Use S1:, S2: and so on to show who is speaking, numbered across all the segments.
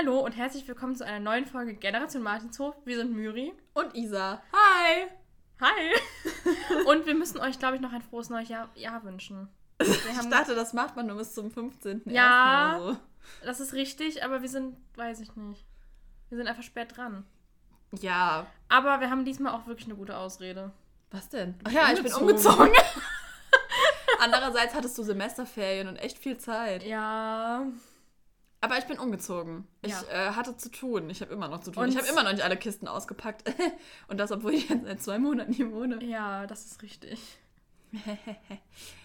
S1: Hallo und herzlich willkommen zu einer neuen Folge Generation Martinshof. Wir sind Myri.
S2: Und Isa. Hi!
S1: Hi! und wir müssen euch, glaube ich, noch ein frohes neues Jahr, Jahr wünschen.
S2: Ich dachte, das macht man nur bis zum 15.
S1: Ja.
S2: so.
S1: das ist richtig, aber wir sind, weiß ich nicht. Wir sind einfach spät dran.
S2: Ja.
S1: Aber wir haben diesmal auch wirklich eine gute Ausrede.
S2: Was denn? Ach ja, ich bin
S1: umgezogen.
S2: Andererseits hattest du Semesterferien und echt viel Zeit.
S1: Ja.
S2: Aber ich bin umgezogen. Ich
S1: Ja.
S2: äh, hatte zu tun. Ich habe immer noch zu tun.
S1: Und-
S2: ich habe immer noch nicht alle Kisten ausgepackt. und das, obwohl ich jetzt seit zwei Monaten hier wohne.
S1: Ja, das ist richtig.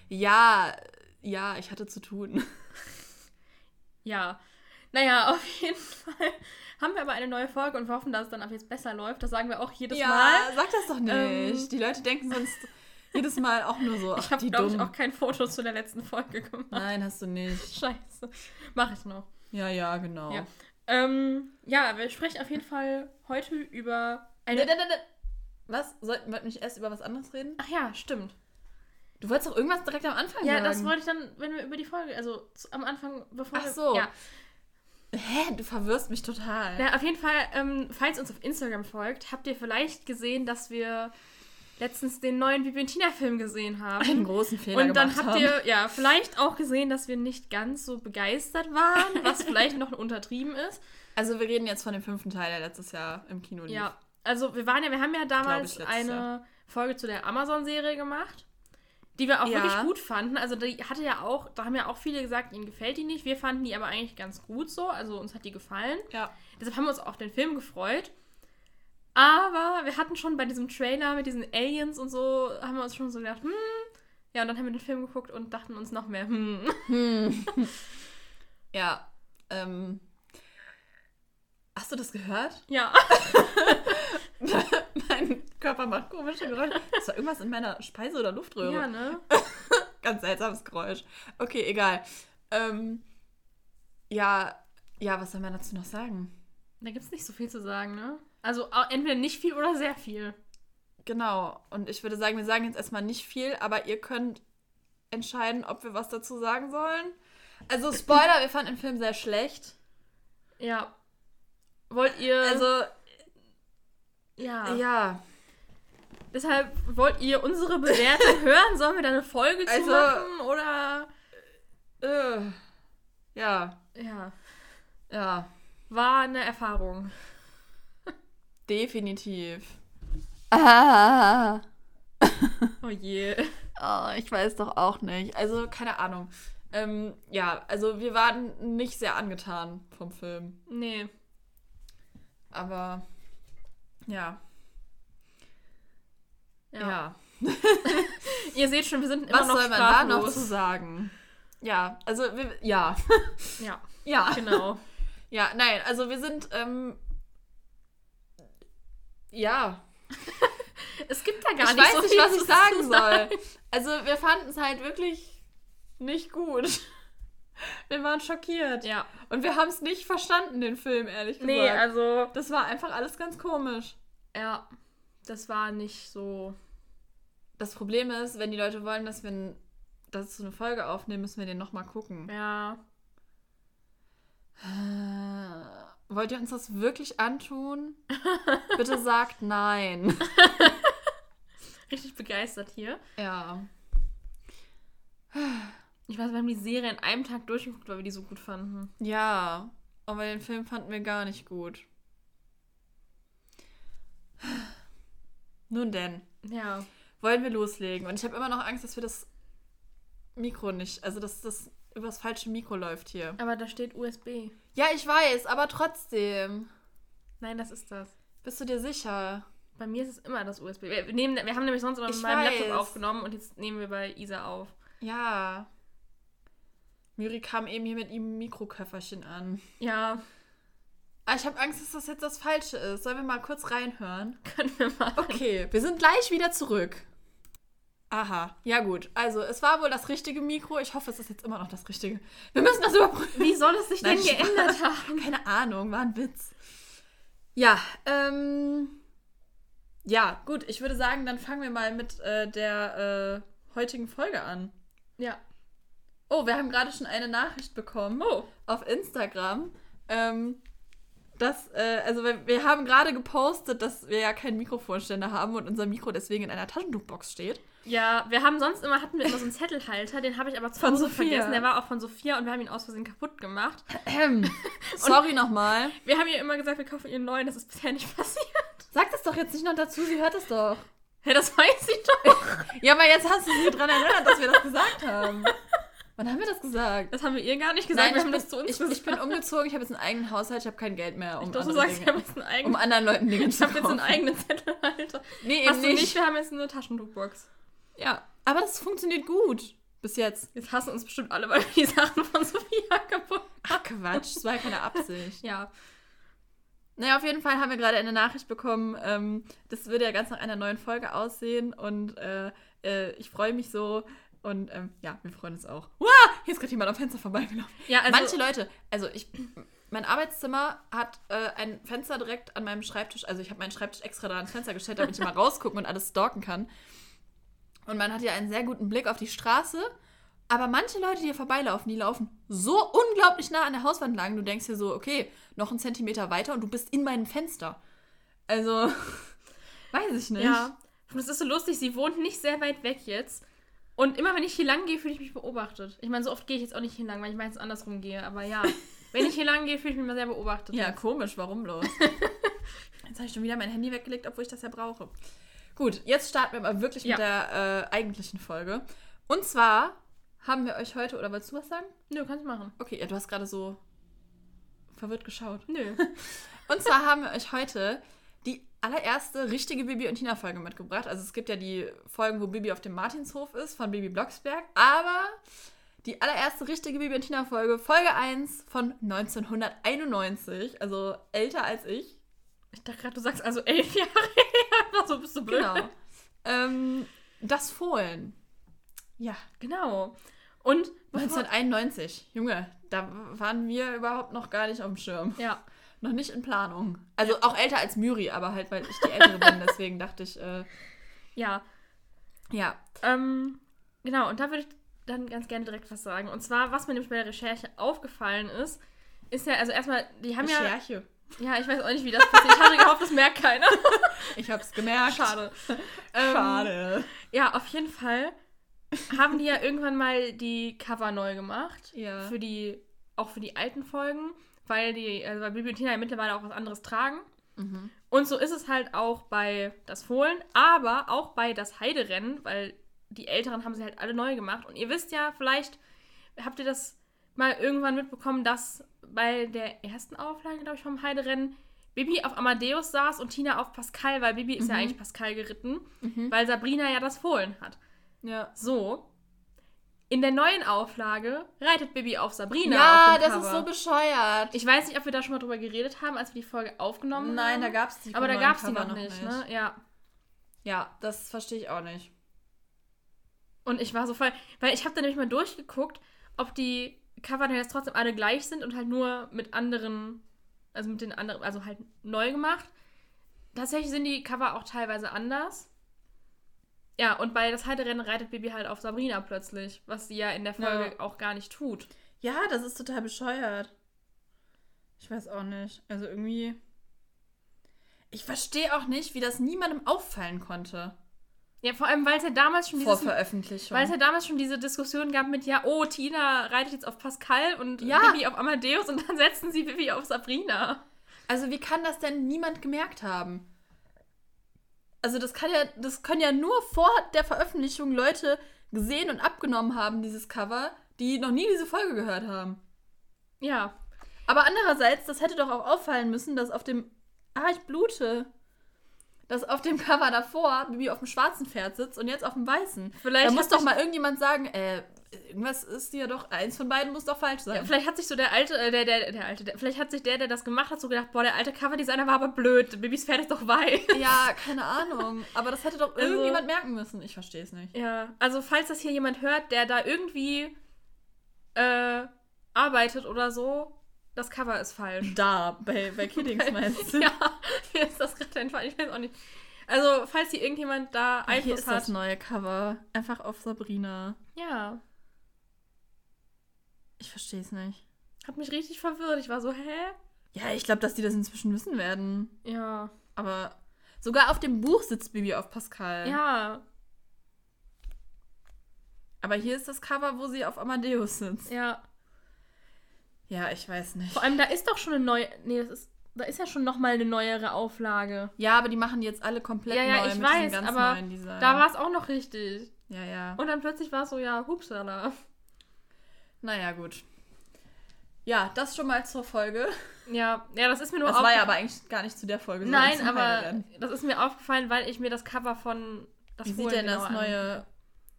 S2: Ja, ja, ich hatte zu tun.
S1: Ja. Naja, auf jeden Fall haben wir aber eine neue Folge und wir hoffen, dass es dann ab jetzt besser läuft. Das sagen wir auch jedes
S2: ja,
S1: Mal.
S2: sag das doch nicht.
S1: Ähm.
S2: Die Leute denken sonst jedes Mal auch nur so, ach,
S1: Ich habe, glaube ich, auch kein Foto zu der letzten Folge gemacht.
S2: Nein, hast du nicht.
S1: Scheiße. Mach ich noch.
S2: Ja, ja, genau.
S1: Ja. Ähm, ja, wir sprechen auf jeden Fall heute über eine.
S2: Ne, ne, ne, ne. Was? Sollten wir nicht erst über was anderes reden?
S1: Ach ja, stimmt.
S2: Du wolltest doch irgendwas direkt am Anfang
S1: Ja,
S2: sagen.
S1: das wollte ich dann, wenn wir über die Folge, also am Anfang, bevor
S2: Ach
S1: wir.
S2: so.
S1: Ja.
S2: Hä? Du verwirrst mich total.
S1: Na, auf jeden Fall, ähm, falls ihr uns auf Instagram folgt, habt ihr vielleicht gesehen, dass wir letztens den neuen Bibi und Tina-Film gesehen haben.
S2: Einen großen Fehler
S1: Und dann habt
S2: haben.
S1: ihr ja vielleicht auch gesehen, dass wir nicht ganz so begeistert waren, was vielleicht noch untertrieben ist.
S2: Also wir reden jetzt von dem fünften Teil, der letztes Jahr im Kino lief.
S1: Ja, also wir waren ja, wir haben ja damals
S2: ich,
S1: eine Folge zu der Amazon-Serie gemacht, die wir auch
S2: Ja.
S1: wirklich gut fanden. Also die hatte ja auch, da haben ja auch viele gesagt, ihnen gefällt die nicht. Wir fanden die aber eigentlich ganz gut so, also uns hat die gefallen.
S2: Ja.
S1: Deshalb haben wir uns auf den Film gefreut. Aber wir hatten schon bei diesem Trailer mit diesen Aliens und so, haben wir uns schon so gedacht, hm. Ja, und dann haben wir den Film geguckt und dachten uns noch mehr, hm.
S2: Hm. ja. Ähm. Hast du das gehört?
S1: Ja.
S2: mein Körper macht komische Geräusche. Das war irgendwas in meiner Speise- oder Luftröhre.
S1: Ja, ne?
S2: Ganz seltsames Geräusch. Okay, egal. Ähm, ja, ja, was soll man dazu noch sagen?
S1: Da gibt's nicht so viel zu sagen, ne? Also entweder nicht viel oder sehr viel.
S2: Genau. Und ich würde sagen, wir sagen jetzt erstmal nicht viel, aber ihr könnt entscheiden, ob wir was dazu sagen sollen. Also, Spoiler, wir fanden den Film sehr schlecht.
S1: Ja. Wollt ihr.
S2: Also,
S1: ja.
S2: ja.
S1: Deshalb wollt ihr unsere Bewertung hören? Sollen wir da eine Folge zu
S2: Also-
S1: machen? Oder.
S2: Äh, ja.
S1: Ja.
S2: Ja.
S1: War eine Erfahrung.
S2: Definitiv. Ah.
S1: Oh je.
S2: Oh, ich weiß doch auch nicht. Also, keine Ahnung. Ähm, ja, also wir waren nicht sehr angetan vom Film.
S1: Nee.
S2: Aber ja.
S1: Ja.
S2: Ja.
S1: Ihr seht schon, wir sind immer
S2: Was
S1: noch
S2: soll man da noch zu sagen? Ja, also wir, ja.
S1: Ja,
S2: Ja.
S1: genau.
S2: Ja, nein, also wir sind ähm, ja.
S1: Es gibt da gar
S2: ich
S1: nicht
S2: weiß
S1: so
S2: nicht,
S1: viel
S2: was ich sagen soll. Also wir fanden es halt wirklich nicht gut. Wir waren schockiert.
S1: Ja.
S2: Und wir haben es nicht verstanden, den Film, ehrlich gesagt.
S1: Nee, also.
S2: das war einfach alles ganz komisch.
S1: Ja. Das war nicht so.
S2: Das Problem ist, wenn die Leute wollen, dass wir dazu eine Folge aufnehmen, müssen wir den nochmal gucken.
S1: Ja.
S2: Wollt ihr uns das wirklich antun? Bitte sagt nein.
S1: Richtig begeistert hier.
S2: Ja.
S1: Ich weiß, wir haben die Serie in einem Tag durchgeguckt, weil wir die so gut fanden.
S2: Ja. Aber den Film fanden wir gar nicht gut. Nun denn,
S1: Ja.
S2: wollen wir loslegen. Und ich habe immer noch Angst, dass wir das Mikro nicht, also dass das übers falsche Mikro läuft hier.
S1: Aber da steht USB.
S2: Ja, ich weiß, aber trotzdem.
S1: Nein, das ist das.
S2: Bist du dir sicher?
S1: Bei mir ist es immer das USB. Wir, nehmen, wir haben nämlich sonst immer mit meinem
S2: weiß.
S1: Laptop aufgenommen und jetzt nehmen wir bei Isa auf.
S2: Ja. Miri kam eben hier mit ihrem Mikroköfferchen an.
S1: Ja,
S2: Ah, ich habe Angst, dass das jetzt das Falsche ist. Sollen wir mal kurz reinhören?
S1: können wir mal.
S2: Okay, wir sind gleich wieder zurück. Aha, ja gut. Also, es war wohl das richtige Mikro. Ich hoffe, es ist jetzt immer noch das richtige. Wir müssen das überprüfen.
S1: Wie soll es sich
S2: Nein,
S1: denn geändert haben?
S2: Keine Ahnung, war ein Witz. Ja, ähm. Ja, gut, ich würde sagen, dann fangen wir mal mit äh, der äh, heutigen Folge an.
S1: Ja.
S2: Oh, wir haben gerade schon eine Nachricht bekommen
S1: Oh.
S2: auf Instagram. Ähm, dass, äh, also wir, wir haben gerade gepostet, dass wir ja keinen Mikrofonständer haben und unser Mikro deswegen in einer Taschentuchbox steht.
S1: Ja, wir haben sonst immer, hatten wir immer so einen Zettelhalter, den habe ich aber zu
S2: Von
S1: Hause
S2: Sophia.
S1: vergessen. Der war auch von Sophia und wir haben ihn aus Versehen kaputt gemacht.
S2: Ähm, sorry nochmal.
S1: Wir haben ihr immer gesagt, wir kaufen ihr einen neuen, das ist bisher nicht passiert.
S2: Sag das doch jetzt nicht noch dazu, sie hört es doch.
S1: Hä, das weiß ich doch.
S2: Ja, aber jetzt hast du sie dran erinnert, dass wir das gesagt haben. Wann haben wir das gesagt?
S1: Das haben wir ihr gar nicht gesagt, wir
S2: ich
S1: haben
S2: bin,
S1: das zu uns
S2: ich, ich bin umgezogen, ich habe jetzt einen eigenen Haushalt, ich habe kein Geld mehr, um,
S1: Ich dachte, du sagst, wir
S2: Dinge,
S1: haben jetzt einen eigenen,
S2: um anderen Leuten Dinge
S1: ich
S2: zu
S1: habe jetzt einen
S2: kaufen.
S1: eigenen Zettelhalter.
S2: Nee,
S1: Hast
S2: eben
S1: nicht,
S2: nicht.
S1: wir haben jetzt eine Taschentuchbox.
S2: Ja, aber das funktioniert gut. Bis jetzt.
S1: Jetzt hassen uns bestimmt alle, weil wir die Sachen von Sophia kaputt
S2: Ach Quatsch, das war ja keine Absicht.
S1: Ja.
S2: Naja, auf jeden Fall haben wir gerade eine Nachricht bekommen. Ähm, das würde ja ganz nach einer neuen Folge aussehen und äh, äh, ich freue mich so. Und ähm, ja, wir freuen uns auch. Wow, hier ist gerade jemand am Fenster vorbeigelaufen.
S1: Ja, also,
S2: Manche Leute, also ich, mein Arbeitszimmer hat äh, ein Fenster direkt an meinem Schreibtisch. Also ich habe meinen Schreibtisch extra da ans Fenster gestellt, damit ich mal rausgucken und alles stalken kann. Und man hat ja einen sehr guten Blick auf die Straße. Aber manche Leute, die hier vorbeilaufen, die laufen so unglaublich nah an der Hauswand lang. Du denkst dir so, okay, noch einen Zentimeter weiter und du bist in meinem Fenster. Also, weiß ich nicht.
S1: Ja. Und es ist so lustig, sie wohnt nicht sehr weit weg jetzt. Und immer wenn ich hier lang gehe, fühle ich mich beobachtet. Ich meine, so oft gehe ich jetzt auch nicht hier lang, weil ich meistens andersrum gehe. Aber ja, wenn ich hier lang gehe, fühle ich mich mal sehr beobachtet.
S2: Ja, komisch, warum bloß? Jetzt habe ich schon wieder mein Handy weggelegt, obwohl ich das ja brauche. Gut, jetzt starten wir mal wirklich
S1: Ja.
S2: mit der äh, eigentlichen Folge. Und zwar haben wir euch heute, oder wolltest du was sagen?
S1: Nö, kannst du machen.
S2: Okay, ja, du hast gerade so verwirrt geschaut.
S1: Nö.
S2: Und zwar haben wir euch heute die allererste richtige Bibi und Tina Folge mitgebracht. Also es gibt ja die Folgen, wo Bibi auf dem Martinshof ist, von Bibi Blocksberg. Aber die allererste richtige Bibi und Tina Folge, Folge 1 von 1991, also älter als ich.
S1: Ich dachte gerade, du sagst also elf Jahre her. so bist du blöd.
S2: Genau. ähm, das Fohlen. Ja,
S1: Genau. Und bevor,
S2: 1991. Junge, da waren wir überhaupt noch gar nicht auf dem Schirm.
S1: ja,
S2: Noch nicht in Planung. Also auch älter als Müri, aber halt, weil ich die Ältere bin, deswegen dachte ich, äh,
S1: ja.
S2: ja.
S1: Ähm, genau, und da würde ich dann ganz gerne direkt was sagen. Und zwar, was mir nämlich bei der Recherche aufgefallen ist, ist ja, also erstmal, die haben ja.
S2: Recherche.
S1: Ja, ich weiß auch nicht, wie das passiert. Ich hatte gehofft, das merkt keiner.
S2: Ich hab's gemerkt.
S1: Schade. Ähm,
S2: Schade.
S1: Ja, auf jeden Fall haben die ja irgendwann mal die Cover neu gemacht.
S2: Ja.
S1: Für die, auch für die alten Folgen, weil die, also weil Bibi und Tina ja mittlerweile auch was anderes tragen.
S2: Mhm.
S1: Und so ist es halt auch bei das Fohlen, aber auch bei das Heiderennen, weil die Älteren haben sie halt alle neu gemacht. Und ihr wisst ja, vielleicht habt ihr das mal irgendwann mitbekommen, dass bei der ersten Auflage, glaube ich, vom Heiderennen Bibi auf Amadeus saß und Tina auf Pascal, weil Bibi ist ja
S2: Mhm.
S1: eigentlich Pascal geritten,
S2: Mhm.
S1: weil Sabrina ja das Fohlen hat.
S2: Ja.
S1: So. In der neuen Auflage reitet Bibi auf Sabrina.
S2: Ja,
S1: auf
S2: das
S1: Cover.
S2: ist so bescheuert.
S1: Ich weiß nicht, ob wir da schon mal drüber geredet haben, als wir die Folge aufgenommen
S2: Nein,
S1: haben.
S2: da gab's die
S1: Aber da gab es die
S2: Cover
S1: noch nicht, ne? Ja.
S2: Ja, das verstehe ich auch nicht.
S1: Und ich war so voll, weil ich habe dann nämlich mal durchgeguckt, ob die Cover dann jetzt trotzdem alle gleich sind und halt nur mit anderen, also mit den anderen, also halt neu gemacht. Tatsächlich sind die Cover auch teilweise anders. Ja, und bei das Heiderennen reitet Bibi halt auf Sabrina plötzlich, was sie ja in der Folge
S2: Ja.
S1: auch gar nicht tut.
S2: Ja, das ist total bescheuert. Ich weiß auch nicht. Also irgendwie. Ich verstehe auch nicht, wie das niemandem auffallen konnte.
S1: Ja, vor allem, weil es ja damals schon
S2: Vor
S1: dieses
S2: Veröffentlichung.
S1: Weil es ja damals schon diese Diskussion gab mit, ja, oh, Tina reitet jetzt auf Pascal und
S2: Ja.
S1: Bibi auf Amadeus und dann setzen sie Bibi auf Sabrina.
S2: Also wie kann das denn niemand gemerkt haben? Also das kann ja, das können ja nur vor der Veröffentlichung Leute gesehen und abgenommen haben, dieses Cover, die noch nie diese Folge gehört haben.
S1: Ja.
S2: Aber andererseits, das hätte doch auch auffallen müssen, dass auf dem, ah, ich blute, dass auf dem Cover davor Bibi auf dem schwarzen Pferd sitzt und jetzt auf dem weißen.
S1: Vielleicht
S2: da muss doch mal irgendjemand sagen, äh, irgendwas ist hier doch, eins von beiden muss doch falsch
S1: ja.
S2: sein.
S1: Vielleicht hat sich so der alte, äh, der, der, der alte, der, vielleicht hat sich der, der das gemacht hat, so gedacht, boah, der alte Coverdesigner war aber blöd. Bibis Pferd ist doch weiß.
S2: Ja, keine Ahnung. Aber das hätte doch
S1: Also-
S2: irgendjemand merken müssen. Ich verstehe es nicht.
S1: Ja, also falls das hier jemand hört, der da irgendwie äh, arbeitet oder so, das Cover ist falsch.
S2: Da, bei, bei Kiddings meinst du?
S1: ja, mir ist das gerade entfallen, ich weiß auch nicht. Also, falls hier irgendjemand da
S2: Ah, Hier
S1: Einfluss
S2: ist
S1: hat.
S2: das neue Cover. Einfach auf Sabrina.
S1: Ja,
S2: Ich verstehe es nicht.
S1: hat mich richtig verwirrt. Ich war so, hä?
S2: Ja, ich glaube, dass die das inzwischen wissen werden.
S1: Ja.
S2: Aber sogar auf dem Buch sitzt Bibi auf Pascal.
S1: Ja.
S2: Aber hier ist das Cover, wo sie auf Amadeus sitzt.
S1: Ja.
S2: Ja, ich weiß nicht.
S1: Vor allem, da ist doch schon eine neue. Nee, das ist. Da ist ja schon nochmal eine neuere Auflage.
S2: Ja, aber die machen die jetzt alle komplett
S1: Ja, ja,
S2: neu
S1: ich
S2: mit
S1: weiß,
S2: diesem ganz
S1: aber
S2: neuen Design.
S1: Da war es auch noch richtig.
S2: ja, ja.
S1: Und dann plötzlich war es so, ja, hupsala.
S2: Naja, gut. Ja, das schon mal zur Folge.
S1: Ja, ja, das ist mir nur
S2: Das war ja aber eigentlich gar nicht zu der Folge.
S1: Nein, aber das ist mir aufgefallen, weil ich mir das Cover von das
S2: Wie sieht denn das neue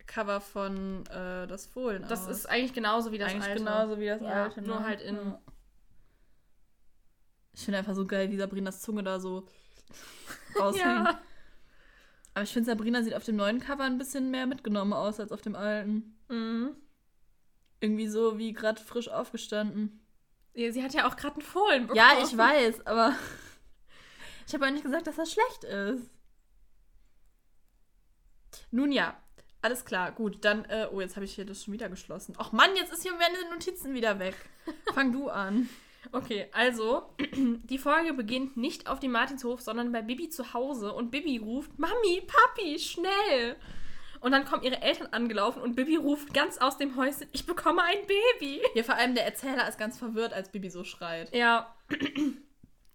S2: Cover von äh, das Fohlen
S1: Das
S2: aus?
S1: ist eigentlich genauso wie das
S2: eigentlich
S1: alte.
S2: genauso wie das
S1: Ja,
S2: alte.
S1: nur
S2: ne?
S1: halt in-
S2: Ja. Ich finde einfach so geil, wie Sabrinas Zunge da so raushängt.
S1: Ja.
S2: Aber ich finde, Sabrina sieht auf dem neuen Cover ein bisschen mehr mitgenommen aus als auf dem alten.
S1: Mhm.
S2: Irgendwie so wie gerade frisch aufgestanden.
S1: ja. Sie hat ja auch gerade einen Fohlen bekommen.
S2: Ja, ich weiß, aber ich habe ja nicht gesagt, dass das schlecht ist. Nun ja, alles klar, gut. Dann, äh, oh, jetzt habe ich hier das schon wieder geschlossen. Ach Mann, jetzt ist hier meine Notizen wieder weg. Fang du an.
S1: Okay, also, die Folge beginnt nicht auf dem Martinshof, sondern bei Bibi zu Hause und Bibi ruft, Mami, Papi, schnell! Und dann kommen ihre Eltern angelaufen und Bibi ruft ganz aus dem Häuschen, ich bekomme ein Baby.
S2: Ja, vor allem der Erzähler ist ganz verwirrt, als Bibi so schreit.
S1: Ja,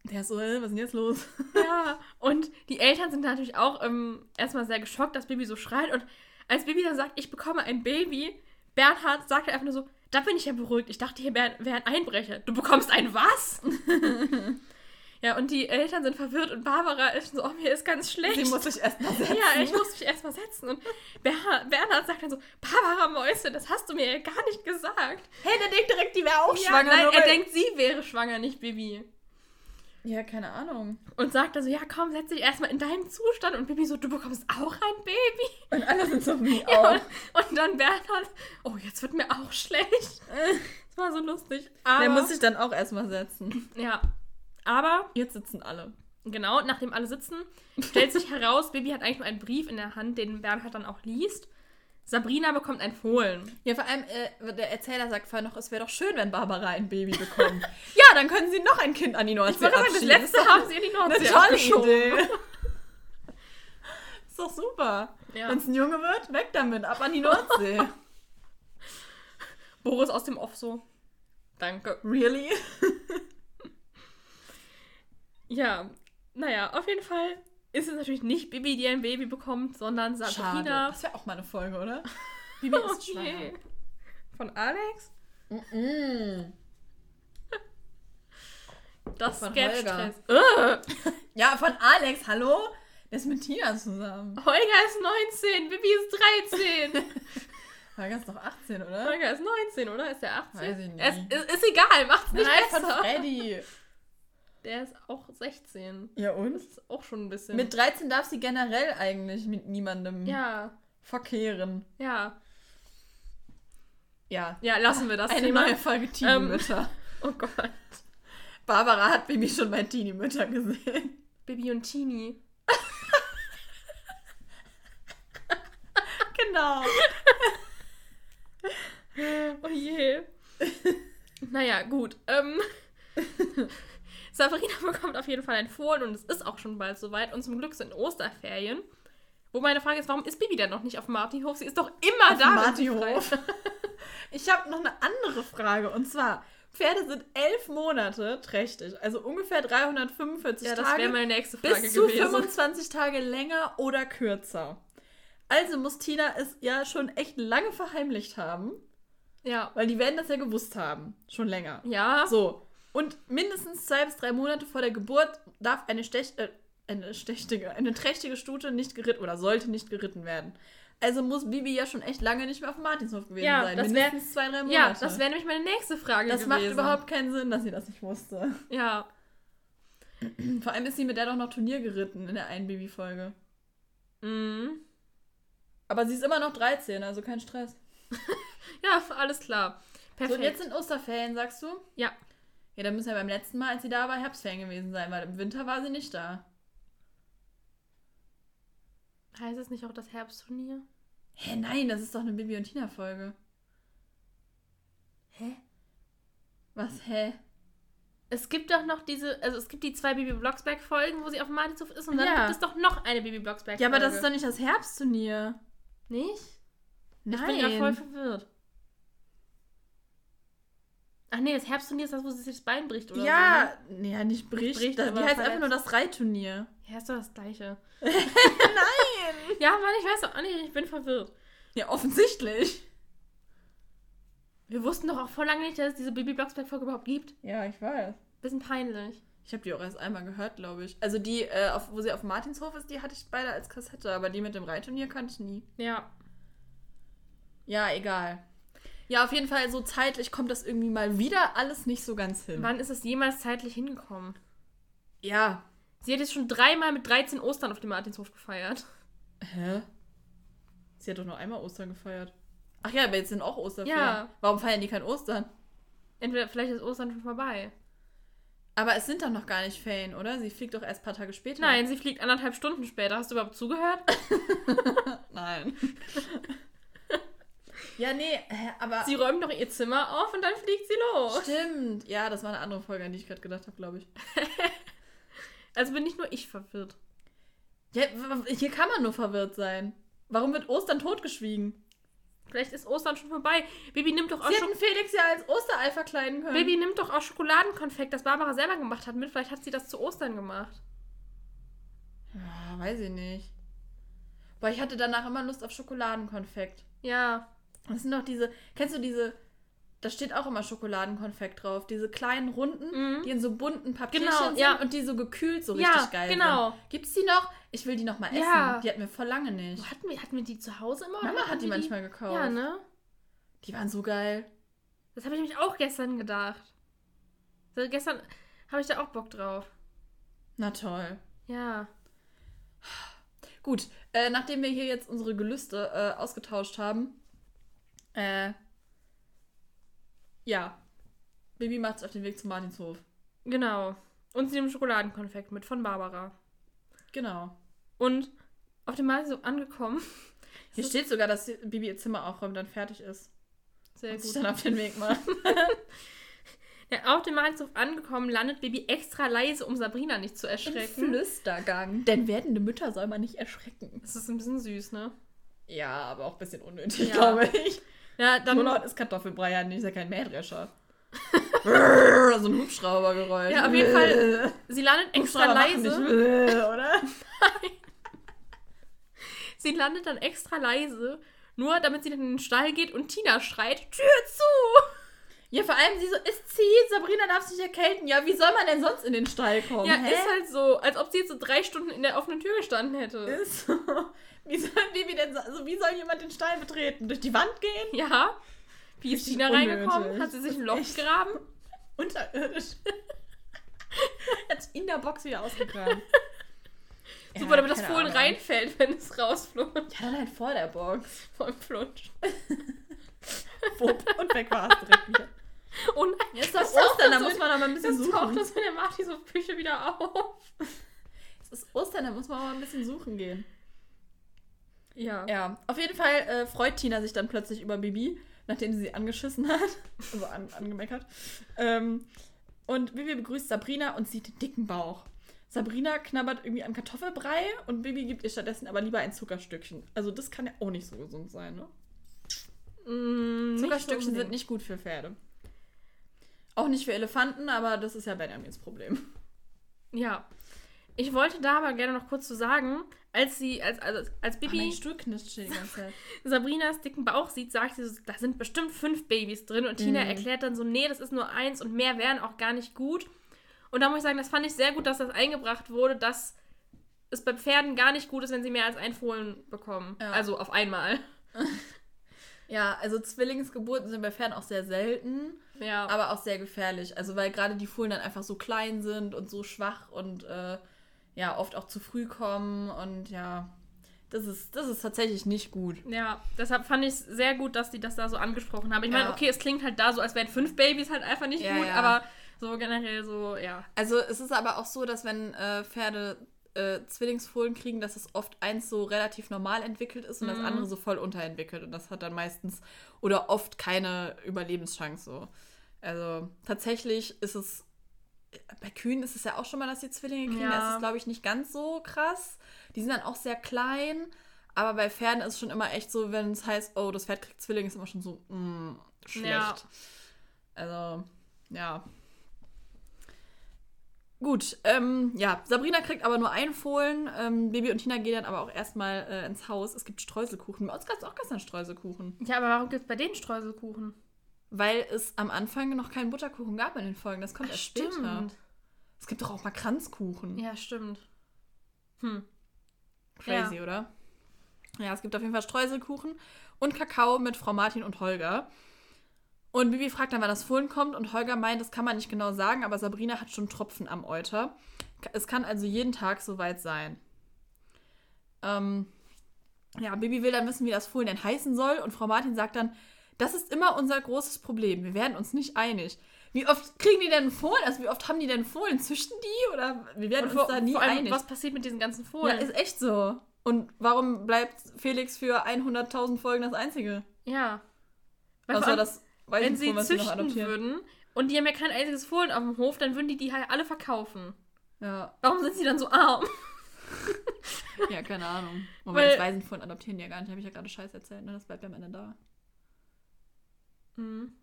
S2: Der ist so, äh, was ist denn jetzt los?
S1: ja. Und die Eltern sind natürlich auch ähm, erstmal sehr geschockt, dass Bibi so schreit. Und als Bibi dann sagt, ich bekomme ein Baby, Bernhard sagt einfach nur so, da bin ich ja beruhigt. Ich dachte, hier wäre wär ein Einbrecher. Du bekommst ein was? ja, und die Eltern sind verwirrt und Barbara ist so, oh, mir ist ganz schlecht.
S2: Sie muss sich erst mal setzen.
S1: ja, ich muss mich erstmal setzen. Und Bernhard, Bernhard sagt dann so, Barbara Mäuse, das hast du mir ja gar nicht gesagt.
S2: Hey, der denkt direkt, die wäre auch
S1: ja,
S2: schwanger.
S1: nein, er denkt, sie wäre schwanger, nicht Bibi.
S2: Ja, keine Ahnung.
S1: Und sagt dann so, ja komm, setz dich erstmal in deinen Zustand. Und Bibi so, du bekommst auch ein Baby.
S2: Und alle sind so wie
S1: Ja,
S2: auch.
S1: und, und dann Bernhard, oh, jetzt wird mir auch schlecht. Das war so lustig. Aber,
S2: Der muss sich dann auch erstmal setzen.
S1: ja, aber,
S2: Jetzt sitzen alle.
S1: genau, nachdem alle sitzen, stellt sich heraus, Bibi hat eigentlich nur einen Brief in der Hand, den Bernhard dann auch liest. Sabrina bekommt ein Fohlen.
S2: Ja, vor allem, äh, der Erzähler sagt vorher noch, es wäre doch schön, wenn Barbara ein Baby bekommt. ja, dann können sie noch ein Kind an die Nordsee
S1: Ich wollte sagen, das
S2: abschieben.
S1: letzte
S2: doch
S1: haben sie in die Nordsee
S2: Eine tolle. Idee. Ist doch super.
S1: Ja.
S2: Wenn es ein Junge wird, weg damit, ab an die Nordsee.
S1: Boris aus dem Off so. Danke.
S2: really?
S1: Ja, naja, auf jeden Fall ist es natürlich nicht Bibi, die ein Baby bekommt, sondern Sabrina.
S2: Das wäre auch mal eine Folge, oder? Bibi ist
S1: Oh
S2: schwanger.
S1: Von Alex?
S2: Mm.
S1: Das
S2: Von
S1: Sketch-Test. Äh,
S2: Ja, von Alex, hallo? Der ist mit Tina zusammen.
S1: Holger ist 19, Bibi ist 13.
S2: Holger ist doch 18, oder?
S1: Holger ist 19, oder? Ist der 18?
S2: Weiß ich nicht.
S1: Es ist, ist egal, macht's nicht
S2: Nein, von
S1: besser.
S2: Freddy.
S1: Der ist auch 16.
S2: Ja,
S1: Das
S2: und?
S1: ist auch schon ein bisschen.
S2: Mit 13 darf sie generell eigentlich mit niemandem
S1: ja,
S2: verkehren.
S1: ja.
S2: Ja.
S1: Ja, lassen wir das
S2: Eine
S1: Thema.
S2: neue Folge Teenie-Mütter.
S1: Oh Gott.
S2: Barbara hat Bibi schon bei Teenie-Mütter gesehen.
S1: Bibi und Tini.
S2: Genau.
S1: Oh je. naja, gut. Ähm, Sabrina bekommt auf jeden Fall ein Fohlen und es ist auch schon bald soweit. Und zum Glück sind Osterferien. Wo meine Frage ist, warum ist Bibi denn noch nicht auf dem Martinhof? Sie ist doch immer
S2: Auf
S1: da. ist.
S2: Ich habe noch eine andere Frage. Und zwar, Pferde sind elf Monate trächtig. Also ungefähr 345
S1: Ja, das
S2: Tage.
S1: wäre meine nächste Frage
S2: bis zu
S1: gewesen.
S2: 25 Tage länger oder kürzer. Also muss Tina es ja schon echt lange verheimlicht haben.
S1: Ja.
S2: Weil die werden das ja gewusst haben. Schon länger.
S1: Ja.
S2: So. Und mindestens zwei bis drei Monate vor der Geburt darf eine, Stech, äh, eine, stechtige, eine trächtige Stute nicht geritten oder sollte nicht geritten werden. Also muss Bibi ja schon echt lange nicht mehr auf dem Martinshof gewesen
S1: Ja,
S2: sein.
S1: das wär-
S2: Mindestens zwei, drei Monate.
S1: Ja, das wäre nämlich meine nächste Frage
S2: Das
S1: gewesen.
S2: macht überhaupt keinen Sinn, dass sie das nicht wusste.
S1: Ja.
S2: Vor allem ist sie mit der doch noch Turnier geritten in der einen Bibi-Folge.
S1: Mhm.
S2: Aber sie ist immer noch 13, also kein Stress.
S1: Ja, alles klar.
S2: So,
S1: Perfekt.
S2: und jetzt sind Osterferien, sagst du?
S1: ja.
S2: Ja, dann müssen ja beim letzten Mal, als sie da war, Herbstferien gewesen sein, weil im Winter war sie nicht da.
S1: Heißt es nicht auch das Herbstturnier?
S2: Hä, nein, das ist doch eine Bibi und Tina-Folge.
S1: Hä?
S2: Was, hä?
S1: Es gibt doch noch diese, also es gibt die zwei Baby Blocksberg-Folgen, wo sie auf dem Martinshof ist und dann
S2: Ja.
S1: gibt es doch noch eine Baby Blocksberg-Folge.
S2: Ja, aber das ist doch nicht das Herbstturnier.
S1: Nicht?
S2: Nein.
S1: Ich bin gerade voll verwirrt. Ach nee, das Herbstturnier ist das, wo sie sich das Bein bricht, oder
S2: ja, nee, ja, nicht bricht.
S1: bricht,
S2: das, die heißt einfach nur das Reitturnier.
S1: so? Ja, ist doch das gleiche.
S2: Nein!
S1: Ja, Mann, ich weiß auch nicht, ich bin verwirrt.
S2: Ja, offensichtlich.
S1: Wir wussten doch auch vor lange nicht, dass es diese Baby Blocksberg-Folge überhaupt gibt.
S2: Ja, ich weiß.
S1: Bisschen peinlich.
S2: Ich habe die auch erst einmal gehört, glaube ich. Also die, äh, auf, wo sie auf Martinshof ist, die hatte ich beide als Kassette, aber die mit dem Reitturnier kannte ich nie.
S1: Ja.
S2: Ja, egal. Ja, auf jeden Fall, so zeitlich kommt das irgendwie mal wieder alles nicht so ganz hin.
S1: Wann ist es jemals zeitlich hingekommen?
S2: Ja.
S1: Sie hat jetzt schon dreimal mit 13 Ostern auf dem Martinshof gefeiert.
S2: Hä? Sie hat doch nur einmal Ostern gefeiert. Ach ja, aber jetzt sind auch Osterferien.
S1: Ja.
S2: Warum feiern die kein Ostern?
S1: Entweder vielleicht ist Ostern schon vorbei.
S2: Aber es sind doch noch gar nicht Ferien, oder? Sie fliegt doch erst ein paar Tage später.
S1: Nein, sie fliegt anderthalb Stunden später. Hast du überhaupt zugehört?
S2: Nein. ja, nee, aber.
S1: Sie räumt noch ihr Zimmer auf und dann fliegt sie los.
S2: Stimmt. Ja, das war eine andere Folge, an die ich gerade gedacht habe, glaube ich.
S1: Also bin nicht nur ich verwirrt.
S2: Ja, hier kann man nur verwirrt sein. Warum wird Ostern totgeschwiegen?
S1: Vielleicht ist Ostern schon vorbei. Baby nimmt doch auch
S2: Sie hätten Felix ja als Osterei verkleiden können.
S1: Baby nimmt doch auch Schokoladenkonfekt, das Barbara selber gemacht hat, mit. Vielleicht hat sie das zu Ostern gemacht.
S2: Ja, weiß ich nicht. Boah, ich hatte danach immer Lust auf Schokoladenkonfekt.
S1: Ja.
S2: Das sind doch diese. Kennst du diese. Da steht auch immer Schokoladenkonfekt drauf. Diese kleinen Runden,
S1: Mhm.
S2: die in so bunten Papierchen
S1: Genau,
S2: sind
S1: ja.
S2: und die so gekühlt so
S1: Ja,
S2: richtig geil
S1: genau.
S2: sind. Gibt's die noch? Ich will die noch mal essen.
S1: Ja.
S2: Die hatten wir vor lange nicht.
S1: Hatten wir, hatten wir die zu Hause immer?
S2: Mama hat die
S1: wir
S2: manchmal gekauft.
S1: Ja, ne?
S2: Die waren so geil.
S1: Das habe ich nämlich auch gestern gedacht. Also gestern habe ich da auch Bock drauf.
S2: Na toll.
S1: Ja.
S2: Gut, äh, nachdem wir hier jetzt unsere Gelüste äh, ausgetauscht haben, äh, ja, Baby macht sich auf den Weg zum Martinshof.
S1: Genau. Und sie nimmt Schokoladenkonfekt mit von Barbara.
S2: Genau.
S1: Und auf dem Martinshof angekommen.
S2: Hier steht sogar, dass Bibi ihr Zimmer aufräumt, dann fertig ist.
S1: Sehr
S2: Und sich
S1: gut.
S2: dann auf den Weg macht.
S1: Ja, auf dem Martinshof angekommen, landet Baby extra leise, um Sabrina nicht zu
S2: Im
S1: erschrecken.
S2: Flüstergang. Denn werdende Mütter soll man nicht erschrecken.
S1: Das ist ein bisschen süß, ne?
S2: Ja, aber auch ein bisschen unnötig,
S1: Ja.
S2: glaube ich.
S1: Ja, dann.
S2: laut ist Kartoffelbrei ja nicht, ist ja kein Mähdrescher. So ein Hubschraubergeräusch.
S1: Ja, auf jeden Fall. Sie landet extra leise.
S2: nicht, oder?
S1: Sie landet dann extra leise, nur damit sie dann in den Stall geht und Tina schreit: Tür zu!
S2: Ja, vor allem sie so, es zieht, Sabrina darf sich erkälten. Ja, wie soll man denn sonst in den Stall kommen?
S1: Ja,
S2: hä?
S1: ist halt so, als ob sie jetzt so drei Stunden in der offenen Tür gestanden hätte.
S2: Ist so. Wie soll Baby denn, so- also wie soll jemand den Stall betreten? Durch die Wand gehen?
S1: Ja. Wie ist Tina reingekommen? Hat sie sich ein Loch
S2: Echt.
S1: gegraben?
S2: Unterirdisch. Hat in der Box wieder ausgegraben.
S1: Super, damit das Fohlen
S2: Ahnung.
S1: reinfällt, wenn es rausflutscht.
S2: Ja, dann halt vor der Box.
S1: Vom Flutsch.
S2: Wupp, und weg war es direkt wieder.
S1: Oh nein,
S2: Jetzt ist Ostern, da muss man mal ein bisschen
S1: das taucht
S2: suchen.
S1: das in der Marti so Küche wieder auf.
S2: Es ist Ostern, da muss man mal ein bisschen suchen gehen.
S1: Ja.
S2: Ja, auf jeden Fall äh, freut Tina sich dann plötzlich über Bibi, nachdem sie sie angeschissen hat. Also an, angemeckert. Ähm, und Bibi begrüßt Sabrina und sieht den dicken Bauch. Sabrina knabbert irgendwie an Kartoffelbrei und Bibi gibt ihr stattdessen aber lieber ein Zuckerstückchen. Also das kann ja auch nicht so gesund sein, ne?
S1: Mm, nicht
S2: Zuckerstückchen sind
S1: unbedingt.
S2: nicht gut für Pferde. Auch nicht für Elefanten, aber das ist ja Benjamins Problem.
S1: Ja. Ich wollte da aber gerne noch kurz zu sagen, als sie, als, als, als
S2: Bibi. Mein Stuhl knirscht die ganze Zeit.
S1: Sabrinas dicken Bauch sieht, sagt sie so, da sind bestimmt fünf Babys drin. Und Tina
S2: Mhm.
S1: erklärt dann so, nee, das ist nur eins und mehr wären auch gar nicht gut. Und da muss ich sagen, das fand ich sehr gut, dass das eingebracht wurde, dass es bei Pferden gar nicht gut ist, wenn sie mehr als ein Fohlen bekommen.
S2: Ja.
S1: Also auf einmal.
S2: Ja, also Zwillingsgeburten sind bei Pferden auch sehr selten.
S1: Ja.
S2: aber auch sehr gefährlich. Also weil gerade die Fohlen dann einfach so klein sind und so schwach und äh, ja, oft auch zu früh kommen und ja, das ist, das ist tatsächlich nicht gut.
S1: Ja, deshalb fand ich es sehr gut, dass die das da so angesprochen haben. Ich meine,
S2: Ja.
S1: okay, es klingt halt da so, als wären fünf Babys halt einfach nicht
S2: Ja,
S1: gut,
S2: ja.
S1: aber so generell so, ja.
S2: Also es ist aber auch so, dass wenn äh, Pferde äh, Zwillingsfohlen kriegen, dass es oft eins so relativ normal entwickelt ist und das
S1: Mhm.
S2: andere so voll unterentwickelt und das hat dann meistens oder oft keine Überlebenschance so. Also tatsächlich ist es bei Kühen ist es ja auch schon mal, dass die Zwillinge kriegen.
S1: Ja.
S2: Da ist es, glaube ich, nicht ganz so krass. Die sind dann auch sehr klein. Aber bei Pferden ist es schon immer echt so, wenn es heißt, oh, das Pferd kriegt Zwillinge, ist immer schon so, mm, schlecht.
S1: Ja.
S2: Also, ja. Gut, ähm, ja, Sabrina kriegt aber nur ein Fohlen. Ähm, Baby und Tina gehen dann aber auch erstmal äh, ins Haus. Es gibt Streuselkuchen. Bei uns gab es auch gestern Streuselkuchen.
S1: Ja, aber warum gibt es bei denen Streuselkuchen?
S2: Weil es am Anfang noch keinen Butterkuchen gab in den Folgen. Das kommt
S1: Ach,
S2: erst später. Es gibt doch auch mal Kranzkuchen.
S1: Ja, stimmt. Hm.
S2: Crazy, oder? Ja, es gibt auf jeden Fall Streuselkuchen und Kakao mit Frau Martin und Holger. Und Bibi fragt dann, wann das Fohlen kommt und Holger meint, das kann man nicht genau sagen, aber Sabrina hat schon Tropfen am Euter. Es kann also jeden Tag soweit sein. Ähm, ja, Bibi will dann wissen, wie das Fohlen denn heißen soll und Frau Martin sagt dann, das ist immer unser großes Problem. Wir werden uns nicht einig. Wie oft kriegen die denn Fohlen? Also wie oft haben die denn Fohlen? Züchten die? Oder wir werden
S1: Und
S2: uns
S1: vor,
S2: da nie
S1: vor allem,
S2: einig.
S1: was passiert mit diesen ganzen
S2: Ja,
S1: Fohlen?
S2: ist echt so. Und warum bleibt Felix für 100.000 Folgen das Einzige?
S1: Ja. Weil
S2: Außer
S1: allem,
S2: das
S1: wenn sie züchten
S2: adoptieren.
S1: würden und die haben ja kein einziges Fohlen auf dem Hof, dann würden die die halt alle verkaufen.
S2: Ja.
S1: Warum sind sie dann so arm?
S2: ja, keine Ahnung. Wobei
S1: Weil-
S2: das Waisenfohlen adoptieren die ja gar nicht. Habe ich ja gerade Scheiß erzählt. Ne? Das bleibt ja am Ende da.
S1: Hm.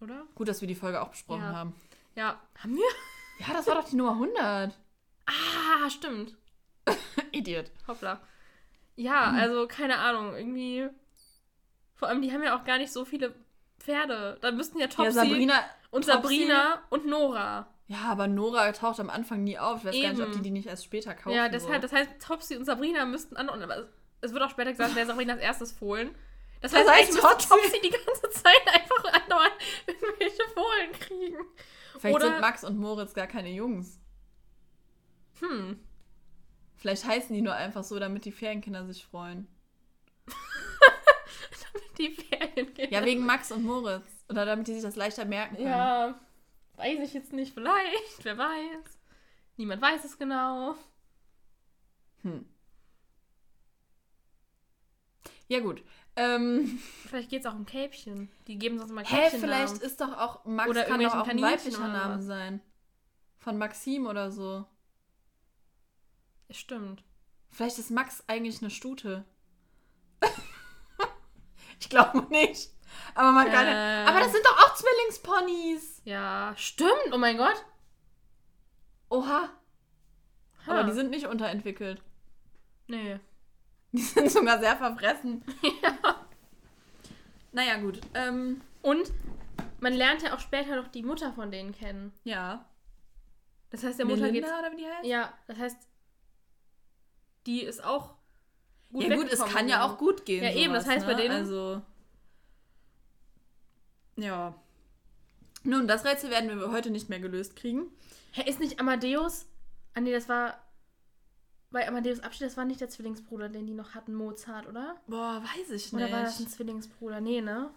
S1: Oder?
S2: Gut, dass wir die Folge auch besprochen
S1: Ja.
S2: haben.
S1: Ja. Haben wir?
S2: Ja, das war doch die Nummer 100.
S1: Ah, stimmt.
S2: Idiot.
S1: Hoppla. Ja,
S2: Mhm.
S1: also keine Ahnung, irgendwie. Vor allem, die haben ja auch gar nicht so viele Pferde. Da müssten ja Topsy
S2: Ja, Sabrina.
S1: und
S2: Topsy-
S1: Sabrina und Nora.
S2: Ja, aber Nora taucht am Anfang nie auf. Ich weiß gar nicht, ob
S1: Eben.
S2: die die nicht erst später kaufen.
S1: ja, deshalb,
S2: so.
S1: das heißt, Topsy und Sabrina müssten an. Aber es- es wird auch später gesagt, wer Sabrinas erstes Fohlen. Das
S2: Das
S1: heißt,
S2: heißt,
S1: eigentlich
S2: Topsy-
S1: Topsy die ganze Zeit einfach andauernd irgendwelche Fohlen kriegen.
S2: Vielleicht
S1: oder-
S2: sind Max und Moritz gar keine Jungs.
S1: Hm.
S2: Vielleicht heißen die nur einfach so, damit die Ferienkinder sich freuen.
S1: Die Ferien gehen.
S2: Ja, wegen Max und Moritz. Oder damit die sich das leichter merken können.
S1: Ja, weiß ich jetzt nicht, vielleicht, wer weiß. Niemand weiß es genau.
S2: Hm. Ja, gut. Ähm,
S1: Vielleicht geht es auch um Kälbchen. Die geben sonst
S2: hä,
S1: Kälbchen.
S2: vielleicht ist doch auch Max
S1: Oder
S2: kann doch auch ein weiblicher Name sein. Von Maxim oder so.
S1: Stimmt.
S2: Vielleicht ist Max eigentlich eine Stute. ich glaube nicht. Aber man kann ja.
S1: Äh.
S2: Aber das sind doch auch Zwillingsponys.
S1: Ja, stimmt. Oh mein Gott.
S2: Oha.
S1: Ha.
S2: Aber die sind nicht unterentwickelt.
S1: Nee.
S2: Die sind sogar sehr verfressen. Naja, gut. Ähm,
S1: Und man lernt ja auch später noch die Mutter von denen kennen.
S2: ja.
S1: Das heißt, der Mutter geht's.
S2: Melinda oder wie die heißt?
S1: Ja, das heißt, die ist auch gut
S2: ja, gut, es
S1: weggekommen
S2: kann ja
S1: so.
S2: auch gut gehen.
S1: Ja, eben, das heißt bei denen-
S2: Also. Ja. Nun, das Rätsel werden wir heute nicht mehr gelöst kriegen.
S1: Hä, ist nicht Amadeus? Ah, nee, das war. Bei Amadeus Abschied, das war nicht der Zwillingsbruder, den die noch hatten, Mozart, oder?
S2: Boah, weiß ich
S1: Oder
S2: nicht.
S1: war das ein Zwillingsbruder? Nee, ne?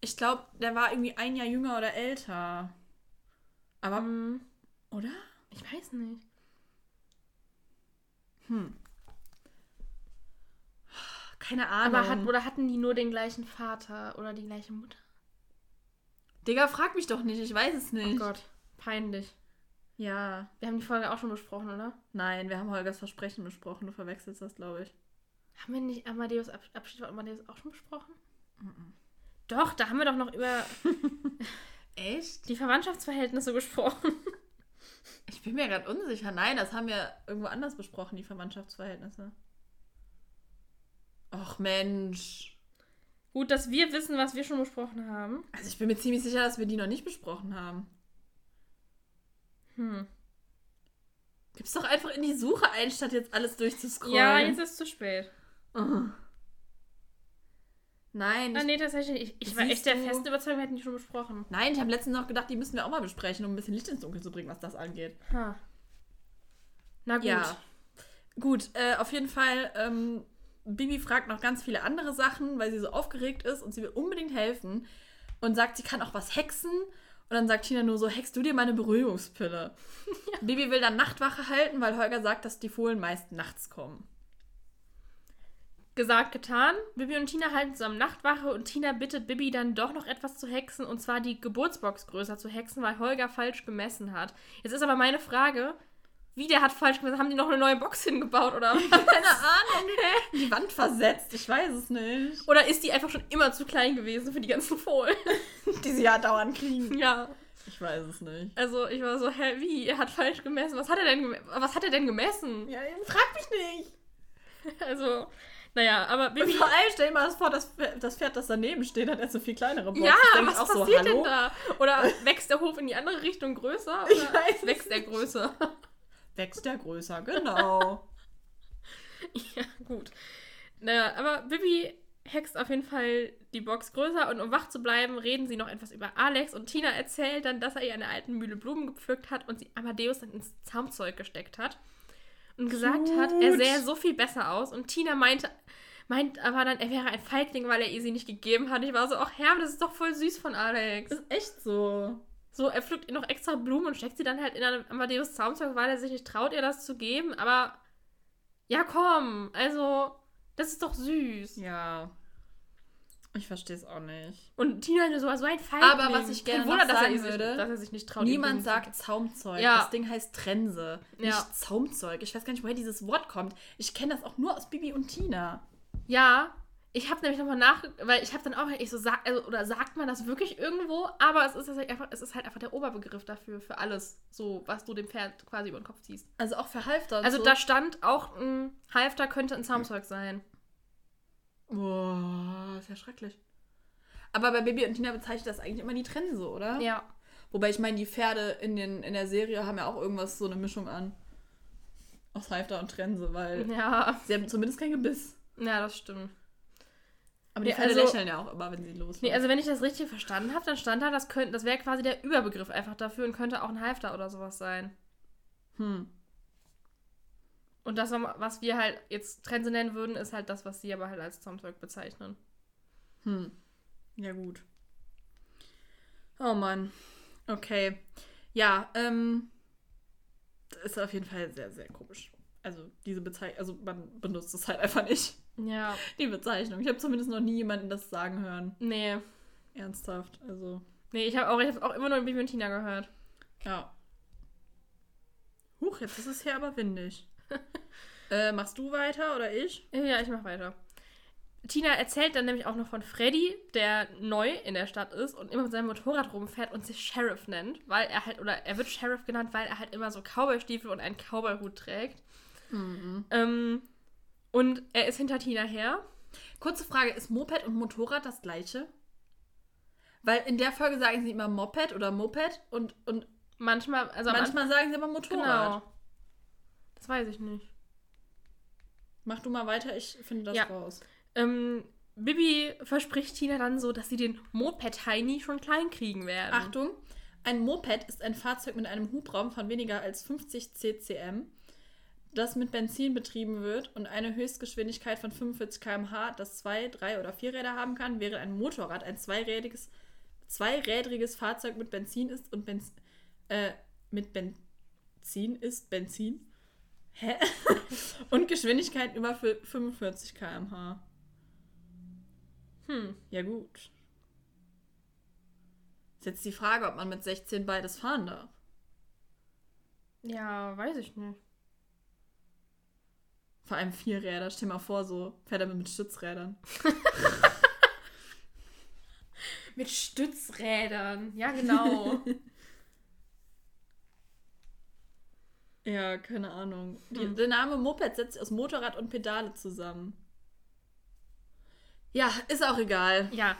S2: Ich glaube, der war irgendwie ein Jahr jünger oder älter. Aber,
S1: Hm,
S2: oder?
S1: ich weiß nicht.
S2: Hm. Keine Ahnung.
S1: Aber hat, oder hatten die nur den gleichen Vater oder die gleiche Mutter?
S2: Digga, frag mich doch nicht, ich weiß es
S1: Oh
S2: nicht.
S1: Gott, peinlich.
S2: Ja.
S1: Wir haben die Folge auch schon besprochen, oder?
S2: Nein, wir haben Holgers Versprechen besprochen. Du verwechselst das, glaube ich.
S1: Haben wir nicht Amadeus Ab Abschied von Amadeus auch schon besprochen? Doch, da haben wir doch noch über
S2: Echt?
S1: die Verwandtschaftsverhältnisse gesprochen.
S2: Ich bin mir gerade unsicher. Nein, das haben wir irgendwo anders besprochen, die Verwandtschaftsverhältnisse. Och Mensch.
S1: Gut, dass wir wissen, was wir schon besprochen haben.
S2: Also ich bin mir ziemlich sicher, dass wir die noch nicht besprochen haben.
S1: Hm.
S2: Gib's doch einfach in die Suche ein, statt jetzt alles durchzuscrollen.
S1: Ja, jetzt ist es zu spät.
S2: Oh. Nein,
S1: Ah,
S2: ich,
S1: nee, tatsächlich. Ich, ich war echt der festen Überzeugung, wir hätten die schon besprochen.
S2: nein, ich habe letztens noch gedacht, die müssen wir auch mal besprechen, um ein bisschen Licht ins Dunkel zu bringen, was das angeht.
S1: Ha. Na gut.
S2: Ja. Gut, äh, auf jeden Fall, ähm, Bibi fragt noch ganz viele andere Sachen, weil sie so aufgeregt ist und sie will unbedingt helfen und sagt, sie kann auch was hexen. Und dann sagt Tina nur so, hext du dir meine Beruhigungspille. Bibi will dann Nachtwache halten, weil Holger sagt, dass die Fohlen meist nachts kommen.
S1: Gesagt, getan. Bibi und Tina halten zusammen Nachtwache und Tina bittet Bibi dann doch noch etwas zu hexen und zwar die Geburtsbox größer zu hexen, weil Holger falsch gemessen hat. Jetzt ist aber meine Frage, wie der hat falsch gemessen? Haben die noch eine neue Box hingebaut oder?
S2: Keine Ahnung. Die Wand versetzt. Ich weiß es nicht.
S1: Oder ist die einfach schon immer zu klein gewesen für die ganzen Fohlen?
S2: Die sie ja dauernd kriegen.
S1: ja.
S2: Ich weiß es nicht.
S1: Also ich war so, hä, wie? Er hat falsch gemessen. Was hat er denn, was hat er denn gemessen?
S2: Ja, frag mich nicht.
S1: Also, naja, aber
S2: Und
S1: Bibi...
S2: vor allem stell dir mal das vor, das, Pferd- das Pferd, das daneben steht, hat erst so viel kleinere Box.
S1: Ja, was
S2: so,
S1: passiert
S2: hallo?
S1: denn da? Oder wächst der Hof in die andere Richtung größer? Oder
S2: Ich weiß
S1: wächst er größer?
S2: Wächst der größer, genau.
S1: ja, gut. Naja, aber Bibi hext auf jeden Fall die Box größer und um wach zu bleiben, reden sie noch etwas über Alex und Tina erzählt dann, dass er ihr in der alten Mühle Blumen gepflückt hat und sie Amadeus dann ins Zaumzeug gesteckt hat und gesagt hat, er sähe so viel besser aus und Tina meinte, meint aber dann, er wäre ein Feigling, weil er ihr sie nicht gegeben hat. Ich war so, ach Herr, das ist doch voll süß von Alex.
S2: ist echt so.
S1: So, er pflückt ihr noch extra Blumen und steckt sie dann halt in einem Amadeus Zaumzeug, weil er sich nicht traut, ihr das zu geben. Aber ja, komm, also, das ist doch süß.
S2: Ja. Ich verstehe es auch nicht.
S1: Und Tina so, so ein Feigling.
S2: Aber was ich gerne
S1: Wunder,
S2: noch
S1: dass er,
S2: sagen
S1: ihr sich,
S2: würde,
S1: dass er sich nicht traut.
S2: Niemand sagt. Zaumzeug.
S1: Ja.
S2: Das Ding heißt Trense, nicht
S1: Ja.
S2: Zaumzeug. Ich weiß gar nicht, woher dieses Wort kommt. Ich kenne das auch nur aus Bibi und Tina.
S1: Ja, ich habe nämlich nochmal nach, weil ich habe dann auch, ich so, sag, also, oder sagt man das wirklich irgendwo? Aber es ist, halt einfach, es ist halt einfach der Oberbegriff dafür, für alles, so, was du dem Pferd quasi über den Kopf ziehst.
S2: Also auch für Halfter.
S1: Also
S2: so.
S1: da stand auch ein Halfter könnte ein Zaumzeug sein.
S2: Boah, ist ja schrecklich. Aber bei Bibi und Tina bezeichnet das eigentlich immer die Trense, oder?
S1: Ja.
S2: Wobei ich meine, die Pferde in, den, in der Serie haben ja auch irgendwas, so eine Mischung an. Aus Halfter und Trense, weil
S1: Ja,
S2: sie haben zumindest kein Gebiss.
S1: ja, das stimmt.
S2: Aber die
S1: Nee,
S2: Pferde
S1: also-
S2: lächeln ja auch immer, wenn sie loslaufen.
S1: Nee, also wenn ich das richtig verstanden habe, dann stand da, das, könnte- das wäre quasi der Überbegriff einfach dafür und könnte auch ein Halfter oder sowas sein.
S2: hm.
S1: Und das, was wir halt jetzt Trense nennen würden, ist halt das, was sie aber halt als Zaumzeug bezeichnen.
S2: Hm. Ja, gut. Oh Mann. Okay. Ja, ähm. Das ist auf jeden Fall sehr, sehr komisch. Also, diese Bezeichnung, also man benutzt es halt einfach nicht.
S1: Ja,
S2: Die Bezeichnung. Ich habe zumindest noch nie jemanden das sagen hören.
S1: nee.
S2: Ernsthaft. Also,
S1: Nee, ich habe auch, ich hab auch immer nur Bibi und Tina gehört.
S2: ja. Huch, jetzt ist es hier aber windig. äh, machst du weiter oder ich?
S1: Ja, ich mach weiter. Tina erzählt dann nämlich auch noch von Freddy, der neu in der Stadt ist und immer mit seinem Motorrad rumfährt und sich Sheriff nennt, weil er halt, oder er wird Sheriff genannt, weil er halt immer so Cowboystiefel und einen Cowboyhut trägt. Ähm, und er ist hinter Tina her.
S2: Kurze Frage, ist Moped und Motorrad das gleiche? Weil in der Folge sagen sie immer Moped oder Moped und, und
S1: Manchmal, also
S2: manchmal sagen sie immer
S1: Anfang-
S2: Motorrad.
S1: Genau. Das weiß ich nicht.
S2: Mach du mal weiter, ich finde das
S1: Ja.
S2: raus.
S1: Ähm, Bibi verspricht Tina dann so, dass sie den Moped-Heini schon klein kriegen werden.
S2: Achtung, ein Moped ist ein Fahrzeug mit einem Hubraum von weniger als 50 ccm, das mit Benzin betrieben wird und eine Höchstgeschwindigkeit von 45 km/h, das zwei, drei oder vier Räder haben kann, während ein Motorrad ein zweirädriges, zweirädriges Fahrzeug mit Benzin ist und Benz, äh, mit Benzin ist Benzin. Hä? und Geschwindigkeit über fü- 45 km/h.
S1: Hm.
S2: Ja, gut. Ist jetzt die Frage, ob man mit 16 beides fahren darf.
S1: Ja, weiß ich nicht.
S2: Vor allem vier Räder. Stell mal vor, so fährt er mit Stützrädern.
S1: Mit Stützrädern. Ja, genau.
S2: Ja, keine Ahnung.
S1: Hm.
S2: Der Name Moped setzt sich aus Motorrad und Pedale zusammen. Ja, ist auch egal.
S1: ja,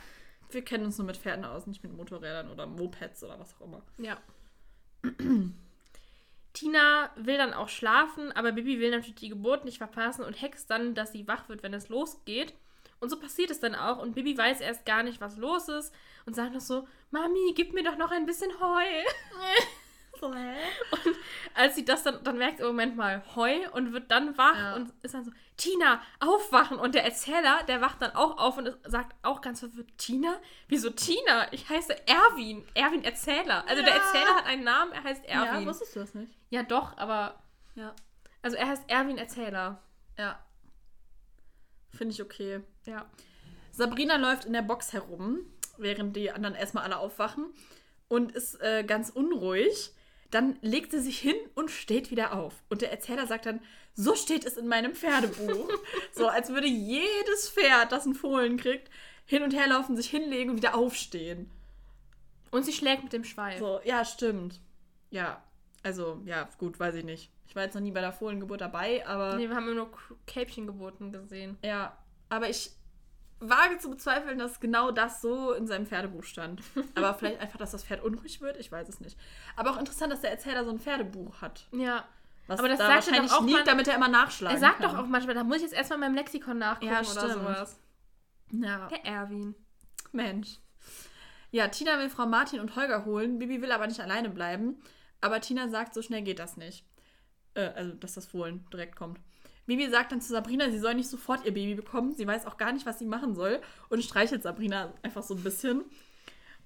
S2: Wir kennen uns nur mit Pferden aus, nicht mit Motorrädern oder Mopeds oder was auch immer.
S1: ja. Tina will dann auch schlafen, aber Bibi will natürlich die Geburt nicht verpassen und hext dann, dass sie wach wird, wenn es losgeht. Und so passiert es dann auch und Bibi weiß erst gar nicht, was los ist und sagt noch so, Mami, gib mir doch noch ein bisschen Heu.
S2: So, hä?
S1: Als sie das dann, dann merkt, sie, oh, Moment mal, Heu und wird dann wach
S2: Ja.
S1: und ist dann so, Tina, aufwachen. Und der Erzähler, der wacht dann auch auf und sagt auch ganz verwirrt, Tina? Wieso Tina? Ich heiße Erwin. Erwin Erzähler. Also der
S2: Ja.
S1: Erzähler hat einen Namen, er heißt
S2: Ja,
S1: Erwin. Ja,
S2: wusstest du das nicht?
S1: doch, aber,
S2: Ja.
S1: also er heißt Erwin Erzähler.
S2: Ja. Finde ich okay.
S1: Ja.
S2: Sabrina läuft in der Box herum, während die anderen erstmal alle aufwachen und ist äh, ganz unruhig. Dann legt sie sich hin und steht wieder auf. Und der Erzähler sagt dann, so steht es in meinem Pferdebuch. so als würde jedes Pferd, das einen Fohlen kriegt, hin und her laufen, sich hinlegen und wieder aufstehen.
S1: Und sie schlägt mit dem Schweif.
S2: So, ja, stimmt. Ja, also, ja, gut, weiß ich nicht. Ich war jetzt noch nie bei der Fohlengeburt dabei, aber.
S1: Nee, wir haben nur Kälbchengeburten gesehen.
S2: Ja, aber ich wage zu bezweifeln, dass genau das so in seinem Pferdebuch stand. Aber vielleicht einfach, dass das Pferd unruhig wird, ich weiß es nicht. Aber auch interessant, dass der Erzähler so ein Pferdebuch hat.
S1: Ja.
S2: Was
S1: Aber das
S2: da
S1: sagt er doch auch
S2: liegt,
S1: mal-
S2: damit er immer nachschlagen
S1: Er sagt
S2: kann.
S1: doch auch manchmal, da muss ich jetzt erstmal in meinem Lexikon nachgucken
S2: Ja,
S1: oder sowas.
S2: Ja,
S1: Der Erwin.
S2: Mensch. Ja, Tina will Frau Martin und Holger holen. Bibi will aber nicht alleine bleiben. Aber Tina sagt, so schnell geht das nicht. Äh, also, dass das Fohlen direkt kommt. Bibi sagt dann zu Sabrina, sie soll nicht sofort ihr Baby bekommen. Sie weiß auch gar nicht, was sie machen soll. Und streichelt Sabrina einfach so ein bisschen.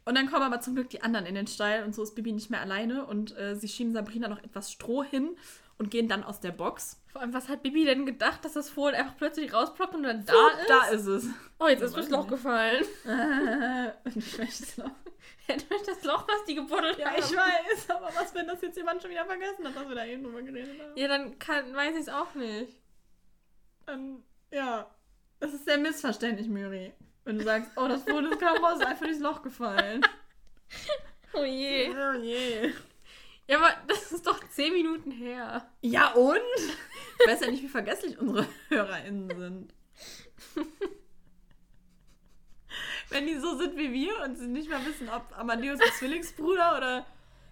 S2: Und dann kommen aber zum Glück die anderen in den Stall. Und so ist Bibi nicht mehr alleine. Und äh, sie schieben Sabrina noch etwas Stroh hin und gehen dann aus der Box.
S1: Vor allem, was hat Bibi denn gedacht, dass das Fohlen einfach plötzlich rausploppt und dann da
S2: Da,
S1: ist?
S2: da ist es.
S1: Oh, jetzt ist
S2: Weiß
S1: das Loch gefallen.
S2: Welches Loch?
S1: Durch das Loch, was die gebuddelt
S2: Ja,
S1: haben.
S2: ich weiß, aber was, wenn das jetzt jemand schon wieder vergessen hat, dass wir da eben drüber geredet haben?
S1: Ja, dann kann, weiß ich es auch nicht.
S2: Ähm, ja, das ist sehr missverständlich, Miri. Wenn du sagst, oh, das Foto kam raus, ist einfach durchs Loch gefallen.
S1: Oh je.
S2: Oh je.
S1: Ja, aber das ist doch zehn Minuten her.
S2: Ja, und? Ich weiß ja nicht, wie vergesslich unsere HörerInnen sind. Wenn die so sind wie wir und sie nicht mal wissen, ob Amadeus ein Zwillingsbruder oder.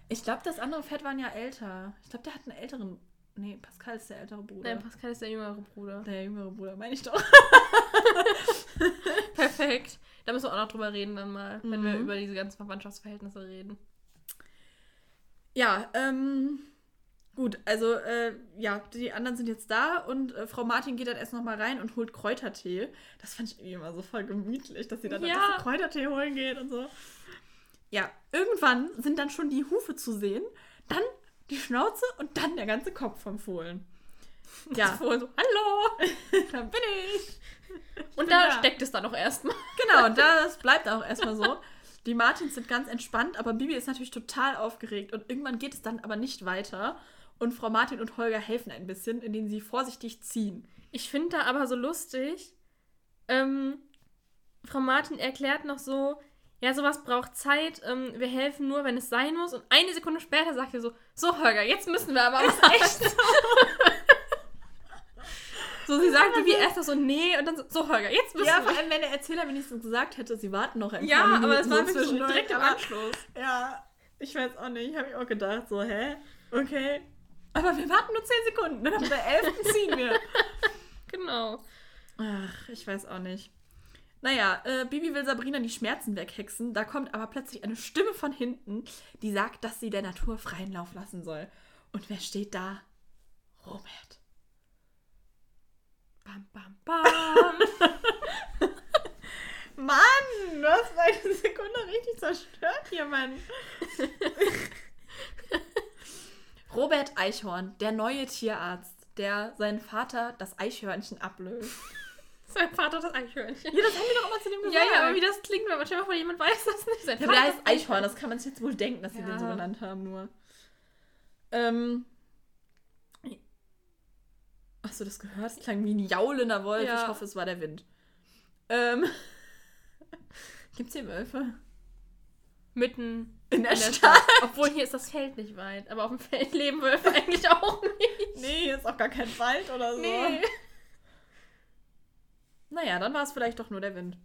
S2: Ich glaube, das andere Pferd waren ja älter. Ich glaube, der hat einen älteren. Nee, Pascal ist der ältere Bruder.
S1: Nein, Pascal ist der jüngere Bruder.
S2: der jüngere Bruder, meine ich doch.
S1: Perfekt. Da müssen wir auch noch drüber reden dann mal, wenn wir
S2: Mhm.
S1: über diese ganzen Verwandtschaftsverhältnisse reden.
S2: Ja, ähm, gut, also, äh, ja, die anderen sind jetzt da und äh, Frau Martin geht dann erst noch mal rein und holt Kräutertee. Das fand ich irgendwie immer so voll gemütlich, dass sie dann
S1: Ja.
S2: so Kräutertee holen geht und so. Ja, irgendwann sind dann schon die Hufe zu sehen, dann die Schnauze und dann der ganze Kopf vom Fohlen. Ja,
S1: Das Fohlen so, hallo!
S2: da bin ich.
S1: Und
S2: bin
S1: da
S2: da.
S1: steckt es dann noch erstmal.
S2: Genau, und das bleibt auch erstmal so. Die Martins sind ganz entspannt, aber Bibi ist natürlich total aufgeregt und irgendwann geht es dann aber nicht weiter. Und Frau Martin und Holger helfen ein bisschen, indem sie vorsichtig ziehen.
S1: Ich finde da aber so lustig, ähm, Frau Martin erklärt noch so, ja, sowas braucht Zeit, ähm, wir helfen nur, wenn es sein muss. Und eine Sekunde später sagt er so, so Holger, jetzt müssen wir aber was echt. so, sie sagt wie erst noch so, nee, und dann so, so Holger, jetzt müssen
S2: Ja, vor
S1: wir.
S2: allem, wenn der Erzähler wenigstens gesagt hätte, sie warten noch ein
S1: Ja, aber es war
S2: so
S1: direkt im Anschluss.
S2: Ja, ich weiß auch nicht. Ich habe mir auch gedacht, so, hä? Okay. Aber wir warten nur 10 Sekunden, dann haben wir 11. ziehen wir.
S1: Genau.
S2: Ach, ich weiß auch nicht. Naja, äh, Bibi will Sabrina die Schmerzen weghexen. Da kommt aber plötzlich eine Stimme von hinten, die sagt, dass sie der Natur freien Lauf lassen soll. Und wer steht da? Robert.
S1: Bam, bam, bam.
S2: Mann, du hast meine Sekunde richtig zerstört hier, Mann. Robert Eichhorn, der neue Tierarzt, der seinen Vater das Eichhörnchen ablöst.
S1: Sein Vater das Eichhörnchen.
S2: Ja, das haben wir doch immer zu dem
S1: Ja,
S2: gesagt.
S1: ja, aber wie das klingt, wenn man vor, jemand weiß das nicht. Sein
S2: Ja, aber der
S1: Vater
S2: heißt
S1: das
S2: Eichhorn, das kann man sich jetzt wohl denken, dass sie
S1: Ja.
S2: den so genannt haben, nur. Ähm. Du das gehört? Das klang wie ein jaulender Wolf.
S1: Ja.
S2: Ich hoffe, es war der Wind. Ähm. Gibt's hier Wölfe?
S1: Mitten
S2: In der
S1: Stadt.
S2: Stadt.
S1: Obwohl hier ist das Feld nicht weit. Aber auf dem Feld leben Wölfe eigentlich auch nicht.
S2: Nee, hier ist auch gar kein Wald oder so.
S1: Nee.
S2: Naja, dann war es vielleicht doch nur der Wind.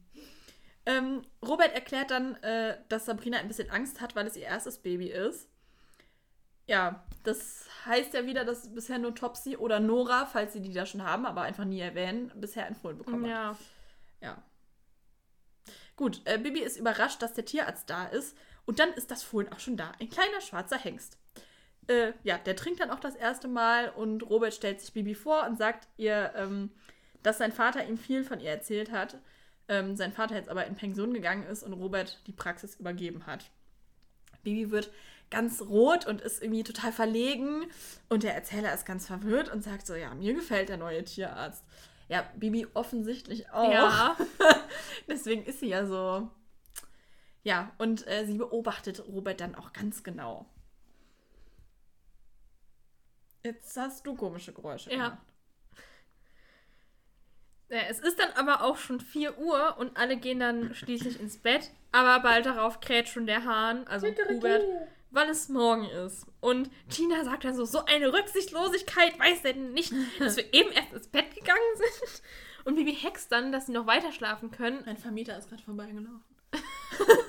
S2: Ähm, Robert erklärt dann, äh, dass Sabrina ein bisschen Angst hat, weil es ihr erstes Baby ist. Ja, das heißt ja wieder, dass bisher nur Topsy oder Nora, falls sie die da schon haben, aber einfach nie erwähnen, bisher empfohlen bekommen hat.
S1: Ja.
S2: Ja. Gut, äh, Bibi ist überrascht, dass der Tierarzt da ist. Und dann ist das Fohlen auch schon da. Ein kleiner schwarzer Hengst. Äh, ja, der trinkt dann auch das erste Mal und Robert stellt sich Bibi vor und sagt ihr, ähm, dass sein Vater ihm viel von ihr erzählt hat. Ähm, sein Vater jetzt aber in Pension gegangen ist und Robert die Praxis übergeben hat. Bibi wird ganz rot und ist irgendwie total verlegen. Und der Erzähler ist ganz verwirrt und sagt so: Ja, mir gefällt der neue Tierarzt. Ja, Bibi offensichtlich auch.
S1: Ja.
S2: Deswegen ist sie ja so. Ja, und äh, sie beobachtet Robert dann auch ganz genau. Jetzt hast du komische Geräusche
S1: Ja.
S2: gemacht.
S1: Ja, es ist dann aber auch schon 4 Uhr und alle gehen dann schließlich ins Bett. Aber bald darauf kräht schon der Hahn, also Hubert, weil es morgen ist. Und Tina sagt dann so, so eine Rücksichtslosigkeit, weiß denn nicht, dass wir eben erst ins Bett gegangen sind. Und Bibi hext dann, dass sie noch weiter schlafen können.
S2: Mein Vermieter ist gerade vorbeigelaufen.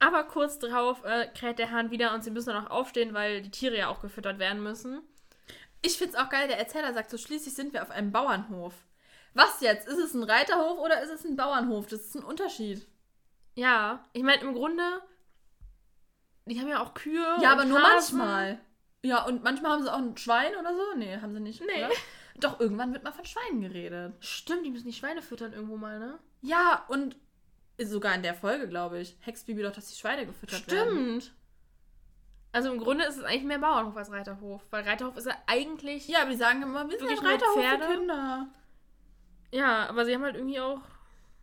S1: Aber kurz darauf äh, kräht der Hahn wieder und sie müssen dann auch aufstehen, weil die Tiere ja auch gefüttert werden müssen.
S2: Ich find's auch geil, der Erzähler sagt so, schließlich sind wir auf einem Bauernhof. Was jetzt? Ist es ein Reiterhof oder ist es ein Bauernhof? Das ist ein Unterschied.
S1: Ja, ich meine, im Grunde, die haben ja auch Kühe.
S2: Ja, aber nur
S1: Hasen.
S2: manchmal. Ja, und manchmal haben sie auch ein Schwein oder so. Nee, haben sie nicht.
S1: Nee.
S2: Oder? Doch, irgendwann wird mal von Schweinen geredet.
S1: Stimmt, die müssen die Schweine füttern irgendwo mal, ne?
S2: Ja, und sogar in der Folge, glaube ich, hext Bibi doch, dass die Schweine gefüttert werden.
S1: Stimmt. Also im Grunde ist es eigentlich mehr Bauernhof als Reiterhof, weil Reiterhof ist ja eigentlich.
S2: Ja, aber die sagen immer, wir sind
S1: nur
S2: Reiterhof für
S1: Pferde?
S2: Kinder.
S1: Ja, aber sie haben halt irgendwie auch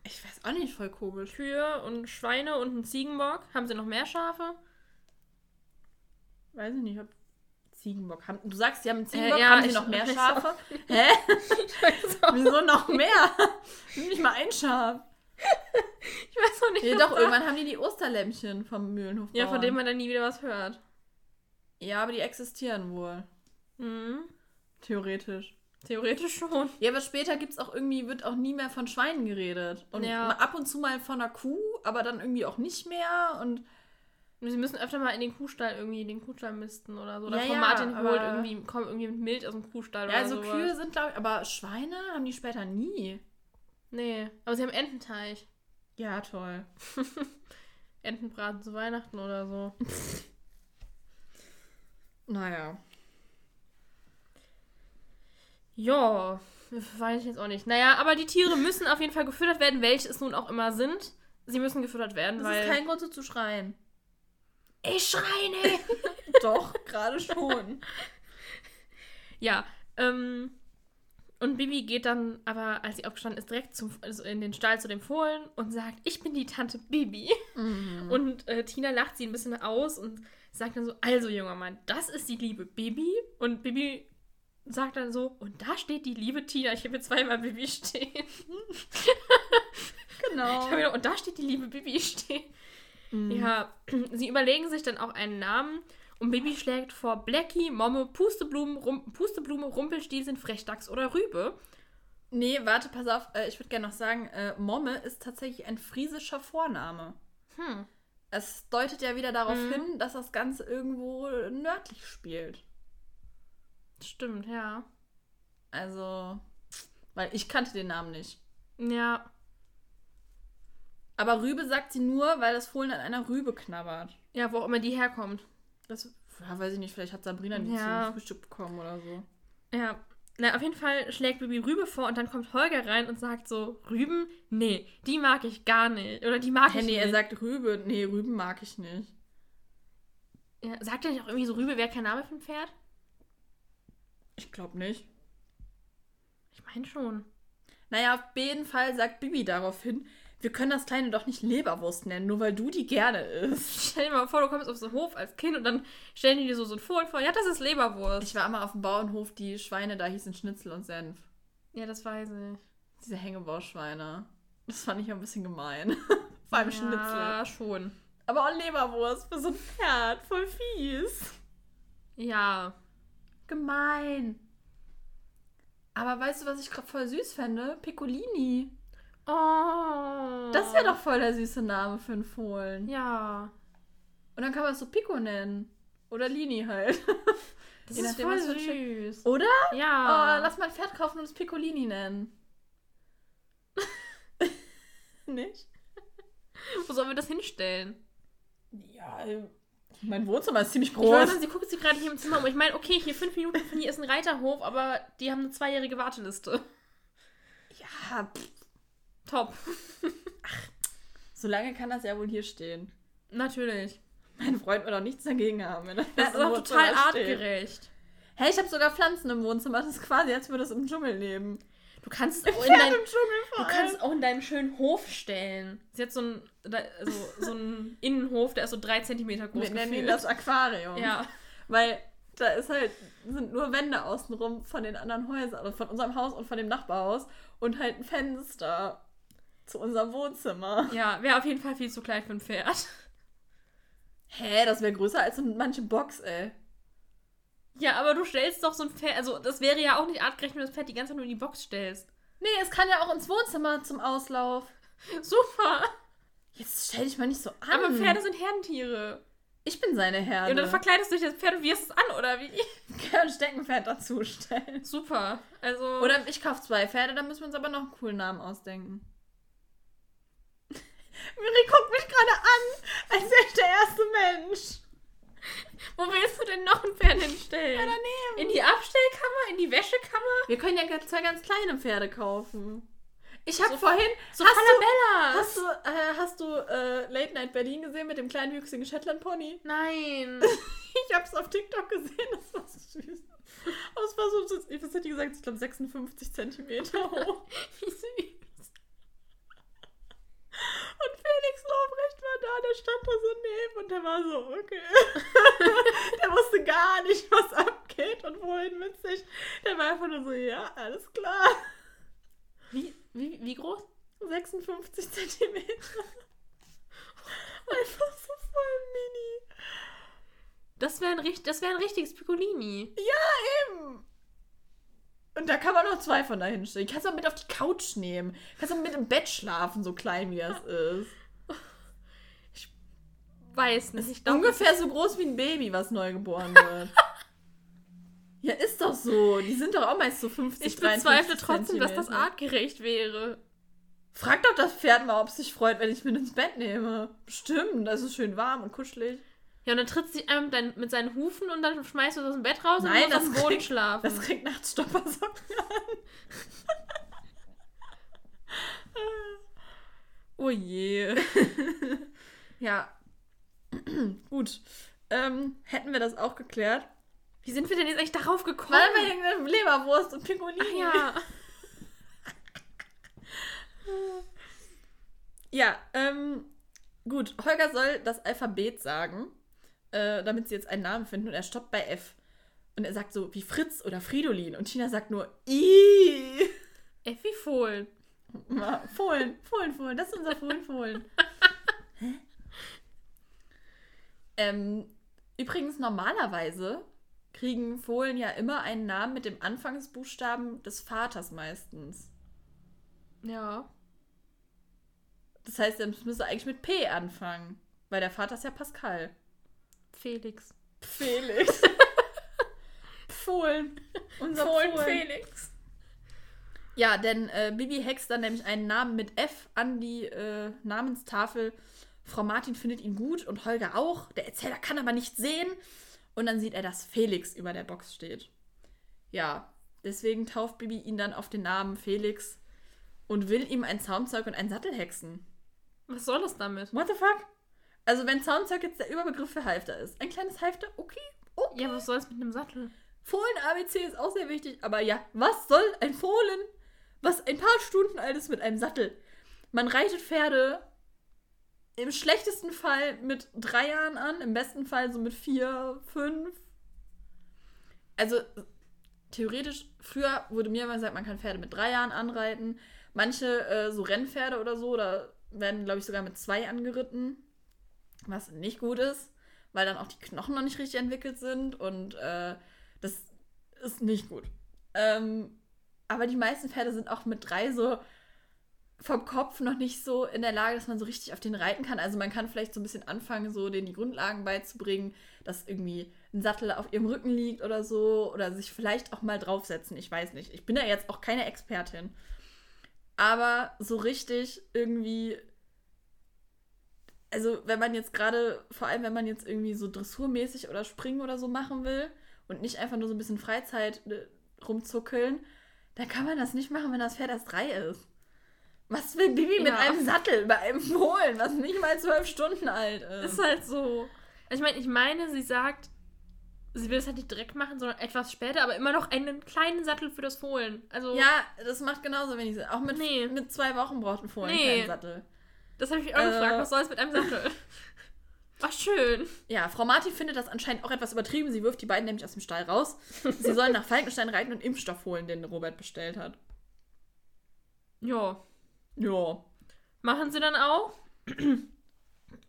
S2: Ich weiß auch nicht, voll komisch.
S1: Kühe und Schweine und einen Ziegenbock. Haben sie noch mehr Schafe?
S2: Weiß ich nicht, ob Ziegenbock haben. Du sagst, sie haben einen Ziegenbock,
S1: Äh, ja,
S2: haben sie noch mehr Schafe? Hä? Wieso noch mehr? nicht mal ein Schaf.
S1: Ich weiß auch nicht.
S2: Nee, doch, irgendwann haben die die Osterlämpchen vom Mühlenhof.
S1: Ja, von dem man dann nie wieder was hört.
S2: Ja, aber die existieren wohl.
S1: Mhm.
S2: Theoretisch.
S1: Theoretisch schon.
S2: Ja, aber später gibt's auch irgendwie, wird auch nie mehr von Schweinen geredet. Und
S1: Ja.
S2: ab und zu mal von einer Kuh, aber dann irgendwie auch nicht mehr. Und
S1: Sie müssen öfter mal in den Kuhstall irgendwie den Kuhstall misten oder so. Oder
S2: Ja, ja,
S1: Martin holt
S2: aber-
S1: irgendwie, kommt irgendwie mit Milch aus dem Kuhstall
S2: ja,
S1: oder
S2: also
S1: sowas.
S2: Kühe sind, glaube ich, aber Schweine haben die später nie.
S1: Nee, aber sie haben Ententeich.
S2: Ja, toll.
S1: Entenbraten zu Weihnachten oder so.
S2: Naja.
S1: Ja, weiß ich jetzt auch nicht. Naja, aber die Tiere müssen auf jeden Fall gefüttert werden, welche es nun auch immer sind. Sie müssen gefüttert werden,
S2: Das
S1: weil.
S2: ist kein Grund so zu schreien.
S1: ich schreie
S2: Doch, gerade schon.
S1: Ja, ähm. Und Bibi geht dann, aber als sie aufgestanden ist, direkt zum, also in den Stall zu dem Fohlen und sagt, ich bin die Tante Bibi.
S2: Mhm.
S1: Und äh, Tina lacht sie ein bisschen aus und sagt dann so, also junger Mann, das ist die liebe Bibi. Und Bibi sagt dann so, und da steht die liebe Tina. Ich habe zweimal Bibi stehen.
S2: Genau.
S1: Mir, und da steht die liebe Bibi stehen.
S2: Mhm.
S1: Ja, sie überlegen sich dann auch einen Namen und Bibi schlägt vor Blackie, Momme, Pusteblumen, Rum, Pusteblume, Rumpelstilzchen, Frechdachs oder Rübe.
S2: Nee, warte, pass auf. Äh, ich würde gerne noch sagen, äh, Momme ist tatsächlich ein friesischer Vorname.
S1: Hm.
S2: Es deutet ja wieder darauf
S1: Mhm.
S2: hin, dass das Ganze irgendwo nördlich spielt.
S1: Stimmt, ja.
S2: Also, weil ich kannte den Namen nicht.
S1: Ja,
S2: Aber Rübe sagt sie nur, weil das Fohlen an einer Rübe knabbert.
S1: ja, wo auch immer die herkommt.
S2: Das, ja, weiß ich nicht, vielleicht hat Sabrina die
S1: Ja.
S2: zum Frühstück bekommen oder so.
S1: Ja. Na, auf jeden Fall schlägt Bibi Rübe vor und dann kommt Holger rein und sagt so, Rüben? Nee, die mag ich gar nicht. Oder die mag
S2: Hä,
S1: ich
S2: nee,
S1: nicht.
S2: er sagt Rübe. Nee, Rüben mag ich nicht.
S1: ja, sagt er nicht auch irgendwie so, Rübe wäre kein Name für ein Pferd?
S2: Ich glaube nicht.
S1: Ich meine schon.
S2: Naja, auf jeden Fall sagt Bibi daraufhin, wir können das Kleine doch nicht Leberwurst nennen, nur weil du die gerne isst.
S1: Stell dir mal vor, du kommst auf so einen Hof als Kind und dann stellen die dir so, so ein Fohlen vor. Ja, das ist Leberwurst.
S2: Ich war immer auf dem Bauernhof, die Schweine da hießen Schnitzel und Senf.
S1: ja, das weiß ich.
S2: Diese Hängebauschweine. Das fand ich ein bisschen gemein. Vor allem Schnitzel.
S1: Ja, schon.
S2: Aber auch Leberwurst für so ein Pferd. Voll fies.
S1: Ja.
S2: Gemein. Aber weißt du, was ich gerade voll süß fände? Piccolini.
S1: Oh.
S2: Das wäre doch voll der süße Name für einen Fohlen.
S1: Ja.
S2: Und dann kann man es so Pico nennen. Oder Lini halt.
S1: Das
S2: Je
S1: ist
S2: nachdem,
S1: voll
S2: was
S1: süß.
S2: Oder?
S1: Ja.
S2: Oh, lass mal ein Pferd kaufen und es Piccolini nennen. Nicht?
S1: Wo sollen wir das hinstellen?
S2: Ja, mein Wohnzimmer ist ziemlich
S1: Ich
S2: groß.
S1: sagen, sie guckt sich gerade hier im Zimmer um. Ich meine, okay, hier fünf Minuten von hier ist ein Reiterhof, aber die haben eine zweijährige Warteliste.
S2: Ja, pff,
S1: Top.
S2: so lange kann das ja wohl hier stehen.
S1: Natürlich.
S2: Mein Freund wird auch nichts dagegen haben, wenn das,
S1: Das ist auch total
S2: steht.
S1: artgerecht.
S2: Hey, ich habe sogar Pflanzen im Wohnzimmer. Das ist quasi, als würde es im Dschungel leben.
S1: Du kannst es auch in, dein, du kannst auch in deinem schönen Hof stellen. Sie hat so einen, also, so einen Innenhof, der ist so drei Zentimeter groß
S2: Wir nennen ihn das Aquarium.
S1: Ja.
S2: Weil da ist halt, sind nur Wände außenrum von den anderen Häusern, also von unserem Haus und von dem Nachbarhaus und halt ein Fenster zu unserem Wohnzimmer.
S1: Ja, wäre auf jeden Fall viel zu klein für ein Pferd.
S2: Hä, das wäre größer als so manche Box, ey.
S1: Ja, aber du stellst doch so ein Pferd, also das wäre ja auch nicht artgerecht, wenn du das Pferd die ganze Zeit nur in die Box stellst.
S2: Nee, es kann ja auch ins Wohnzimmer zum Auslauf.
S1: Super.
S2: Jetzt stell dich mal nicht so an.
S1: Aber Pferde sind Herdentiere.
S2: Ich bin seine
S1: Ja,
S2: Herde.
S1: und dann verkleidest du dich als Pferd und wirst es an, oder wie?
S2: kann ein Steckenpferd dazu stellen.
S1: Super. Also.
S2: Oder ich kaufe zwei Pferde, dann müssen wir uns aber noch einen coolen Namen ausdenken. Miri guckt mich gerade an, als wäre ich der erste Mensch.
S1: Wo willst du denn noch ein Pferd hinstellen?
S2: Ja, daneben.
S1: In die Abstellkammer? In die Wäschekammer?
S2: Wir können ja zwei ganz kleine Pferde kaufen. Ich habe
S1: So-
S2: vorhin.
S1: So
S2: hast du, hast du, äh, hast du äh, Late Night Berlin gesehen mit dem kleinwüchsigen Shetland Pony?
S1: Nein.
S2: Ich habe es auf TikTok gesehen, das war so süß. Aber es war so, so- was hat die gesagt? Ich glaube 56 Zentimeter hoch.
S1: Wie süß.
S2: Und Felix Lobrecht war da, der stand da so neben und der war so, okay. der wusste gar nicht, was abgeht und wohin mit sich. Der war einfach nur so, ja, alles klar.
S1: Wie, wie, wie groß?
S2: 56 Zentimeter. Einfach so voll mini.
S1: Das wäre ein, das wär ein richtiges Piccolini.
S2: Ja, eben. Und da kann man noch zwei von da hinstellen. Kannst du auch mit auf die Couch nehmen. Kannst auch mit im Bett schlafen, so klein wie das ist.
S1: Weiß nicht. Ich glaub,
S2: Ungefähr so groß wie ein Baby, was neu geboren wird. ja, ist doch so. Die sind doch auch meist so 50,
S1: Ich bezweifle
S2: 53
S1: trotzdem, dass das artgerecht wäre.
S2: Frag doch das Pferd mal, ob es sich freut, wenn ich mit ins Bett nehme. Bestimmt, das ist schön warm und kuschelig.
S1: Ja, und dann tritt sie einmal mit, dein, mit seinen Hufen und dann schmeißt du es aus dem Bett raus
S2: Nein,
S1: und musst auf
S2: das
S1: dem Boden schlafen.
S2: Das kriegt nachts Stoppersocken an.
S1: oh je.
S2: Ja. Gut. Ähm, hätten wir das auch geklärt?
S1: Wie sind wir denn jetzt eigentlich darauf gekommen?
S2: Weil wir wegen Leberwurst und Pinguini.
S1: Ach ja.
S2: Ja, ähm, gut. Holger soll das Alphabet sagen, äh, damit sie jetzt einen Namen finden und er stoppt bei F. Und er sagt so wie Fritz oder Fridolin und Tina sagt nur I.
S1: Effi Fohlen.
S2: Ma- Fohlen, Fohlen, Fohlen. Das ist unser Fohlen, Fohlen. Hä? Ähm, übrigens, normalerweise kriegen Fohlen ja immer einen Namen mit dem Anfangsbuchstaben des Vaters meistens.
S1: Ja.
S2: Das heißt, es müsste eigentlich mit P anfangen. Weil der Vater ist ja Pascal.
S1: Felix.
S2: Felix. Fohlen. Unser Fohlen.
S1: Felix.
S2: Ja, denn äh, Bibi hext dann nämlich einen Namen mit F an die äh, Namenstafel. Frau Martin findet ihn gut und Holger auch. Der Erzähler kann aber nicht sehen. Und dann sieht er, dass Felix über der Box steht. Ja, deswegen tauft Bibi ihn dann auf den Namen Felix und will ihm ein Zaumzeug und einen Sattel hexen.
S1: Was soll das damit?
S2: What the fuck? Also wenn jetzt der Überbegriff für Halfter ist. Ein kleines Halfter, okay, okay.
S1: Ja, was soll es mit einem Sattel?
S2: Fohlen ABC ist auch sehr wichtig, aber ja, was soll ein Fohlen, was ein paar Stunden alt ist mit einem Sattel? Man reitet Pferde im schlechtesten Fall mit drei Jahren an, im besten Fall so mit vier, fünf. Also theoretisch, früher wurde mir immer gesagt, man kann Pferde mit drei Jahren anreiten. Manche äh, so Rennpferde oder so, da werden, glaube ich, sogar mit zwei angeritten, was nicht gut ist, weil dann auch die Knochen noch nicht richtig entwickelt sind und äh, das ist nicht gut. Ähm, aber die meisten Pferde sind auch mit drei so vom Kopf noch nicht so in der Lage, dass man so richtig auf den reiten kann. Also man kann vielleicht so ein bisschen anfangen, so denen die Grundlagen beizubringen, dass irgendwie ein Sattel auf ihrem Rücken liegt oder so oder sich vielleicht auch mal draufsetzen. Ich weiß nicht. Ich bin da jetzt auch keine Expertin. Aber so richtig irgendwie also wenn man jetzt gerade, vor allem wenn man jetzt irgendwie so dressurmäßig oder springen oder so machen will und nicht einfach nur so ein bisschen Freizeit äh, rumzuckeln, dann kann man das nicht machen, wenn das Pferd erst drei ist. Was will Bibi mit
S1: Ja.
S2: einem Sattel bei einem Fohlen, was nicht mal zwölf Stunden alt ist?
S1: Ist halt so. Ich meine, ich meine, sie sagt, sie will es halt nicht direkt machen, sondern etwas später, aber immer noch einen kleinen Sattel für das Fohlen. Also,
S2: Ja, das macht genauso wenig Sinn. Auch mit,
S1: Nee.
S2: mit zwei Wochen braucht ein Fohlen
S1: Nee.
S2: keinen Sattel.
S1: Das habe ich mich auch
S2: Äh.
S1: gefragt. Was soll es mit einem Sattel? Ach, schön.
S2: Ja, Frau Marti findet das anscheinend auch etwas übertrieben. Sie wirft die beiden nämlich aus dem Stall raus. Sie sollen nach Falkenstein reiten und Impfstoff holen, den Robert bestellt hat.
S1: Ja.
S2: Ja.
S1: Machen sie dann auch.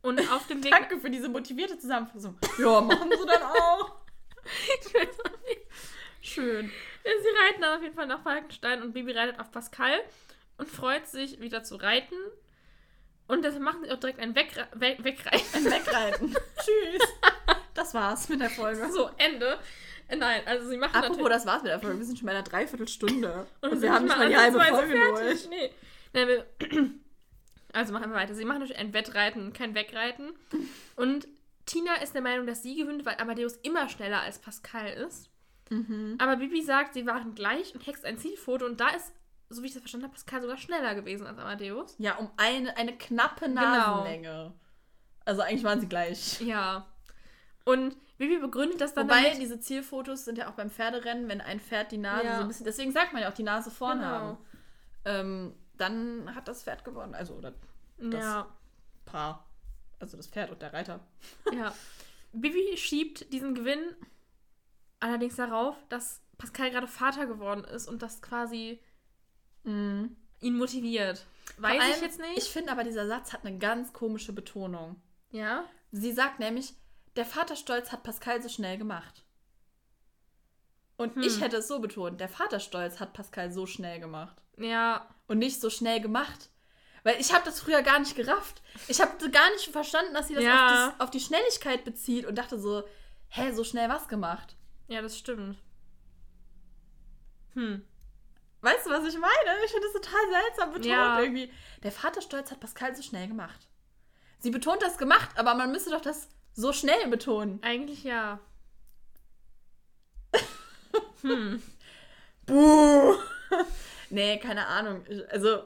S1: Und auf dem Weg.
S2: Danke für diese motivierte Zusammenfassung. Ja, machen sie dann auch.
S1: Ich weiß auch nicht.
S2: Schön.
S1: Sie reiten dann auf jeden Fall nach Falkenstein und Bibi reitet auf Pascal und freut sich, wieder zu reiten. Und deshalb machen sie auch direkt ein Wegre We Wegreiten.
S2: Wegreiten. Tschüss. Das war's mit der Folge.
S1: So, Ende. Äh, Nein, also sie machen
S2: Apropos, das war's mit der Folge. Wir sind schon bei einer Dreiviertelstunde. Und,
S1: sind
S2: wir haben nicht mal die halbe Folge
S1: fertig.
S2: durch.
S1: Nee. Nein, wir, also machen wir weiter. Sie machen natürlich ein Wettreiten, kein Wegreiten. Und Tina ist der Meinung, dass sie gewinnt, weil Amadeus immer schneller als Pascal ist.
S2: Mhm.
S1: Aber Bibi sagt, sie waren gleich und hext ein Zielfoto. Und da ist, so wie ich das verstanden habe, Pascal sogar schneller gewesen als Amadeus.
S2: Ja, um eine, eine knappe
S1: Genau.
S2: Nasenlänge. Also eigentlich waren sie gleich.
S1: Ja. Und Bibi begründet das dann
S2: Wobei,
S1: damit-
S2: diese Zielfotos sind ja auch beim Pferderennen, wenn ein Pferd die Nase
S1: Ja.
S2: so ein bisschen. Deswegen sagt man ja auch die Nase vorn
S1: Genau.
S2: haben. Ähm, dann hat das Pferd gewonnen. Also, oder das-
S1: Ja,
S2: Paar. Also das Pferd und der Reiter.
S1: ja. Bibi schiebt diesen Gewinn allerdings darauf, dass Pascal gerade Vater geworden ist und das quasi ihn motiviert. Weiß
S2: allem,
S1: ich jetzt nicht.
S2: Ich finde aber, dieser Satz hat eine ganz komische Betonung.
S1: ja.
S2: Sie sagt nämlich, der Vaterstolz hat Pascal so schnell gemacht. Und
S1: Hm.
S2: ich hätte es so betont, der Vaterstolz hat Pascal so schnell gemacht.
S1: Ja.
S2: Und nicht so schnell gemacht. Weil ich habe das früher gar nicht gerafft. Ich habe gar nicht verstanden, dass sie das,
S1: Ja.
S2: auf, das auf die Schnelligkeit bezieht und dachte so, hä, so schnell was gemacht?
S1: Ja, das stimmt. Hm.
S2: Weißt du, was ich meine? Ich finde das total seltsam betont
S1: Ja.
S2: irgendwie. Der Vaterstolz hat Pascal so schnell gemacht. Sie betont das gemacht, aber man müsste doch das so schnell betonen.
S1: Eigentlich ja. hm.
S2: Buh. nee, keine Ahnung. Also,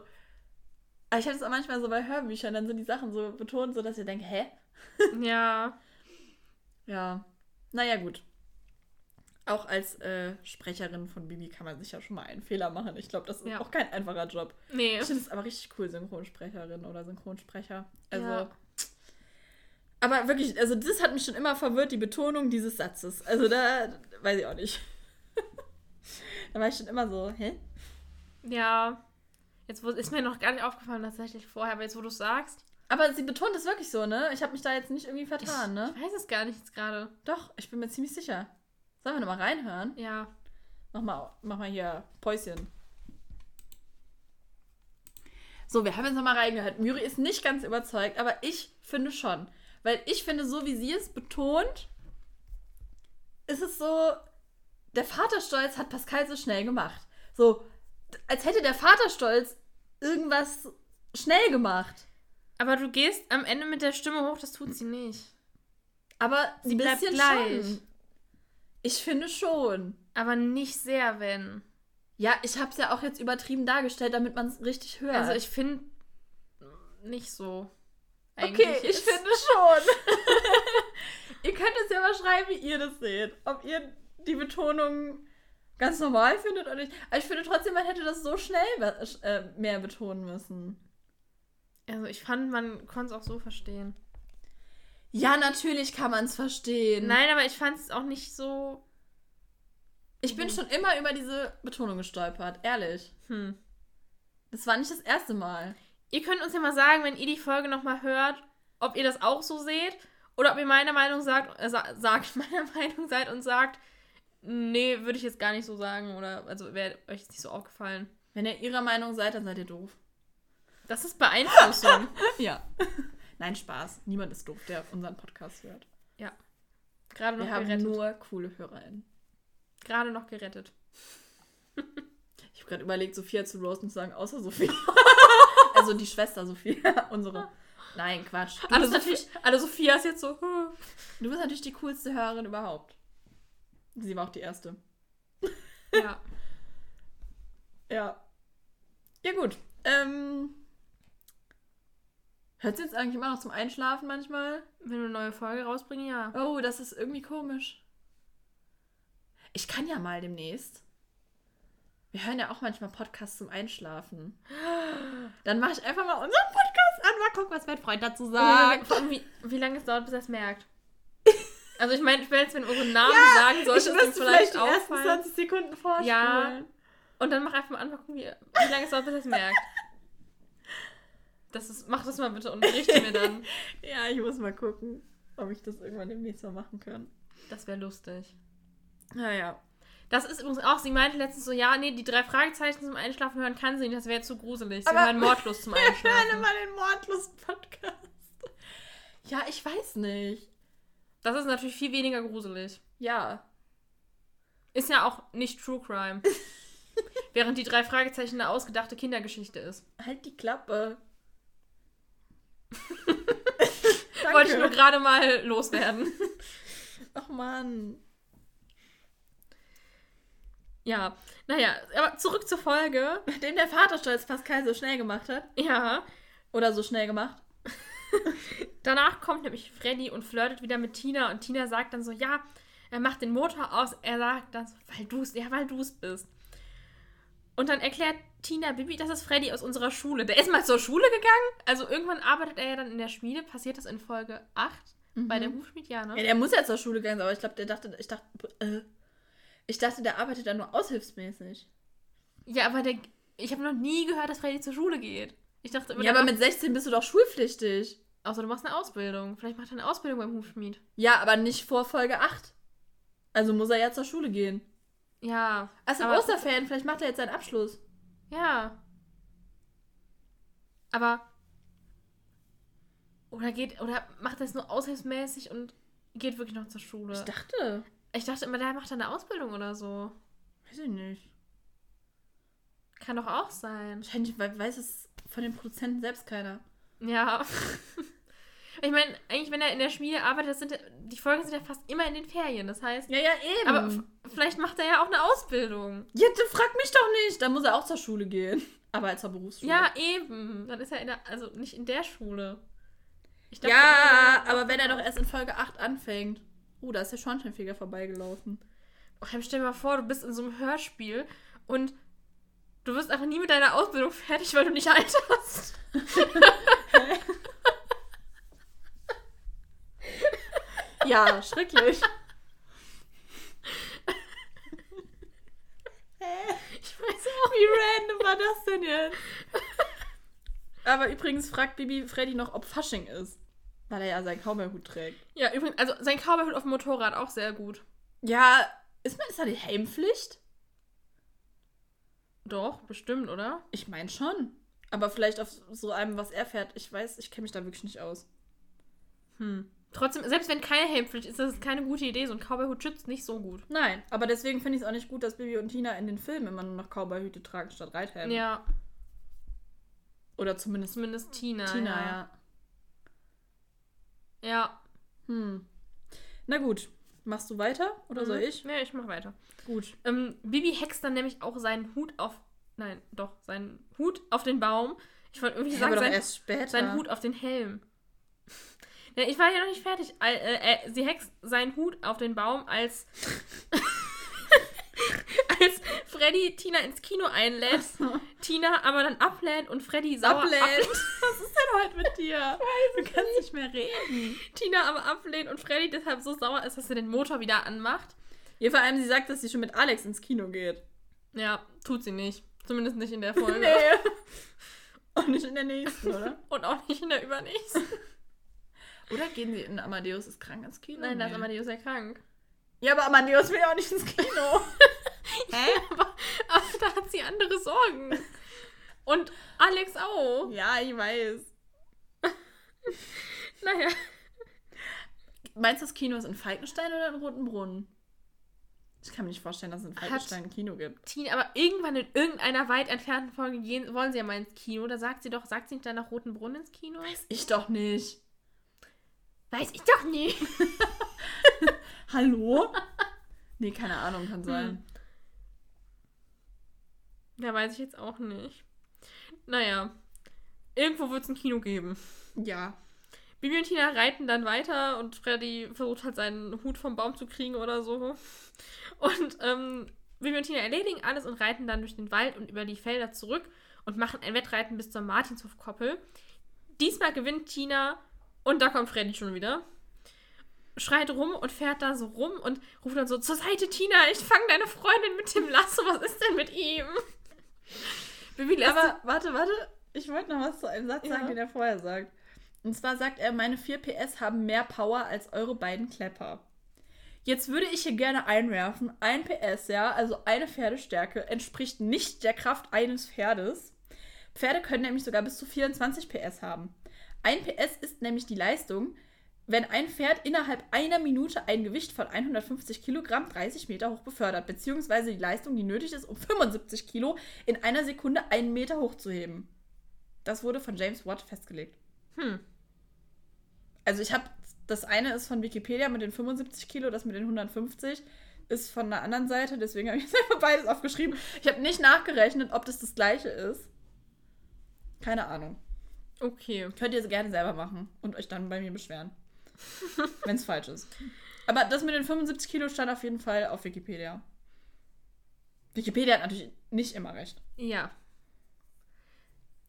S2: ich hatte es auch manchmal so bei Hörbüchern, dann sind die Sachen so betont, so dass ihr denkt, hä?
S1: Ja.
S2: Ja. Naja, gut. Auch als äh, Sprecherin von Bibi kann man sich ja schon mal einen Fehler machen. Ich glaube, das ist
S1: Ja.
S2: auch kein einfacher Job.
S1: Nee.
S2: Ich finde es aber richtig cool, Synchronsprecherin oder Synchronsprecher. Also.
S1: Ja.
S2: Aber wirklich, also das hat mich schon immer verwirrt, die Betonung dieses Satzes. Also da weiß ich auch nicht. da war ich schon immer so, hä?
S1: Ja. Jetzt ist mir noch gar nicht aufgefallen, tatsächlich vorher, aber jetzt, wo du es sagst.
S2: Aber sie betont es wirklich so, ne? Ich habe mich da jetzt nicht irgendwie vertan, ne?
S1: Ich weiß es gar nicht jetzt gerade.
S2: Doch, ich bin mir ziemlich sicher. Sollen wir nochmal reinhören?
S1: Ja.
S2: Mach mal, mach mal hier Päuschen. So, wir haben jetzt nochmal reingehört. Miri ist nicht ganz überzeugt, aber ich finde schon. Weil ich finde, so wie sie es betont, ist es so, der Vaterstolz hat Pascal so schnell gemacht. So, als hätte der Vaterstolz irgendwas schnell gemacht.
S1: Aber du gehst am Ende mit der Stimme hoch, das tut sie nicht.
S2: Aber
S1: Sie bleibt gleich.
S2: schon. Ich finde schon.
S1: Aber nicht sehr, wenn.
S2: Ja, ich habe es ja auch jetzt übertrieben dargestellt, damit man es richtig hört.
S1: Also ich finde nicht so.
S2: Okay, ich finde schon. ihr könnt es ja mal schreiben, wie ihr das seht. Ob ihr die Betonung ganz normal findet oder nicht. Aber ich finde trotzdem, man hätte das so schnell äh, mehr betonen müssen.
S1: Also ich fand, man konnte es auch so verstehen.
S2: Ja, natürlich kann man es verstehen.
S1: Nein, aber ich fand es auch nicht so.
S2: Ich bin schon immer über diese Betonung gestolpert, ehrlich.
S1: Hm.
S2: Das war nicht das erste Mal.
S1: Ihr könnt uns ja mal sagen, wenn ihr die Folge nochmal hört, ob ihr das auch so seht oder ob ihr meiner Meinung sagt, äh, sa sagt, meiner Meinung seid und sagt, nee, würde ich jetzt gar nicht so sagen oder also wäre euch jetzt nicht so aufgefallen.
S2: Wenn ihr ihrer Meinung seid, dann seid ihr doof.
S1: Das ist Beeinflussung.
S2: Ja. Nein, Spaß. Niemand ist doof, der unseren Podcast hört.
S1: Gerade noch
S2: Wir haben
S1: gerettet.
S2: nur coole HörerInnen.
S1: Gerade noch gerettet.
S2: Ich habe gerade überlegt, Sophia zu roasten und zu sagen, außer Sophia. also die Schwester Sophia, unsere. Nein, Quatsch. Du,
S1: Alle,
S2: natürlich,
S1: alle Sophia ist jetzt so.
S2: du bist natürlich die coolste Hörerin überhaupt. Sie war auch die erste.
S1: Ja.
S2: Ja. Ja, gut. Ähm, hört sie jetzt eigentlich immer noch zum Einschlafen manchmal?
S1: Wenn wir eine neue Folge rausbringen, ja.
S2: Oh, das ist irgendwie komisch. Ich kann ja mal demnächst. Wir hören ja auch manchmal Podcasts zum Einschlafen. Dann mache ich einfach mal unseren Podcast an, mal gucken, was mein Freund dazu sagt.
S1: Allem, wie, wie lange es dauert, bis er es merkt. Also ich meine, spätestens wenn wir unsere Namen sagen,
S2: ich
S1: sollte es ihm
S2: müsste
S1: vielleicht
S2: vielleicht
S1: auffallen.
S2: 20 Sekunden vorspulen.
S1: Ja. Und dann mach einfach mal an, mal gucken, wie, wie lange es dauert, bis er es merkt. Das ist, mach das mal bitte und berichte mir dann.
S2: Ja, ich muss mal gucken, ob ich das irgendwann demnächst mal machen kann.
S1: Das wäre lustig.
S2: Naja.
S1: Das ist übrigens auch, sie meinte letztens so, ja, nee, die drei Fragezeichen zum Einschlafen hören kann sie nicht, das wäre zu gruselig. Sie
S2: Aber-
S1: hören Mordlust zum
S2: Wir hören
S1: Einschlafen.
S2: immer den Mordlust-Podcast. Ja, ich weiß nicht.
S1: Das ist natürlich viel weniger gruselig.
S2: Ja.
S1: Ist ja auch nicht True Crime. Während die drei Fragezeichen eine ausgedachte Kindergeschichte ist.
S2: Halt die Klappe.
S1: Wollte ich nur gerade mal loswerden.
S2: Ach Mann.
S1: Ja, naja, aber zurück zur Folge.
S2: Nachdem der Vaterstolz Pascal so schnell gemacht hat.
S1: Ja,
S2: Oder so schnell gemacht.
S1: danach kommt nämlich Freddy und flirtet wieder mit Tina und Tina sagt dann so, ja, er macht den Motor aus. Er sagt dann so, weil du es, ja, weil du es bist. Und dann erklärt Tina Bibi, das ist Freddy aus unserer Schule. Der ist mal zur Schule gegangen. Also irgendwann arbeitet er ja dann in der Schmiede. Passiert das in Folge 8 bei der Hufschmied? Ja, ne?
S2: Ja, der muss ja zur Schule gehen, aber ich glaube, der dachte, ich dachte, äh, ich dachte, der arbeitet da nur aushilfsmäßig.
S1: Ja, aber der, ich habe noch nie gehört, dass Freddy zur Schule geht. Ich dachte immer,
S2: Ja, aber
S1: macht-
S2: mit 16 bist du doch schulpflichtig.
S1: Außer du machst eine Ausbildung. Vielleicht macht er eine Ausbildung beim Hufschmied.
S2: Ja, aber nicht vor Folge 8. Also muss er ja zur Schule gehen.
S1: Ja.
S2: Also
S1: aber-
S2: Osterferien, vielleicht macht er jetzt seinen Abschluss.
S1: Ja. Aber. Oder geht. Oder macht er es nur aushilfsmäßig und geht wirklich noch zur Schule?
S2: Ich dachte.
S1: Ich dachte immer, der macht dann eine Ausbildung oder so.
S2: Weiß ich nicht.
S1: Kann doch auch sein.
S2: Wahrscheinlich we- weiß es von den Produzenten selbst keiner.
S1: Ja. ich meine, eigentlich, wenn er in der Schmiede arbeitet, das sind die Folgen sind ja fast immer in den Ferien. Das heißt.
S2: Ja, ja, eben.
S1: Aber vielleicht macht er ja auch eine Ausbildung.
S2: ja, frag mich doch nicht. Da muss er auch zur Schule gehen. Aber als zur Berufsschule.
S1: Ja, eben. Dann ist er in der. Also nicht in der Schule. Ich dachte
S2: Ja, aber wenn er doch erst in Folge 8 anfängt. Oh, da ist der Schornsteinfeger vorbeigelaufen.
S1: Oh, stell dir mal vor, du bist in so einem Hörspiel und du wirst einfach nie mit deiner Ausbildung fertig, weil du nicht alt hast.
S2: Ja, schrecklich.
S1: Ich weiß auch.
S2: Wie random war das denn jetzt? Aber übrigens fragt Bibi Freddy noch, ob Fasching ist. Weil er ja seinen Cowboy-Hut trägt.
S1: Ja, übrigens, also sein Cowboyhut auf dem Motorrad auch sehr gut.
S2: Ja, ist, ist da die Helmpflicht?
S1: Doch, bestimmt, oder?
S2: Ich meine schon. Aber vielleicht auf so einem, was er fährt. Ich weiß, ich kenne mich da wirklich nicht aus.
S1: Hm. Trotzdem, selbst wenn keine Helmpflicht ist, das ist keine gute Idee. So ein Cowboyhut schützt nicht so gut.
S2: Nein, aber deswegen finde ich es auch nicht gut, dass Bibi und Tina in den Filmen immer nur noch Cowboy-Hüte tragen statt Reithelme.
S1: Ja,
S2: Oder zumindest
S1: zumindest Tina.
S2: Tina,
S1: ja.
S2: ja.
S1: Ja.
S2: Hm. Na gut. Machst du weiter oder soll
S1: Mhm.
S2: ich?
S1: Nee, ich mach weiter.
S2: Gut.
S1: Ähm, Bibi hext dann nämlich auch seinen Hut auf. Nein, doch, seinen Hut auf den Baum. Ich wollte irgendwie sagen,
S2: aber doch
S1: sein,
S2: erst später.
S1: seinen Hut auf den Helm. Ja, ich war ja noch nicht fertig. Äh, äh, sie hext seinen Hut auf den Baum, als, als Freddy Tina ins Kino einlädt. Tina aber dann ablehnt und Freddy sauer
S2: Ablehnt.
S1: ablehnt.
S2: Was ist denn heute mit dir? Du kannst nicht mehr reden.
S1: Tina aber ablehnt und Freddy deshalb so sauer ist, dass er den Motor wieder anmacht.
S2: Ja, vor allem, sie sagt, dass sie schon mit Alex ins Kino geht.
S1: Ja, tut sie nicht. Zumindest nicht in der Folge.
S2: Nee. Und nicht in der nächsten, oder?
S1: Und auch nicht in der übernächsten.
S2: Oder gehen sie in Amadeus ist krank ins Kino?
S1: Nein, da ist. Amadeus ja krank.
S2: Ja, aber Amadeus will ja auch nicht ins Kino. Hä?
S1: Aber, aber da hat sie andere Sorgen. Und Alex auch.
S2: Ja, ich weiß.
S1: Naja.
S2: Meinst du, das Kino ist in Falkenstein oder in Rotenbrunn? Ich kann mir nicht vorstellen, dass es in Falkenstein ein Kino gibt.
S1: Tina, aber irgendwann in irgendeiner weit entfernten Folge gehen, wollen sie ja mal ins Kino. Da sagt sie doch, sagt sie nicht dann nach Roten Brunnen ins Kino?
S2: Ich doch nicht.
S1: Weiß ich doch nie.
S2: Hallo? nee, keine Ahnung, kann sein.
S1: Ja, weiß ich jetzt auch nicht. Naja. Irgendwo wird es ein Kino geben.
S2: Ja.
S1: Bibi und Tina reiten dann weiter und Freddy versucht halt seinen Hut vom Baum zu kriegen oder so. Und ähm, Bibi und Tina erledigen alles und reiten dann durch den Wald und über die Felder zurück und machen ein Wettreiten bis zur Martinshofkoppel. Diesmal gewinnt Tina und da kommt Freddy schon wieder. Schreit rum und fährt da so rum und ruft dann so: Zur Seite, Tina, ich fange deine Freundin mit dem Lasso. Was ist denn mit ihm?
S2: Bibi Aber warte, warte. Ich wollte noch was zu einem Satz sagen,
S1: Ja.
S2: den er vorher sagt. Und zwar sagt er, meine 4 PS haben mehr Power als eure beiden Klepper. Jetzt würde ich hier gerne einwerfen, ein PS, ja, also eine Pferdestärke, entspricht nicht der Kraft eines Pferdes. Pferde können nämlich sogar bis zu 24 PS haben. Ein PS ist nämlich die Leistung, wenn ein Pferd innerhalb einer Minute ein Gewicht von 150 Kilogramm 30 Meter hoch befördert, beziehungsweise die Leistung, die nötig ist, um 75 Kilo in einer Sekunde einen Meter hochzuheben. Das wurde von James Watt festgelegt.
S1: Hm.
S2: Also ich habe, das eine ist von Wikipedia mit den 75 Kilo, das mit den 150 ist von einer anderen Seite, deswegen habe ich jetzt einfach beides aufgeschrieben. Ich habe nicht nachgerechnet, ob das das gleiche ist. Keine Ahnung.
S1: Okay.
S2: Könnt ihr gerne selber machen und euch dann bei mir beschweren. Wenn es falsch ist. Aber das mit den 75 Kilo stand auf jeden Fall auf Wikipedia. Wikipedia hat natürlich nicht immer recht.
S1: Ja.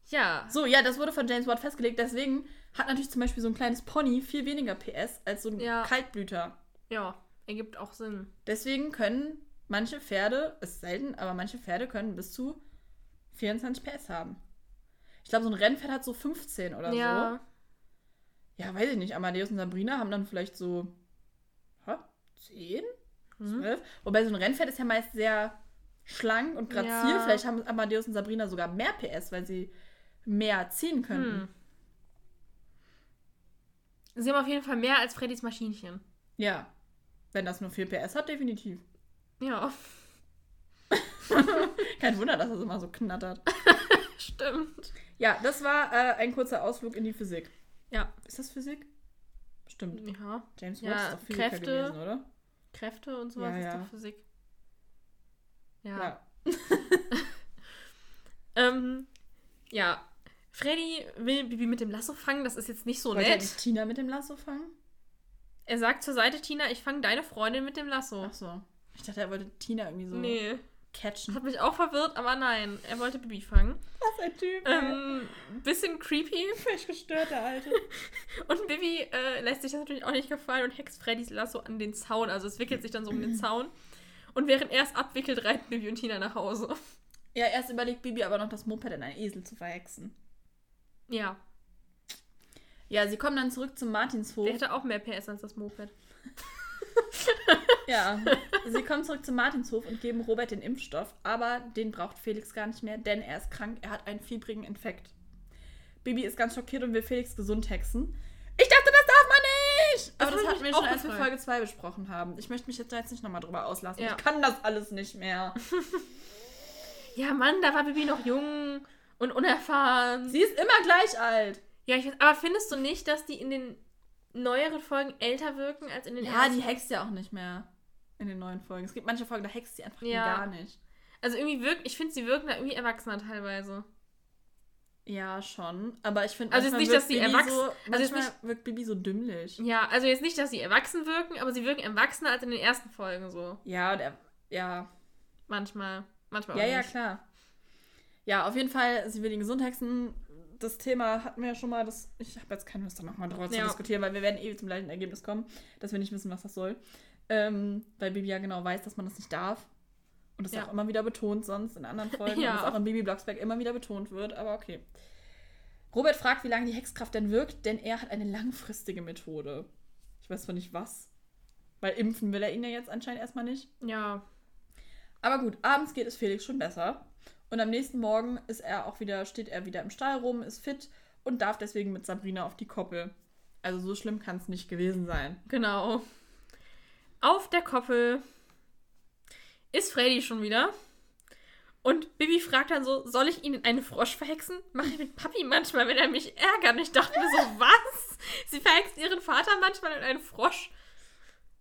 S1: Ja.
S2: So, ja, das wurde von James Watt festgelegt. Deswegen hat natürlich zum Beispiel so ein kleines Pony viel weniger PS als so ein
S1: Ja.
S2: Kaltblüter.
S1: Ja. Ergibt auch Sinn.
S2: Deswegen können manche Pferde, ist selten, aber manche Pferde können bis zu 24 PS haben. Ich glaube, so ein Rennpferd hat so 15 oder
S1: ja.
S2: so. Ja, weiß ich nicht. Amadeus und Sabrina haben dann vielleicht so ha, 10,
S1: Mhm.
S2: 12. Wobei so ein Rennpferd ist ja meist sehr schlank und grazil.
S1: Ja.
S2: Vielleicht haben Amadeus und Sabrina sogar mehr PS, weil sie mehr ziehen könnten.
S1: Hm. Sie haben auf jeden Fall mehr als Freddys Maschinchen.
S2: Ja. Wenn das nur 4 PS hat, definitiv.
S1: Ja.
S2: Kein Wunder, dass es immer so knattert.
S1: Stimmt.
S2: Ja, das war äh, ein kurzer Ausflug in die Physik.
S1: Ja.
S2: Ist das Physik? Stimmt.
S1: Ja.
S2: James
S1: Ja,
S2: Watt ist doch Physiker
S1: Kräfte.
S2: gewesen, oder?
S1: Kräfte und sowas
S2: Ja,
S1: ist
S2: ja.
S1: doch Physik. Ja.
S2: Ja.
S1: Ähm, ja. Freddy will Bibi mit dem Lasso fangen, das ist jetzt nicht so
S2: Wollte er
S1: nett.
S2: nicht Tina mit dem Lasso fangen?
S1: Er sagt zur Seite, Tina, ich fange deine Freundin mit dem Lasso.
S2: Ach so. Ich dachte, er wollte Tina irgendwie so
S1: Nee.
S2: Catchen.
S1: Hat mich auch verwirrt, aber nein. Er wollte Bibi fangen.
S2: Was ein Typ.
S1: Ähm, bisschen creepy.
S2: Völlig gestört, der Alte.
S1: Und Bibi äh, lässt sich das natürlich auch nicht gefallen und hext Freddys Lasso an den Zaun. Also es wickelt sich dann so um den Zaun. Und während er es abwickelt, reiten Bibi und Tina nach Hause.
S2: Ja, erst überlegt Bibi aber noch, das Moped in einen Esel zu verhexen.
S1: Ja,
S2: Ja, sie kommen dann zurück zum Martinshof.
S1: der hätte auch mehr PS als das Moped.
S2: Ja, sie kommen zurück zum Martinshof und geben Robert den Impfstoff, aber den braucht Felix gar nicht mehr, denn er ist krank, er hat einen fiebrigen Infekt. Bibi ist ganz schockiert und will Felix gesund hexen. Ich dachte, das darf man nicht! Aber
S1: Das
S2: hatten wir schon, als wir. Folge 2 besprochen haben. Ich möchte mich jetzt da jetzt nicht nochmal drüber auslassen.
S1: Ja.
S2: Ich kann das alles nicht mehr.
S1: Ja, Mann, da war Bibi noch jung und unerfahren.
S2: Sie ist immer gleich alt.
S1: Ja, ich weiß, aber findest du nicht, dass die in den neueren Folgen älter wirken als in den
S2: Ja,
S1: ersten?
S2: die hext ja auch nicht mehr in den neuen Folgen. Es gibt manche Folgen, da hext sie einfach
S1: Ja.
S2: gar nicht.
S1: Also irgendwie wirkt, ich finde, sie wirken da irgendwie erwachsener teilweise.
S2: Ja, schon. Aber ich finde,
S1: Also jetzt
S2: manchmal
S1: nicht, dass sie erwachsen-
S2: So,
S1: also jetzt nicht-
S2: wirkt Bibi so dümmlich.
S1: Ja, also jetzt nicht, dass sie erwachsen wirken, aber sie wirken erwachsener als in den ersten Folgen so.
S2: Ja, der, ja.
S1: Manchmal. Manchmal
S2: Ja,
S1: auch
S2: ja,
S1: nicht.
S2: klar. Ja, auf jeden Fall, sie will den gesund hexen. Das Thema hatten wir ja schon mal. Das, ich habe jetzt keine Lust, da nochmal drüber zu
S1: Ja.
S2: diskutieren, weil wir werden eh zum gleichen Ergebnis kommen, dass wir nicht wissen, was das soll. Ähm, weil Bibi ja genau weiß, dass man das nicht darf. Und das
S1: Ja.
S2: auch immer wieder betont sonst in anderen Folgen.
S1: Ja.
S2: Und das auch in Bibi Blocksberg immer wieder betont wird, aber okay. Robert fragt, wie lange die Hexkraft denn wirkt, denn er hat eine langfristige Methode. Ich weiß zwar nicht was. Weil impfen will er ihn ja jetzt anscheinend erstmal nicht.
S1: Ja.
S2: Aber gut, abends geht es Felix schon besser. Und am nächsten Morgen ist er auch wieder, steht er wieder im Stall rum, ist fit und darf deswegen mit Sabrina auf die Koppel. Also so schlimm kann es nicht gewesen sein.
S1: Genau. Auf der Koppel ist Freddy schon wieder. Und Bibi fragt dann so, soll ich ihn in einen Frosch verhexen? Mache ich mit Papi manchmal, wenn er mich ärgert. Und ich dachte mir so, was? Sie verhext ihren Vater manchmal in einen Frosch?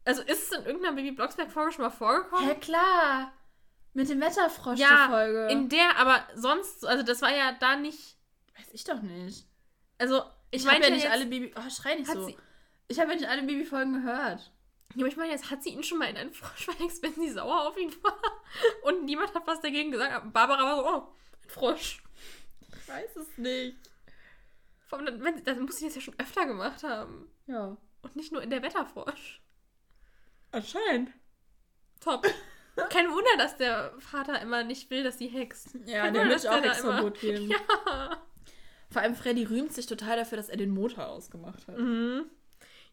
S1: Also ist es in irgendeiner Bibi Blocksberg-Folge schon mal vorgekommen?
S2: klar. Mit dem Wetterfrosch
S1: ja,
S2: die Folge.
S1: in der, aber sonst, also das war ja da nicht,
S2: Weiß ich doch nicht.
S1: also
S2: Ich habe
S1: meinte
S2: ja nicht
S1: jetzt-
S2: alle Bibi. Oh, schrei nicht so.
S1: sie-
S2: Ich habe ja nicht alle Bibi-Folgen gehört.
S1: Ja, aber ich meine, jetzt hat sie ihn schon mal in einen Frosch verhext, wenn sie sauer auf ihn war. Und niemand hat was dagegen gesagt. Aber Barbara war so, oh, ein Frosch.
S2: Ich weiß es nicht.
S1: Vor allem, dann- wenn, dann muss sie das ja schon öfter gemacht haben.
S2: Ja.
S1: Und nicht nur in der Wetterfrosch.
S2: Anscheinend.
S1: Top. Kein Wunder, dass der Vater immer nicht will, dass sie hext.
S2: Ja,
S1: Kein
S2: der
S1: Wunder, dass
S2: auch Hexverbot geben.
S1: Ja.
S2: Vor allem Freddy rühmt sich total dafür, dass er den Motor ausgemacht hat.
S1: Mhm.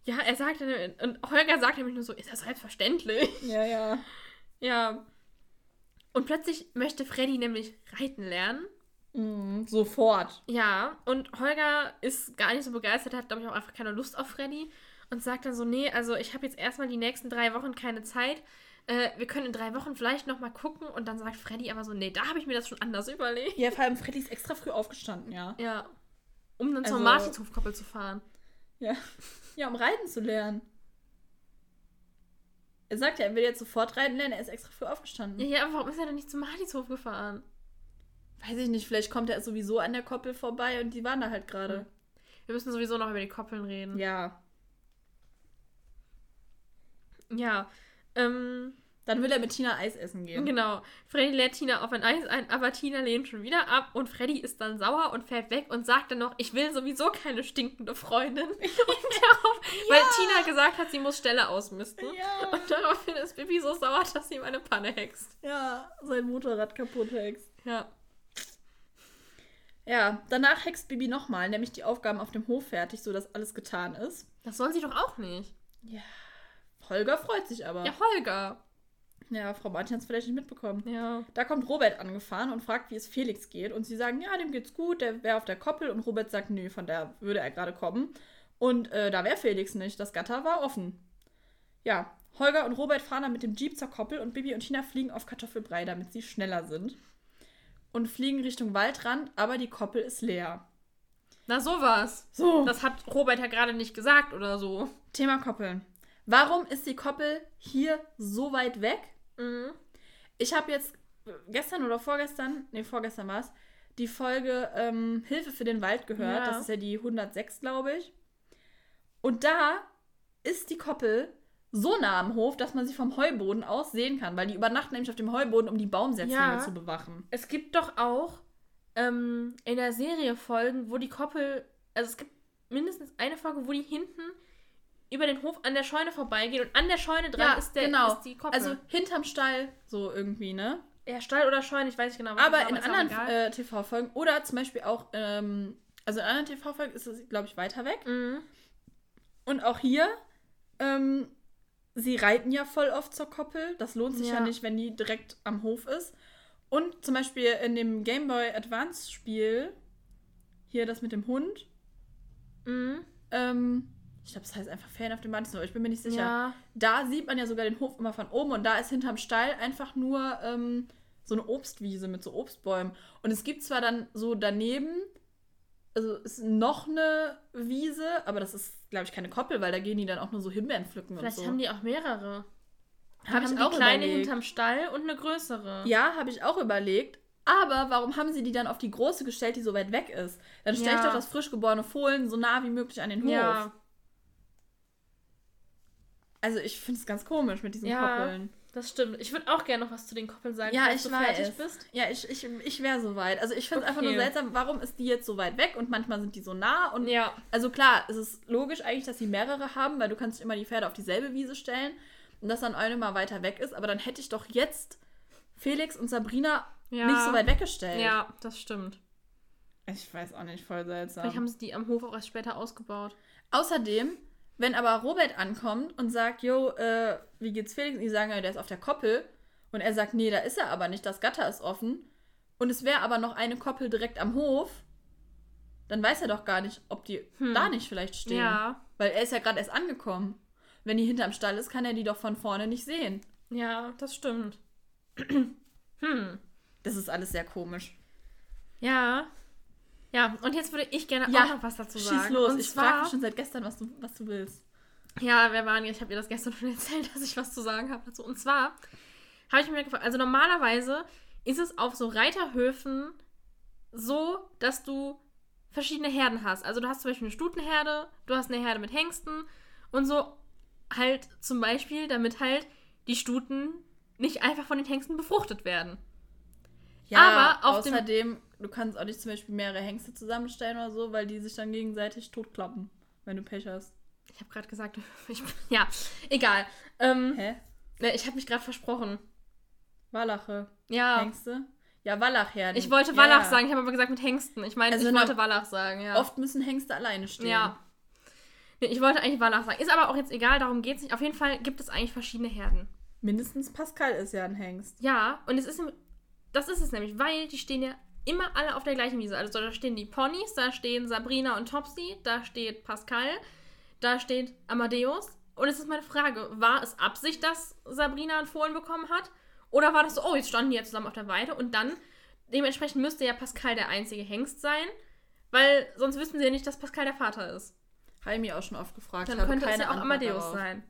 S1: Ja, er sagt dann, und Holger sagt nämlich nur so, ist das selbstverständlich?
S2: Ja, ja.
S1: Ja. Und plötzlich möchte Freddy nämlich reiten lernen.
S2: Mhm, sofort.
S1: Ja, und Holger ist gar nicht so begeistert, hat, glaube ich, auch einfach keine Lust auf Freddy und sagt dann so, nee, also ich habe jetzt erstmal die nächsten drei Wochen keine Zeit. Äh, wir können in drei Wochen vielleicht nochmal gucken. Und dann sagt Freddy aber so, nee, da habe ich mir das schon anders überlegt.
S2: Ja, vor allem Freddy ist extra früh aufgestanden, ja.
S1: Ja. Um dann zur
S2: Also-
S1: Martinshofkoppel zu fahren.
S2: Ja. Ja, um reiten zu lernen. Er sagt ja, er will jetzt sofort reiten lernen, er ist extra früh aufgestanden.
S1: Ja, ja, aber warum ist er denn nicht zum Martinshof gefahren?
S2: Weiß ich nicht, vielleicht kommt er sowieso an der Koppel vorbei und die waren da halt gerade.
S1: Wir müssen sowieso noch über die Koppeln reden.
S2: Ja.
S1: Ja. Ähm,
S2: Dann will er mit Tina Eis essen gehen.
S1: Genau. Freddy lädt Tina auf ein Eis ein, aber Tina lehnt schon wieder ab und Freddy ist dann sauer und fährt weg und sagt dann noch, ich will sowieso keine stinkende Freundin. Und darauf, Weil Tina gesagt hat, sie muss Stelle ausmisten.
S2: Ja.
S1: Und daraufhin ist Bibi so sauer, dass sie ihm eine Panne hext.
S2: Ja, sein Motorrad kaputt hext.
S1: Ja.
S2: Ja, danach hext Bibi nochmal, nämlich die Aufgaben auf dem Hof fertig, sodass alles getan ist.
S1: Das soll sie doch auch nicht.
S2: Ja. Holger freut sich aber.
S1: Ja, Holger.
S2: Ja, Frau Martin hat es vielleicht nicht mitbekommen.
S1: Ja.
S2: Da kommt Robert angefahren und fragt, wie es Felix geht. Und sie sagen, ja, dem geht's gut, der wäre auf der Koppel. Und Robert sagt, nö, von der würde er gerade kommen. Und äh, da wäre Felix nicht. Das Gatter war offen. Ja, Holger und Robert fahren dann mit dem Jeep zur Koppel und Bibi und Tina fliegen auf Kartoffelbrei, damit sie schneller sind. Und fliegen Richtung Waldrand, aber die Koppel ist leer.
S1: Na, sowas.
S2: So,
S1: Das hat Robert ja gerade nicht gesagt oder so.
S2: Thema Koppeln. Warum ist die Koppel hier so weit weg?
S1: Mhm.
S2: Ich habe jetzt gestern oder vorgestern, nee, vorgestern war es, die Folge ähm, Hilfe für den Wald gehört.
S1: Ja.
S2: Das ist ja die 106, glaube ich. Und da ist die Koppel so nah am Hof, dass man sie vom Heuboden aus sehen kann, weil die übernachten nämlich auf dem Heuboden, um die Baumsetzlinge
S1: Ja.
S2: zu bewachen.
S1: Es gibt doch auch ähm, in der Serie Folgen, wo die Koppel, also es gibt mindestens eine Folge, wo die hinten über den Hof an der Scheune vorbeigehen und an der Scheune dran ist, der,
S2: genau.
S1: ist die Koppel.
S2: Also hinterm Stall, so irgendwie, ne?
S1: ja, Stall oder Scheune, ich weiß nicht genau. was
S2: Aber
S1: das
S2: in anderen äh, TV-Folgen oder zum Beispiel auch, ähm, also in anderen TV-Folgen ist es, glaube ich, weiter weg.
S1: Mhm.
S2: Und auch hier, ähm, sie reiten ja voll oft zur Koppel. Das lohnt sich ja.
S1: Ja.
S2: nicht, wenn die direkt am Hof ist. Und zum Beispiel in dem Game Boy Advance Spiel, hier das mit dem Hund,
S1: Mhm.
S2: ähm, ich glaube, das heißt einfach Fan auf dem Band, aber ich bin mir nicht sicher.
S1: Ja.
S2: Da sieht man ja sogar den Hof immer von oben und da ist hinterm Stall einfach nur ähm, so eine Obstwiese mit so Obstbäumen. Und es gibt zwar dann so daneben, also ist noch eine Wiese, aber das ist, glaube ich, keine Koppel, weil da gehen die dann auch nur so Himbeeren pflücken
S1: Vielleicht
S2: und so.
S1: haben die auch mehrere.
S2: Hab ich
S1: haben
S2: auch
S1: die kleine
S2: überlegt.
S1: hinterm Stall und eine größere.
S2: Ja, habe ich auch überlegt. Aber warum haben sie die dann auf die große gestellt, die so weit weg ist? Dann stelle ich
S1: Ja.
S2: doch das frisch geborene Fohlen so nah wie möglich an den Hof.
S1: Ja.
S2: Also ich finde es ganz komisch mit diesen
S1: Ja.
S2: Koppeln.
S1: Das stimmt. Ich würde auch gerne noch was zu den Koppeln sagen,
S2: Ja, ich
S1: du fertig
S2: weiß.
S1: bist.
S2: Ja, ich, ich, ich wäre so weit. Also ich finde es einfach
S1: Okay.
S2: nur seltsam, warum ist die jetzt so weit weg und manchmal sind die so nah und
S1: Ja.
S2: also klar, es ist logisch eigentlich, dass sie mehrere haben, weil du kannst immer die Pferde auf dieselbe Wiese stellen und dass dann eine mal weiter weg ist, aber dann hätte ich doch jetzt Felix und Sabrina
S1: Ja.
S2: nicht so weit weggestellt.
S1: Ja, das stimmt.
S2: Ich weiß auch nicht, voll seltsam.
S1: Vielleicht haben sie die am Hof auch erst später ausgebaut.
S2: Außerdem, wenn aber Robert ankommt und sagt, jo, äh, wie geht's Felix? Und die sagen, ja, der ist auf der Koppel. Und er sagt, nee, da ist er aber nicht, das Gatter ist offen. Und es wäre aber noch eine Koppel direkt am Hof. Dann weiß er doch gar nicht, ob die
S1: Hm.
S2: da nicht vielleicht stehen.
S1: Ja.
S2: Weil er ist ja gerade erst angekommen. Wenn die hinterm Stall ist, kann er die doch von vorne nicht sehen.
S1: Ja, das stimmt. hm.
S2: Das ist alles sehr komisch.
S1: Ja. Ja, und jetzt würde ich gerne
S2: Ja,
S1: auch noch was dazu sagen.
S2: Schieß los.
S1: Und
S2: ich frage mich schon seit gestern, was du, was du willst.
S1: Ja, wir waren, ich habe ihr das gestern schon erzählt, dass ich was zu sagen habe dazu. Und zwar habe ich mir gefragt, also normalerweise ist es auf so Reiterhöfen so, dass du verschiedene Herden hast. Also du hast zum Beispiel eine Stutenherde, du hast eine Herde mit Hengsten und so halt zum Beispiel, damit halt die Stuten nicht einfach von den Hengsten befruchtet werden.
S2: Ja, aber außerdem, du kannst auch nicht zum Beispiel mehrere Hengste zusammenstellen oder so, weil die sich dann gegenseitig totkloppen, wenn du Pech hast.
S1: Ich habe gerade gesagt, ich, ja, egal. Ähm, Hä? Ne, ich habe mich gerade versprochen.
S2: Wallache.
S1: Ja.
S2: Hengste? Ja, Wallachherden.
S1: Ich wollte Wallach ja. sagen, ich habe aber gesagt mit Hengsten. Ich meine, also ich wollte Wallach sagen, ja.
S2: Oft müssen Hengste alleine stehen.
S1: Ja. Nee, ich wollte eigentlich Wallach sagen. Ist aber auch jetzt egal, darum geht es nicht. Auf jeden Fall gibt es eigentlich verschiedene Herden.
S2: Mindestens Pascal ist ja ein Hengst.
S1: Ja, und es ist das ist es nämlich, weil die stehen ja immer alle auf der gleichen Wiese. Also da stehen die Ponys, da stehen Sabrina und Topsy, da steht Pascal, da steht Amadeus. Und es ist meine Frage, war es Absicht, dass Sabrina einen Fohlen bekommen hat? Oder war das so, oh, jetzt standen die ja zusammen auf der Weide und dann, dementsprechend müsste ja Pascal der einzige Hengst sein, weil sonst wüssten sie ja nicht, dass Pascal der Vater ist.
S2: Habe ich mich auch schon oft gefragt.
S1: Dann könnte es ja auch Amadeus darauf. sein.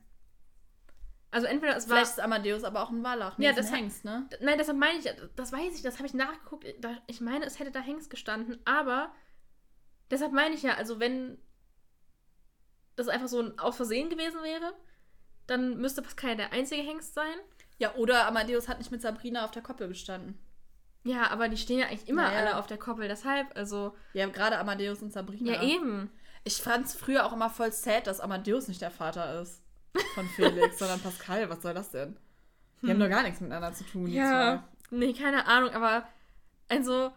S1: Also entweder es
S2: war. Vielleicht ist Amadeus aber auch ein Wallach.
S1: Nee, ja, das Hengst, ne? Nein, deshalb meine ich, das weiß ich, das habe ich nachgeguckt. Ich meine, es hätte da Hengst gestanden, aber deshalb meine ich ja, also wenn das einfach so ein Aus Versehen gewesen wäre, dann müsste Pascal der einzige Hengst sein.
S2: Ja, oder Amadeus hat nicht mit Sabrina auf der Koppel gestanden.
S1: Ja, aber die stehen ja eigentlich immer naja. alle auf der Koppel, deshalb, also.
S2: Ja, gerade Amadeus und Sabrina.
S1: Ja, eben.
S2: Ich fand es früher auch immer voll sad, dass Amadeus nicht der Vater ist von Felix, sondern Pascal. Was soll das denn? Die hm. haben doch gar nichts miteinander zu tun.
S1: Ja, nee, keine Ahnung, aber also,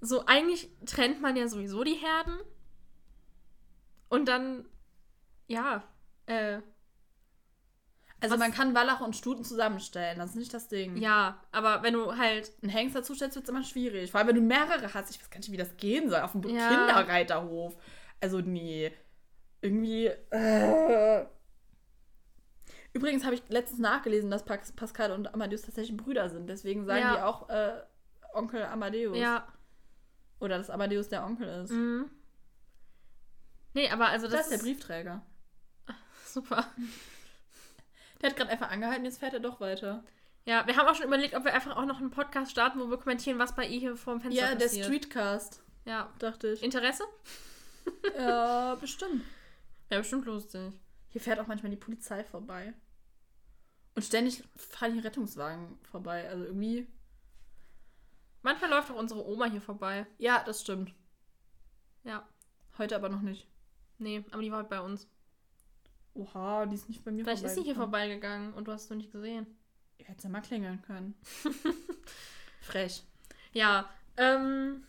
S1: so eigentlich trennt man ja sowieso die Herden. Und dann, ja, äh.
S2: Also man kann Wallach und Stuten zusammenstellen, das ist nicht das Ding.
S1: Ja, aber wenn du halt
S2: einen Hengst dazu stellst, wird es immer schwierig. Vor allem, wenn du mehrere hast. Ich weiß gar nicht, wie das gehen soll auf dem ja. Kinderreiterhof. Also nee, irgendwie... Äh. Übrigens habe ich letztens nachgelesen, dass Pascal und Amadeus tatsächlich Brüder sind. Deswegen sagen ja. die auch äh, Onkel Amadeus.
S1: Ja.
S2: Oder dass Amadeus der Onkel ist.
S1: Mhm. Nee, aber also
S2: das, das ist der Briefträger.
S1: Super.
S2: Der hat gerade einfach angehalten, jetzt fährt er doch weiter.
S1: Ja, wir haben auch schon überlegt, ob wir einfach auch noch einen Podcast starten, wo wir kommentieren, was bei ihr hier vor dem Fenster ja, passiert.
S2: Ja, der Streetcast.
S1: Ja.
S2: Dachte ich.
S1: Interesse?
S2: ja, bestimmt.
S1: Ja, bestimmt lustig.
S2: Hier fährt auch manchmal die Polizei vorbei. Und ständig fahren hier Rettungswagen vorbei. Also irgendwie.
S1: Manchmal läuft auch unsere Oma hier vorbei.
S2: Ja, das stimmt.
S1: Ja.
S2: Heute aber noch nicht.
S1: Nee, aber die war heute bei uns.
S2: Oha, die ist nicht bei mir
S1: Vielleicht ist sie hier vorbeigegangen und du hast es noch nicht gesehen.
S2: Ihr hättet ja mal klingeln können. Frech.
S1: Ja, ähm.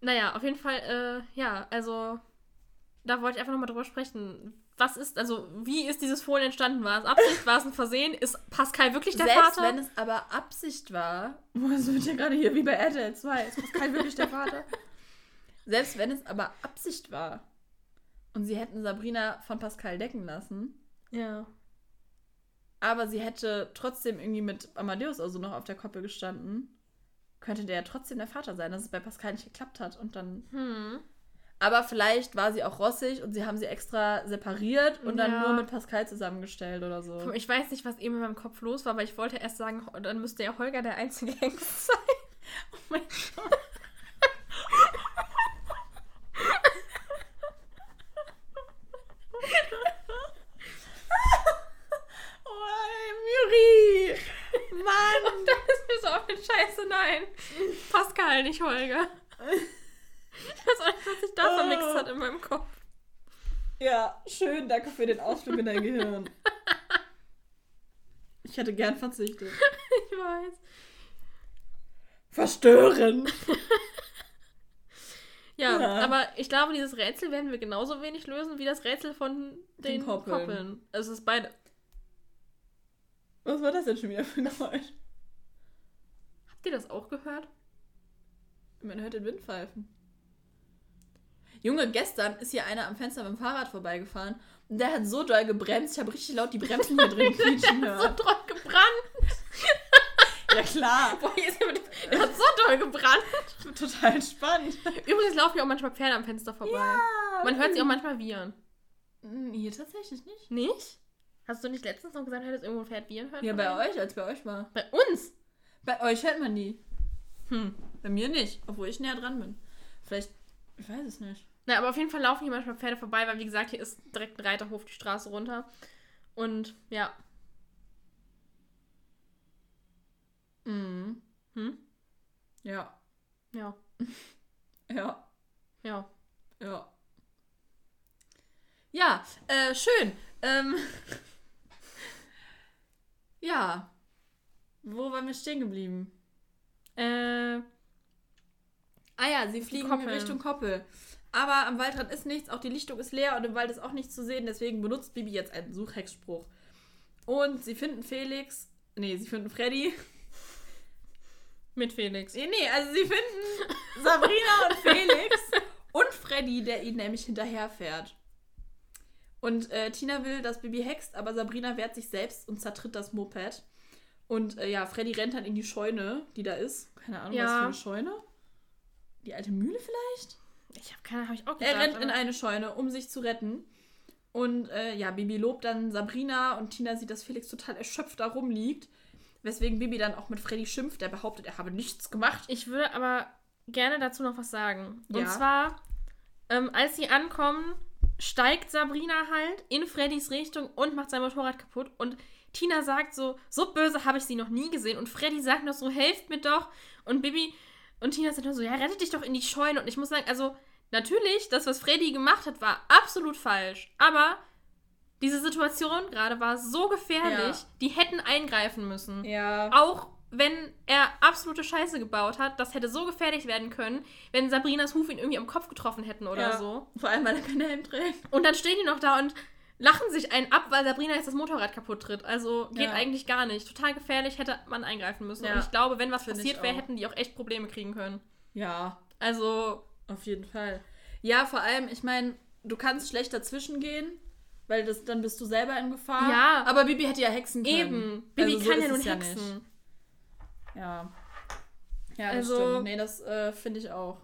S1: naja, auf jeden Fall, äh, ja, also da wollte ich einfach nochmal drüber sprechen was ist, also wie ist dieses Fohlen entstanden? War es Absicht? War es ein Versehen? Ist Pascal wirklich der
S2: Selbst
S1: Vater?
S2: wenn es aber Absicht war, es wird ja gerade hier wie bei RTL 2, ist Pascal wirklich der Vater? Selbst wenn es aber Absicht war und sie hätten Sabrina von Pascal decken lassen.
S1: Ja.
S2: Aber sie hätte trotzdem irgendwie mit Amadeus also noch auf der Koppel gestanden, könnte der ja trotzdem der Vater sein, dass es bei Pascal nicht geklappt hat und dann.
S1: Hm.
S2: Aber vielleicht war sie auch rossig und sie haben sie extra separiert und ja. dann nur mit Pascal zusammengestellt oder so.
S1: Ich weiß nicht, was eben in meinem Kopf los war, aber ich wollte erst sagen, dann müsste ja Holger der einzige Hengst sein. Oh mein Gott.
S2: oh, Mann!
S1: Und dann ist mir so auf den Scheiße, nein. Pascal, nicht Holger. Ich weiß auch nicht, was sich da vermixt oh. hat in meinem Kopf.
S2: Ja, schön, danke für den Ausflug in dein Gehirn. Ich hätte gern verzichtet.
S1: Ich weiß.
S2: Verstören!
S1: ja, ja, aber ich glaube, dieses Rätsel werden wir genauso wenig lösen wie das Rätsel von den, den Koppeln. Koppeln. Also es ist beide.
S2: Was war das denn schon wieder für ein Geräusch?
S1: Habt ihr das auch gehört?
S2: Man hört den Wind pfeifen. Junge, gestern ist hier einer am Fenster mit dem Fahrrad vorbeigefahren und der hat so doll gebremst. Ich habe richtig laut die Bremsen hier drin quietschen
S1: hören. so doll gebrannt.
S2: ja, klar.
S1: Boah, hier ist jemand, der hat so doll gebrannt.
S2: Total spannend.
S1: Übrigens laufen hier auch manchmal Pferde am Fenster vorbei. Ja, Man hört sie auch manchmal wiehern.
S2: Hm, hier tatsächlich nicht.
S1: Nicht? Hast du nicht letztens noch gesagt, hättest irgendwo ein Pferd wiehern hören?
S2: Ja, bei euch, als bei euch war.
S1: Bei uns?
S2: Bei euch hört man die.
S1: Hm.
S2: Bei mir nicht, obwohl ich näher dran bin. Vielleicht, ich weiß es nicht.
S1: Na, aber auf jeden Fall laufen hier manchmal Pferde vorbei, weil wie gesagt, hier ist direkt ein Reiterhof die Straße runter. Und ja.
S2: Mhm.
S1: Hm?
S2: Ja.
S1: Ja.
S2: Ja.
S1: Ja.
S2: Ja. Ja, äh, schön. Ähm, ja. Wo waren wir stehen geblieben?
S1: Äh,
S2: Ah ja, sie fliegen
S1: Koppeln.
S2: in Richtung Koppel. Aber am Waldrand ist nichts, auch die Lichtung ist leer und im Wald ist auch nichts zu sehen, deswegen benutzt Bibi jetzt einen Suchhexspruch. Und sie finden Felix, nee, sie finden Freddy.
S1: mit Felix.
S2: Nee, nee, also sie finden Sabrina und Felix und Freddy, der ihnen nämlich hinterherfährt. Und äh, Tina will, dass Bibi hext, aber Sabrina wehrt sich selbst und zertritt das Moped. Und äh, ja, Freddy rennt dann in die Scheune, die da ist. Keine Ahnung, was
S1: Ja.
S2: für eine Scheune. Die alte Mühle vielleicht?
S1: Ich habe keine, habe ich auch gedacht.
S2: Er rennt in eine Scheune, um sich zu retten. Und äh, ja, Bibi lobt dann Sabrina und Tina sieht, dass Felix total erschöpft da rumliegt. Weswegen Bibi dann auch mit Freddy schimpft, der behauptet, er habe nichts gemacht.
S1: Ich würde aber gerne dazu noch was sagen. Und
S2: Ja.
S1: zwar, ähm, als sie ankommen, steigt Sabrina halt in Freddys Richtung und macht sein Motorrad kaputt. Und Tina sagt so, so böse habe ich sie noch nie gesehen. Und Freddy sagt noch so, helft mir doch. Und Bibi und Tina sagt nur so, ja, rette dich doch in die Scheune. Und ich muss sagen, also natürlich, das, was Freddy gemacht hat, war absolut falsch. Aber diese Situation gerade war so gefährlich,
S2: Ja.
S1: die hätten eingreifen müssen.
S2: Ja.
S1: Auch wenn er absolute Scheiße gebaut hat, das hätte so gefährlich werden können, wenn Sabrinas Huf ihn irgendwie am Kopf getroffen hätten oder
S2: Ja.
S1: so.
S2: Vor allem, weil er keinen Helm trägt.
S1: Und dann stehen die noch da und lachen sich einen ab, weil Sabrina jetzt das Motorrad kaputt tritt. Also geht
S2: Ja.
S1: eigentlich gar nicht. Total gefährlich, hätte man eingreifen müssen.
S2: Ja.
S1: Und ich glaube, wenn was
S2: Finde ich
S1: passiert wäre, hätten die auch echt Probleme kriegen können.
S2: Ja,
S1: Also,
S2: auf jeden Fall. Ja, vor allem, ich meine, du kannst schlecht dazwischen gehen, weil das, dann bist du selber in Gefahr.
S1: Ja.
S2: Aber Bibi hätte ja hexen können.
S1: eben. Bibi
S2: Also so
S1: kann ja
S2: ist
S1: nun
S2: ja
S1: hexen.
S2: nicht. Ja. Ja, das
S1: Also-
S2: stimmt. Nee, das äh, finde ich auch.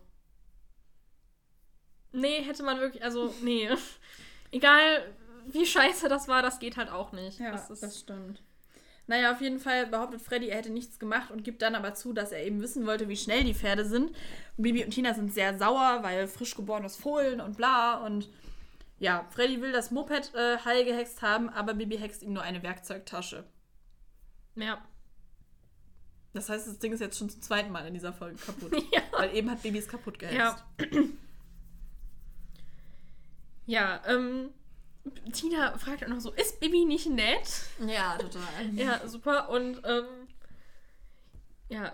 S1: nee, hätte man wirklich, also, nee. Egal wie scheiße das war, das geht halt auch nicht.
S2: Ja,
S1: das
S2: das, stimmt. Naja, auf jeden Fall behauptet Freddy, er hätte nichts gemacht und gibt dann aber zu, dass er eben wissen wollte, wie schnell die Pferde sind. Bibi und Tina sind sehr sauer, weil frisch geborenes Fohlen und bla. Und ja, Freddy will das Moped äh, heil gehext haben, aber Bibi hext ihm nur eine Werkzeugtasche.
S1: ja.
S2: Das heißt, das Ding ist jetzt schon zum zweiten Mal in dieser Folge kaputt.
S1: Ja.
S2: Weil eben hat Bibi es kaputt gehext.
S1: Ja. Ja, ähm, Tina fragt auch noch so, ist Bibi nicht nett?
S2: Ja, total.
S1: Ja, super. Und, ähm, ja,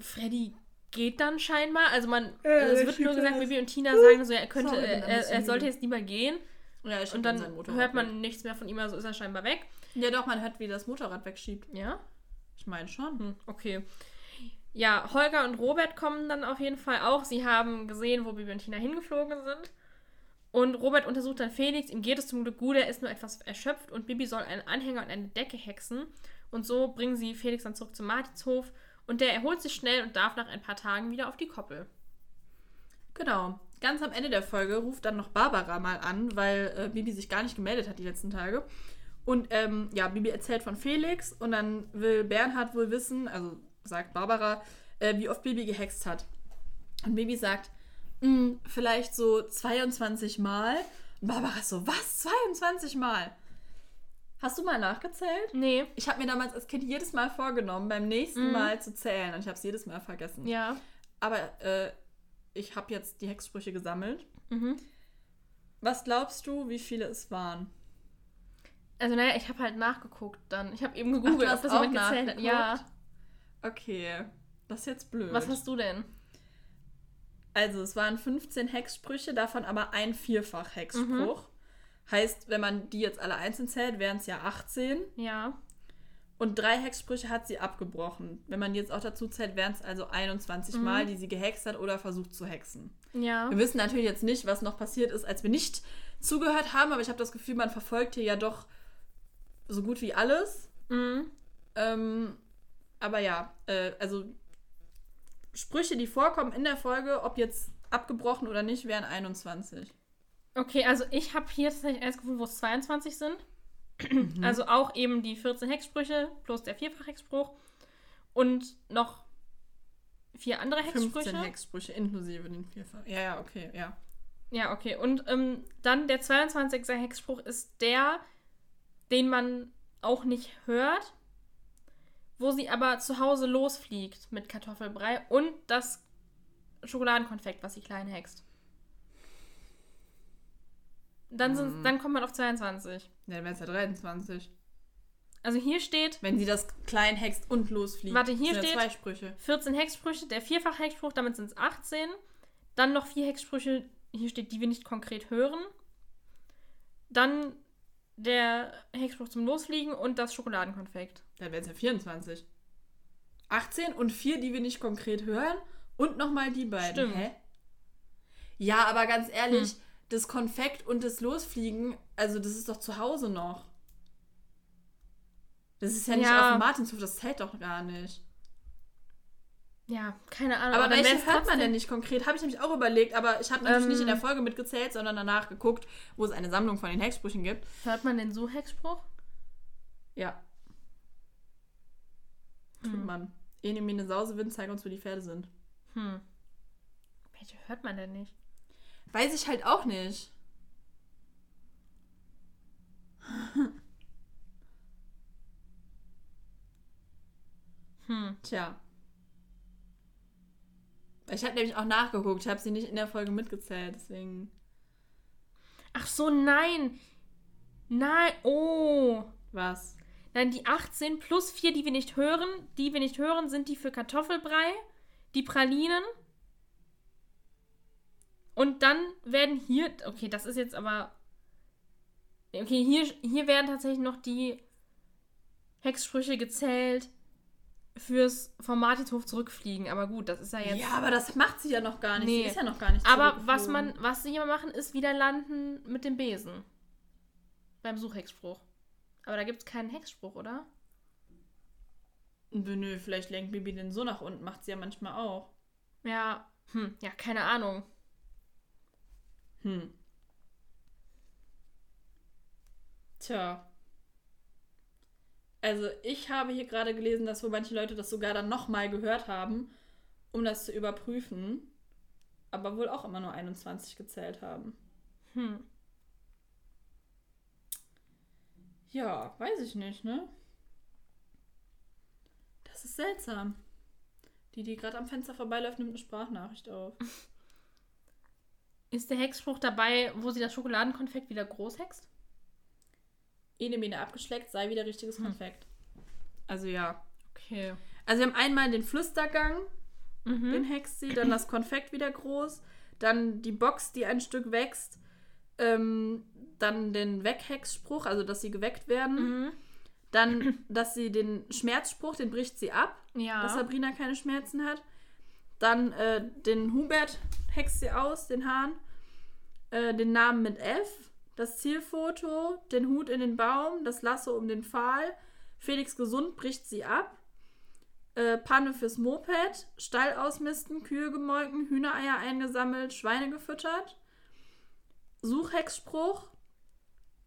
S1: Freddy geht dann scheinbar. Also man,
S2: Ja,
S1: es
S2: der
S1: wird nur gesagt. Bibi und Tina sagen so, ja, er könnte,
S2: Sorry,
S1: er, er, sollte jetzt lieber gehen.
S2: Ja, ich
S1: Und
S2: dann
S1: dann hört man
S2: weg.
S1: nichts mehr von ihm, also ist er scheinbar weg.
S2: Ja, doch, man hört, wie das Motorrad wegschiebt.
S1: Ja?
S2: Ich meine schon.
S1: Hm, okay. Ja, Holger und Robert kommen dann auf jeden Fall auch. Sie haben gesehen, wo Bibi und Tina hingeflogen sind. Und Robert untersucht dann Felix. Ihm geht es zum Glück gut, er ist nur etwas erschöpft. Und Bibi soll einen Anhänger und eine Decke hexen. Und so bringen sie Felix dann zurück zum Martinshof. Und der erholt sich schnell und darf nach ein paar Tagen wieder auf die Koppel.
S2: Genau. Ganz am Ende der Folge ruft dann noch Barbara mal an, weil äh, Bibi sich gar nicht gemeldet hat die letzten Tage. Und ähm, ja, Bibi erzählt von Felix und dann will Bernhard wohl wissen, also sagt Barbara, äh, wie oft Bibi gehext hat. Und Bibi sagt, "Mm, vielleicht so 22 Mal. Und Barbara ist so, was? 22 Mal? Hast du mal nachgezählt?
S1: Nee.
S2: Ich habe mir damals als Kind jedes Mal vorgenommen, beim nächsten
S1: Mhm.
S2: Mal zu zählen. Und ich habe es jedes Mal vergessen.
S1: Ja.
S2: Aber äh, ich habe jetzt die Hexsprüche gesammelt.
S1: Mhm.
S2: Was glaubst du, wie viele es waren?
S1: Also, naja, ich habe halt nachgeguckt dann. Ich habe eben
S2: Ach,
S1: gegoogelt, ob
S2: hast
S1: das jemand gezählt hat. Ja.
S2: Okay, das ist jetzt blöd.
S1: Was hast du denn?
S2: Also, es waren 15 Hexsprüche, davon aber ein Vierfach-Hexspruch.
S1: Mhm.
S2: Heißt, wenn man die jetzt alle einzeln zählt, wären es ja 18.
S1: Ja.
S2: Und drei Hexsprüche hat sie abgebrochen. Wenn man die jetzt auch dazu zählt, wären es also 21
S1: Mhm.
S2: Mal, die sie gehext hat oder versucht zu hexen.
S1: Ja.
S2: Wir wissen natürlich jetzt nicht, was noch passiert ist, als wir nicht zugehört haben, aber ich habe das Gefühl, man verfolgt hier ja doch so gut wie alles.
S1: Mhm.
S2: Ähm, aber ja, äh, also Sprüche, die vorkommen in der Folge, ob jetzt abgebrochen oder nicht, wären 21.
S1: Okay, also ich habe hier tatsächlich eins gefunden, wo es 22 sind.
S2: Mhm.
S1: Also auch eben die 14 Hexsprüche plus der Vierfach-Hexspruch. Und noch vier andere Hexsprüche.
S2: 15 Hexsprüche inklusive den vierfach. Ja, ja, okay, ja.
S1: Ja, okay. Und ähm, dann der 22. Hexspruch ist der, den man auch nicht hört, wo sie aber zu Hause losfliegt mit Kartoffelbrei und das Schokoladenkonfekt, was sie klein hext. Dann, sind,
S2: Mhm.
S1: dann kommt man auf 22.
S2: Ja, dann wären es ja 23.
S1: Also hier steht
S2: Wenn sie das klein hext und losfliegt.
S1: Warte, hier steht-
S2: zwei Sprüche.
S1: 14 Hexsprüche, der Vierfach-Hexspruch, damit sind es 18. Dann noch vier Hexsprüche, hier steht, die wir nicht konkret hören. Dann der Hexspruch zum Losfliegen und das Schokoladenkonfekt.
S2: Dann wären es ja 24. 18 und 4, die wir nicht konkret hören. Und nochmal die beiden.
S1: Stimmt.
S2: Hä? Ja, aber ganz ehrlich, das Konfekt und das Losfliegen, also das ist doch zu Hause noch. Das ist ja nicht
S1: Ja.
S2: auf dem Martinshof, das zählt doch gar nicht.
S1: Ja, keine Ahnung.
S2: Aber
S1: dann
S2: welche hört man denn nicht konkret? Habe ich nämlich auch überlegt, aber ich habe natürlich
S1: Ähm.
S2: nicht in der Folge mitgezählt, sondern danach geguckt, wo es eine Sammlung von den Hexsprüchen gibt.
S1: Hört man den So-Hexspruch?
S2: Ja, tut
S1: Hm.
S2: man. Ene, mene, Sausewind, zeig uns, wo die Pferde sind.
S1: Hm. Welche hört man denn nicht?
S2: Weiß ich halt auch nicht.
S1: Hm.
S2: Tja. Ich habe nämlich auch nachgeguckt. Ich habe sie nicht in der Folge mitgezählt, deswegen.
S1: Ach so, nein. Nein, oh.
S2: Was?
S1: Nein, die 18 plus 4, die wir nicht hören, die wir nicht hören, sind die für Kartoffelbrei, die Pralinen. Und dann werden hier, okay, das ist jetzt aber, okay, hier, hier werden tatsächlich noch die Hexsprüche gezählt fürs vom Martinshof zurückfliegen. Aber gut, das ist ja jetzt.
S2: Ja, aber das macht sie ja noch gar nicht.
S1: Nee.
S2: Sie ist ja noch gar nicht
S1: aber was man, was sie immer machen, ist wieder landen mit dem Besen. Beim Suchhexspruch. Aber da gibt es keinen Hexspruch, oder?
S2: Nö, nö, vielleicht lenkt Bibi den so nach unten. Macht sie ja manchmal auch.
S1: Ja, hm, ja, keine Ahnung.
S2: Hm. Tja. Also ich habe hier gerade gelesen, dass wohl manche Leute das sogar dann nochmal gehört haben, um das zu überprüfen. Aber wohl auch immer nur 21 gezählt haben.
S1: Hm.
S2: Ja, weiß ich nicht, ne? Das ist seltsam. Die, die gerade am Fenster vorbeiläuft, nimmt eine Sprachnachricht auf.
S1: Ist der Hexspruch dabei, wo sie das Schokoladenkonfekt wieder groß hext?
S2: Ene Mene abgeschleckt, sei wieder richtiges
S1: Hm.
S2: Konfekt. Also ja.
S1: Okay.
S2: Also wir haben einmal den Flüstergang,
S1: Mhm.
S2: den hext sie, dann das Konfekt wieder groß, dann die Box, die ein Stück wächst, ähm, dann den Weghexspruch, also dass sie geweckt werden,
S1: Mhm.
S2: dann, dass sie den Schmerzspruch, den bricht sie ab,
S1: Ja.
S2: dass Sabrina keine Schmerzen hat, dann äh, den Hubert hext sie aus, den Hahn, äh, den Namen mit F, das Zielfoto, den Hut in den Baum, das Lasso um den Pfahl, Felix gesund bricht sie ab, äh, Panne fürs Moped, Stall ausmisten, Kühe gemolken, Hühnereier eingesammelt, Schweine gefüttert, Suchhexspruch,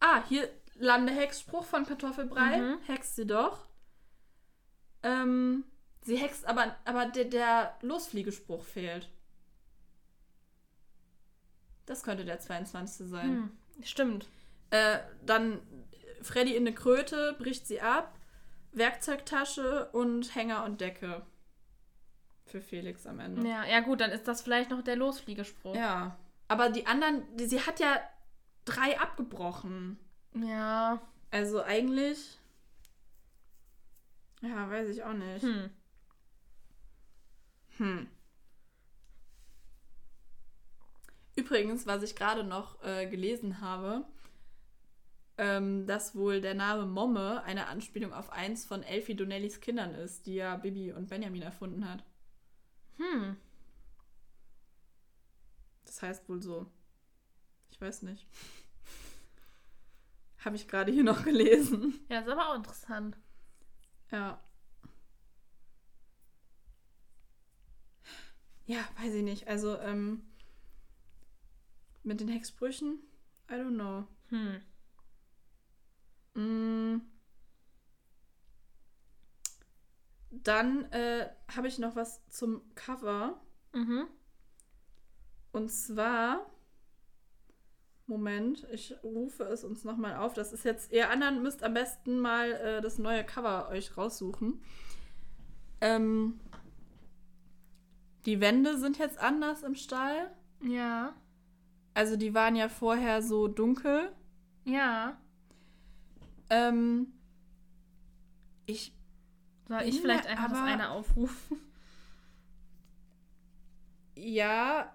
S2: ah, hier Landehexspruch von Kartoffelbrei,
S1: Mhm.
S2: hext sie doch. Ähm, sie hext, aber, aber der, der Losfliegespruch fehlt. Das könnte der 22. sein.
S1: Hm. Stimmt.
S2: Äh, dann Freddy in eine Kröte, bricht sie ab. Werkzeugtasche und Hänger und Decke. Für Felix am Ende.
S1: Ja, ja gut, dann ist das vielleicht noch der Losfliegespruch.
S2: Ja. Aber die anderen, die, sie hat ja drei abgebrochen.
S1: Ja.
S2: Also eigentlich. Ja, weiß ich auch nicht.
S1: Hm.
S2: Hm. Übrigens, was ich gerade noch äh, gelesen habe, ähm, dass wohl der Name Momme eine Anspielung auf eins von Elfie Donnellys Kindern ist, die ja Bibi und Benjamin erfunden hat.
S1: Hm.
S2: Das heißt wohl so. Ich weiß nicht. Habe ich gerade hier noch gelesen.
S1: Ja, ist aber auch interessant.
S2: Ja. Ja, weiß ich nicht. Also, ähm, mit den Hexsprüchen, I don't know.
S1: Hm.
S2: Mm. dann äh, habe ich noch was zum Cover.
S1: Mhm.
S2: Und zwar. Moment, ich rufe es uns nochmal auf. Das ist jetzt, ihr anderen müsst am besten mal äh, das neue Cover euch raussuchen. Ähm, die Wände sind jetzt anders im Stall.
S1: Ja.
S2: Also die waren ja vorher so dunkel.
S1: Ja.
S2: Ähm, ich
S1: Soll ich vielleicht einfach das
S2: aber-
S1: eine aufrufen?
S2: ja,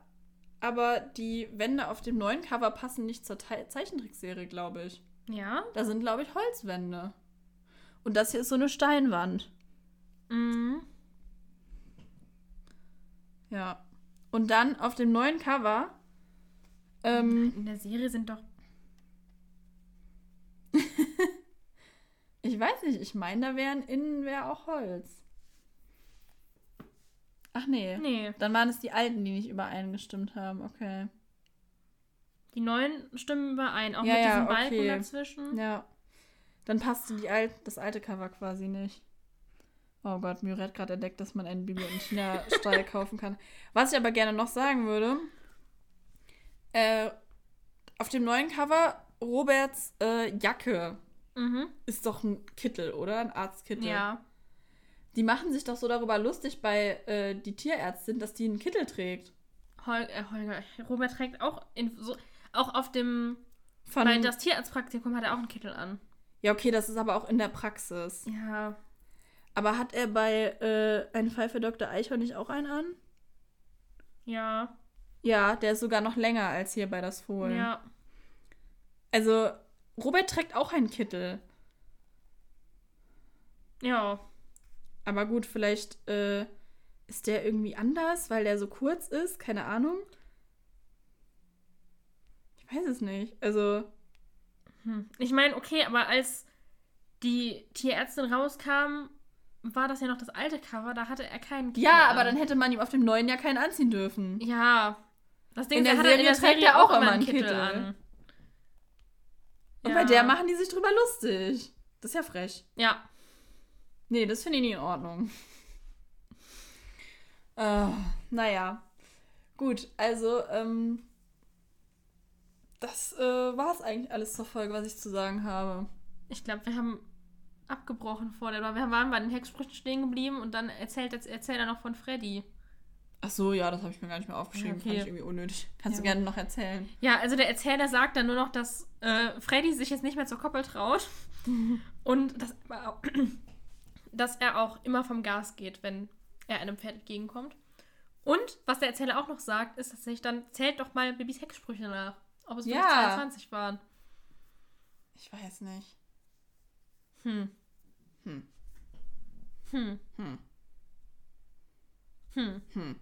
S2: aber die Wände auf dem neuen Cover passen nicht zur Te Zeichentrickserie, glaube ich.
S1: Ja.
S2: Da sind, glaube ich, Holzwände. Und das hier ist so eine Steinwand.
S1: Mhm.
S2: Ja. Und dann auf dem neuen Cover. Ähm,
S1: In der Serie sind doch.
S2: ich weiß nicht, ich meine, da wären innen wäre auch Holz. Ach nee.
S1: Nee.
S2: Dann waren es die alten, die nicht übereingestimmt haben. Okay.
S1: Die neuen stimmen überein. Auch
S2: Ja,
S1: mit
S2: ja,
S1: diesem Balken
S2: okay.
S1: dazwischen.
S2: Ja. Dann passte die alt, das alte Cover quasi nicht. Oh Gott, Mure hat gerade entdeckt, dass man einen Bibi und Tina-Stall kaufen kann. Was ich aber gerne noch sagen würde, äh, auf dem neuen Cover Roberts äh, Jacke
S1: Mhm.
S2: ist doch ein Kittel, oder? Ein Arztkittel.
S1: Ja.
S2: Die machen sich doch so darüber lustig bei äh, die Tierärztin, dass die einen Kittel trägt.
S1: Hol äh, Holger. Robert trägt auch in, so, auch auf dem.
S2: Von,
S1: Weil das Tierarztpraktikum hat er auch einen Kittel an.
S2: ja, okay, das ist aber auch in der Praxis.
S1: Ja.
S2: Aber hat er bei äh, Ein Fall für Dr. Eichhorn nicht auch einen an?
S1: Ja.
S2: Ja, der ist sogar noch länger als hier bei das Fohlen.
S1: Ja.
S2: Also, Robert trägt auch einen Kittel.
S1: Ja.
S2: Aber gut, vielleicht äh, ist der irgendwie anders, weil der so kurz ist. Keine Ahnung. Ich weiß es nicht. Also,
S1: Hm. Ich meine, okay, aber als die Tierärztin rauskam, war das ja noch das alte Cover, da hatte er keinen Kittel
S2: ja,
S1: an.
S2: aber dann hätte man ihm auf dem neuen ja keinen anziehen dürfen.
S1: Ja. Das Ding
S2: In der
S1: er hatte
S2: Serie trägt er auch immer einen Kittel.
S1: an.
S2: Und
S1: ja.
S2: bei der machen die sich drüber lustig. Das ist ja frech.
S1: Ja.
S2: Nee, das finde ich nicht in Ordnung. Äh, naja. Gut, also, ähm, das äh, war es eigentlich alles zur Folge, was ich zu sagen habe.
S1: Ich glaube, wir haben abgebrochen vor der. Wir waren bei den Hexsprüchen stehen geblieben und dann erzählt, erzählt er noch von Freddy.
S2: Ach so, ja, das habe ich mir gar nicht mehr aufgeschrieben.
S1: Okay.
S2: Fand ich irgendwie unnötig. Kannst du
S1: Ja.
S2: gerne noch erzählen.
S1: Ja, also der Erzähler sagt dann nur noch, dass äh, Freddy sich jetzt nicht mehr zur Koppel traut und auch- dass er auch immer vom Gas geht, wenn er einem Pferd entgegenkommt. Und was der Erzähler auch noch sagt, ist tatsächlich dann, zählt doch mal Bibis Hexsprüche nach. Ob es wirklich
S2: Ja.
S1: 22 waren.
S2: Ich weiß nicht.
S1: Hm.
S2: Hm.
S1: Hm.
S2: Hm.
S1: Hm.
S2: Hm.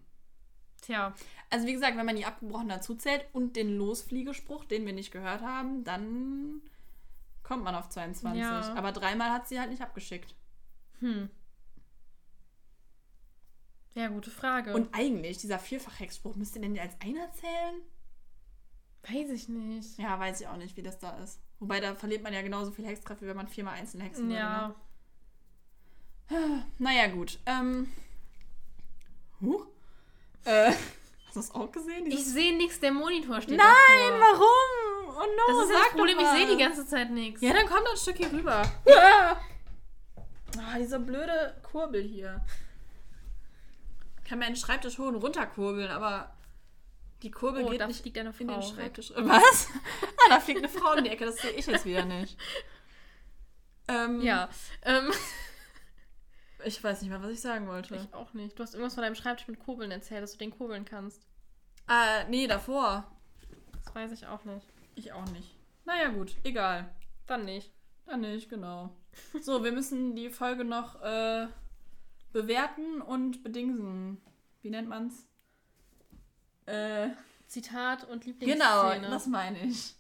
S1: Tja.
S2: Also wie gesagt, wenn man die abgebrochen dazu zählt und den Losfliegespruch, den wir nicht gehört haben, dann kommt man auf 22.
S1: Ja.
S2: Aber dreimal hat sie halt nicht abgeschickt.
S1: Hm. Ja, gute Frage.
S2: Und eigentlich, dieser Vierfach-Hexspruch, müsste den als einer zählen?
S1: weiß ich nicht.
S2: Ja, weiß ich auch nicht, wie das da ist. Wobei, da verliert man ja genauso viel Hexkraft, wie wenn man viermal einzeln hexen würde.
S1: Ja.
S2: Ne? Naja, gut. Ähm. Huch. Äh, hast du das auch gesehen?
S1: Ich
S2: Dieses-
S1: sehe nichts, der Monitor steht
S2: Nein, warum? Oh no,
S1: Das ist ja das Problem,
S2: doch
S1: ich sehe die ganze Zeit nichts.
S2: Ja, dann komm doch ein Stück hier rüber. Ah, dieser blöde Kurbel hier. Ich kann meinen Schreibtisch hoch und runter kurbeln, aber die Kurbel
S1: oh,
S2: geht
S1: da
S2: nicht
S1: fliegt eine
S2: in den
S1: Frau. weg.
S2: Schreibtisch. Was? Ah, da fliegt eine Frau in die Ecke, das sehe ich jetzt wieder nicht. Ähm,
S1: Ja, ähm,
S2: Ich weiß nicht mehr, was ich sagen wollte.
S1: ich auch nicht. Du hast irgendwas von deinem Schreibtisch mit Kurbeln erzählt, dass du den kurbeln kannst.
S2: Ah, nee, davor.
S1: Das weiß ich auch nicht.
S2: Ich auch nicht. Naja, gut, egal.
S1: Dann nicht.
S2: Dann nicht, genau. So, wir müssen die Folge noch äh, bewerten und bedingsen. Wie nennt man's? Äh,
S1: Zitat und
S2: genau,
S1: Lieblingsszene.
S2: das meine ich.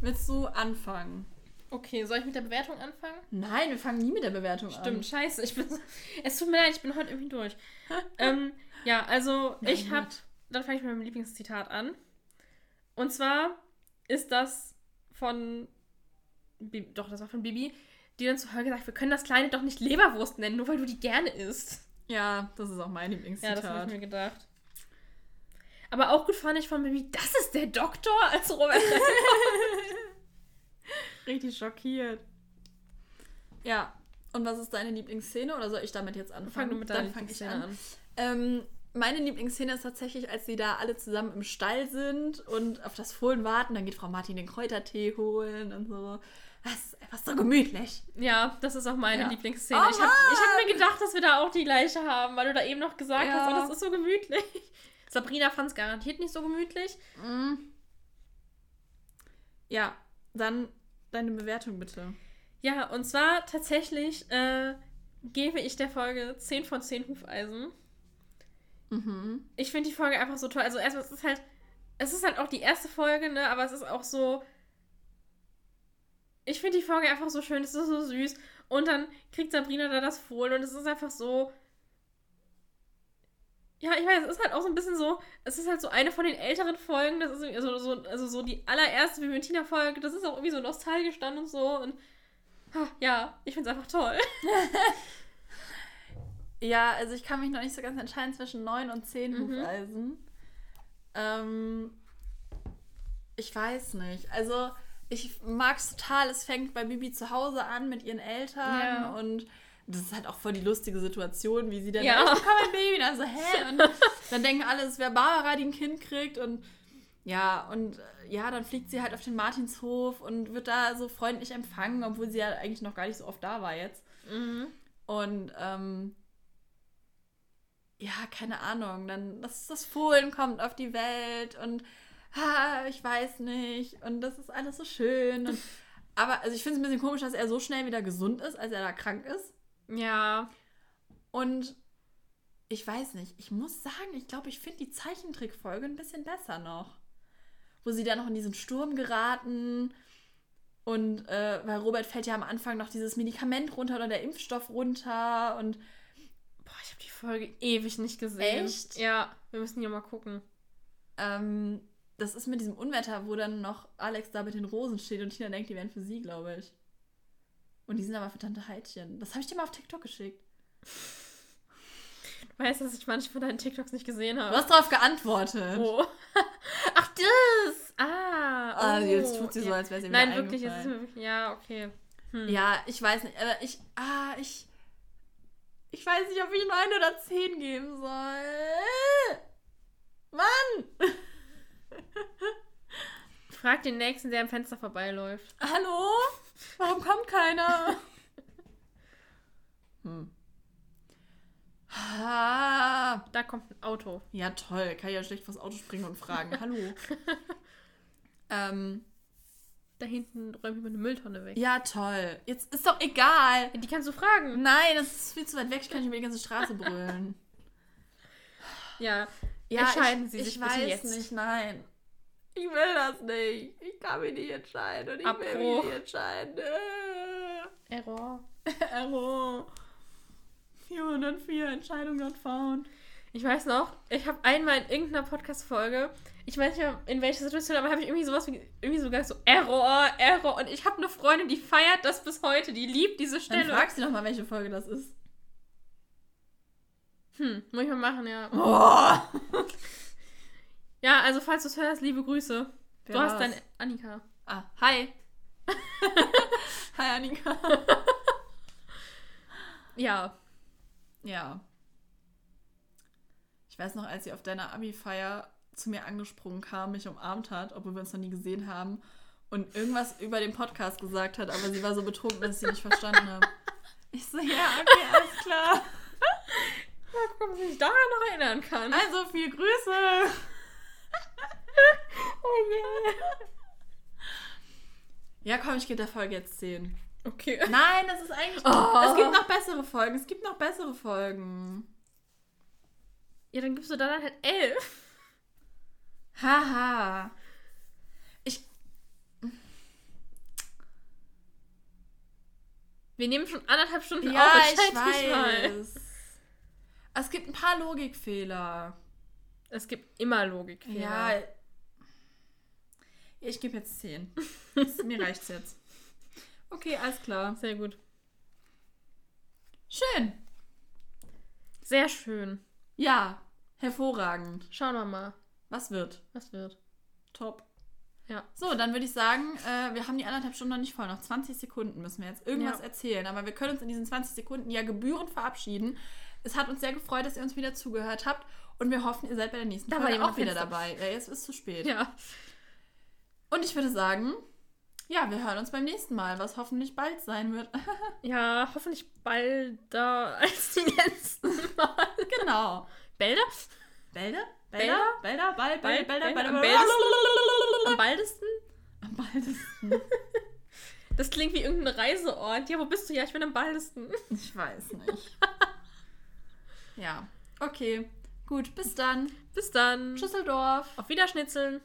S2: Willst du anfangen?
S1: Okay, soll ich mit der Bewertung anfangen?
S2: Nein, wir fangen nie mit der Bewertung
S1: Stimmt,
S2: an.
S1: scheiße. Ich bin so, es tut mir leid, ich bin heute irgendwie durch. ähm, ja, also
S2: Na
S1: ich habe, dann fange ich mit meinem Lieblingszitat an. Und zwar ist das von, Bi- doch, das war von Bibi. Die dann zu Holger sagt, wir können das Kleine doch nicht Leberwurst nennen, nur weil du die gerne isst.
S2: Ja, das ist auch mein
S1: Ja,
S2: Lieblingszitat.
S1: das habe ich mir gedacht. Aber auch gut fand ich von Baby, das ist der Doktor, als Robert
S2: Richtig schockiert. Ja. Und was ist deine Lieblingsszene? Oder soll ich damit jetzt anfangen?
S1: Fang du mit deiner
S2: Dann fang ich an.
S1: an.
S2: Ähm, meine Lieblingsszene ist tatsächlich, als sie da alle zusammen im Stall sind und auf das Fohlen warten. Dann geht Frau Martin den Kräutertee holen und so. Das ist einfach so gemütlich.
S1: Ja, das ist auch meine
S2: Ja.
S1: Lieblingsszene.
S2: Oh
S1: ich habe hab mir gedacht, dass wir da auch die gleiche haben, weil du da eben noch gesagt
S2: Ja.
S1: hast, oh, das ist so gemütlich. Sabrina fand es garantiert nicht so gemütlich.
S2: Mm. Ja, dann deine Bewertung bitte.
S1: Ja, und zwar tatsächlich äh, gebe ich der Folge 10 von 10 Hufeisen.
S2: Mhm.
S1: Ich finde die Folge einfach so toll. Also erstmal, es ist halt, es ist halt auch die erste Folge, ne, aber es ist auch so. Ich finde die Folge einfach so schön, es ist so süß. Und dann kriegt Sabrina da das Fohlen und es ist einfach so. Ja, ich weiß, es ist halt auch so ein bisschen so, es ist halt so eine von den älteren Folgen, das ist irgendwie so, so, also so die allererste Viventina-Folge, das ist auch irgendwie so nostalgisch dann und so und ah, ja, ich finde es einfach toll.
S2: Ja, also ich kann mich noch nicht so ganz entscheiden zwischen 9 und 10
S1: Mhm.
S2: Hufeisen. Ähm, ich weiß nicht. Also ich mag es total. Es fängt bei Bibi zu Hause an mit ihren Eltern
S1: Ja.
S2: und das ist halt auch voll die lustige Situation, wie sie dann,
S1: Ja.
S2: ich bekomme ein Baby, dann so, hä? Und dann denken alle, es wäre Barbara, die ein Kind kriegt und ja, und äh, ja, dann fliegt sie halt auf den Martinshof und wird da so freundlich empfangen, obwohl sie ja eigentlich noch gar nicht so oft da war jetzt.
S1: Mhm.
S2: Und ähm, ja, keine Ahnung, dann das, das Fohlen kommt auf die Welt und ah, ich weiß nicht. Und das ist alles so schön. Und, aber also ich finde es ein bisschen komisch, dass er so schnell wieder gesund ist, als er da krank ist.
S1: Ja.
S2: Und ich weiß nicht, ich muss sagen, ich glaube, ich finde die Zeichentrickfolge ein bisschen besser noch. Wo sie dann noch in diesen Sturm geraten. Und äh, weil Robert fällt ja am Anfang noch dieses Medikament runter oder der Impfstoff runter. Und
S1: Boah, ich habe die Folge ewig nicht gesehen.
S2: Echt?
S1: Ja, wir müssen hier mal gucken.
S2: ähm, das ist mit diesem Unwetter, wo dann noch Alex da mit den Rosen steht und Tina denkt, die wären für sie, glaube ich. Und die sind aber für Tante Heidchen. Das habe ich dir mal auf TikTok geschickt.
S1: Du weißt, dass ich manche von deinen TikToks nicht gesehen
S2: Du
S1: habe.
S2: hast darauf geantwortet.
S1: Oh. Ach, das! Ah.
S2: Ah,
S1: oh.
S2: jetzt tut sie so, als wäre sie mir
S1: Nein, wirklich, es ist mir wirklich. Ja, okay. Hm.
S2: Ja, ich weiß nicht, aber ich. Ah, ich. Ich weiß nicht, ob ich 9 oder 10 geben soll. Mann!
S1: Frag den nächsten, der am Fenster vorbeiläuft.
S2: Hallo? Warum kommt keiner? hm. Ah,
S1: Da kommt ein Auto.
S2: ja, toll. Kann ich ja schlecht vors Auto springen und fragen. Hallo. ähm,
S1: Da hinten räume ich mir eine Mülltonne weg.
S2: ja, toll. Jetzt ist doch egal.
S1: Die kannst du fragen.
S2: Nein, das ist viel zu weit weg. Ich kann nicht über die ganze Straße brüllen.
S1: Ja.
S2: Ja,
S1: Entscheiden
S2: ich,
S1: Sie
S2: ich
S1: sich bitte
S2: weiß
S1: jetzt.
S2: nicht, nein. Ich will das nicht. Ich kann mich nicht entscheiden und ich will
S1: Abbruch.
S2: mich nicht entscheiden. Äh.
S1: Error.
S2: Error. 404 Entscheidung not found.
S1: Ich weiß noch, ich habe einmal in irgendeiner Podcast-Folge, ich weiß nicht mehr in welcher Situation, aber habe ich irgendwie sowas wie, irgendwie sogar so Error, Error. Und ich habe eine Freundin, die feiert das bis heute, die liebt diese
S2: Dann
S1: Stelle.
S2: fragst du doch mal, welche Folge das ist.
S1: Hm, muss ich mal machen, ja.
S2: Oh.
S1: Ja, also falls du es hörst, liebe Grüße.
S2: Wer
S1: du hast
S2: war's?
S1: deine Annika.
S2: Ah, hi. hi, Annika.
S1: Ja.
S2: Ja. Ich weiß noch, als sie auf deiner Abi-Feier zu mir angesprungen kam, mich umarmt hat, obwohl wir uns noch nie gesehen haben und irgendwas über den Podcast gesagt hat, aber sie war so betrunken, dass ich sie nicht verstanden habe. Ich so, ja, okay, alles klar.
S1: Mal gucken, ob ich mich daran noch erinnern kann.
S2: Also, viel Grüße.
S1: Oh yeah.
S2: Ja, komm, ich gebe der Folge jetzt 10.
S1: Okay.
S2: Nein, das ist eigentlich.
S1: Oh.
S2: Es gibt noch bessere Folgen. Es gibt noch bessere Folgen.
S1: Ja, dann gibst du da dann halt elf.
S2: Haha. Ich.
S1: Wir nehmen schon anderthalb Stunden
S2: Ja,
S1: auf.
S2: ich
S1: entscheid dich mal.
S2: Es gibt ein paar Logikfehler.
S1: Es gibt immer Logikfehler.
S2: Ja. Ich gebe jetzt 10. Das- Mir reicht's jetzt. Okay, alles klar.
S1: Sehr gut.
S2: Schön.
S1: Sehr schön.
S2: Ja, hervorragend.
S1: Schauen wir mal,
S2: Was wird?
S1: was wird.
S2: Top.
S1: Ja.
S2: So, dann würde ich sagen, äh, wir haben die anderthalb Stunden noch nicht voll. Noch 20 Sekunden müssen wir jetzt irgendwas
S1: Ja.
S2: erzählen. Aber wir können uns in diesen 20 Sekunden ja gebührend verabschieden. Es hat uns sehr gefreut, dass ihr uns wieder zugehört habt. Und wir hoffen, ihr seid bei der nächsten
S1: Da
S2: Folge auch wieder
S1: Fenster.
S2: dabei. Ja, jetzt ist es zu spät.
S1: Ja.
S2: Und ich würde sagen, ja, wir hören uns beim nächsten Mal, was hoffentlich bald sein wird.
S1: Ja, hoffentlich bald da als die letzten Mal.
S2: genau.
S1: Bälder?
S2: Bälde?
S1: Bälder?
S2: Bälder? Bald, Bälder, Bälder,
S1: Bälder?
S2: Bälder.
S1: Am baldesten?
S2: Am baldesten.
S1: Das klingt wie irgendein Reiseort. Ja, wo bist du? Ja, ich bin am baldesten.
S2: Ich weiß nicht. Ja, okay. Gut, bis dann.
S1: Bis dann.
S2: Schüsseldorf.
S1: Auf Wiederschnitzeln.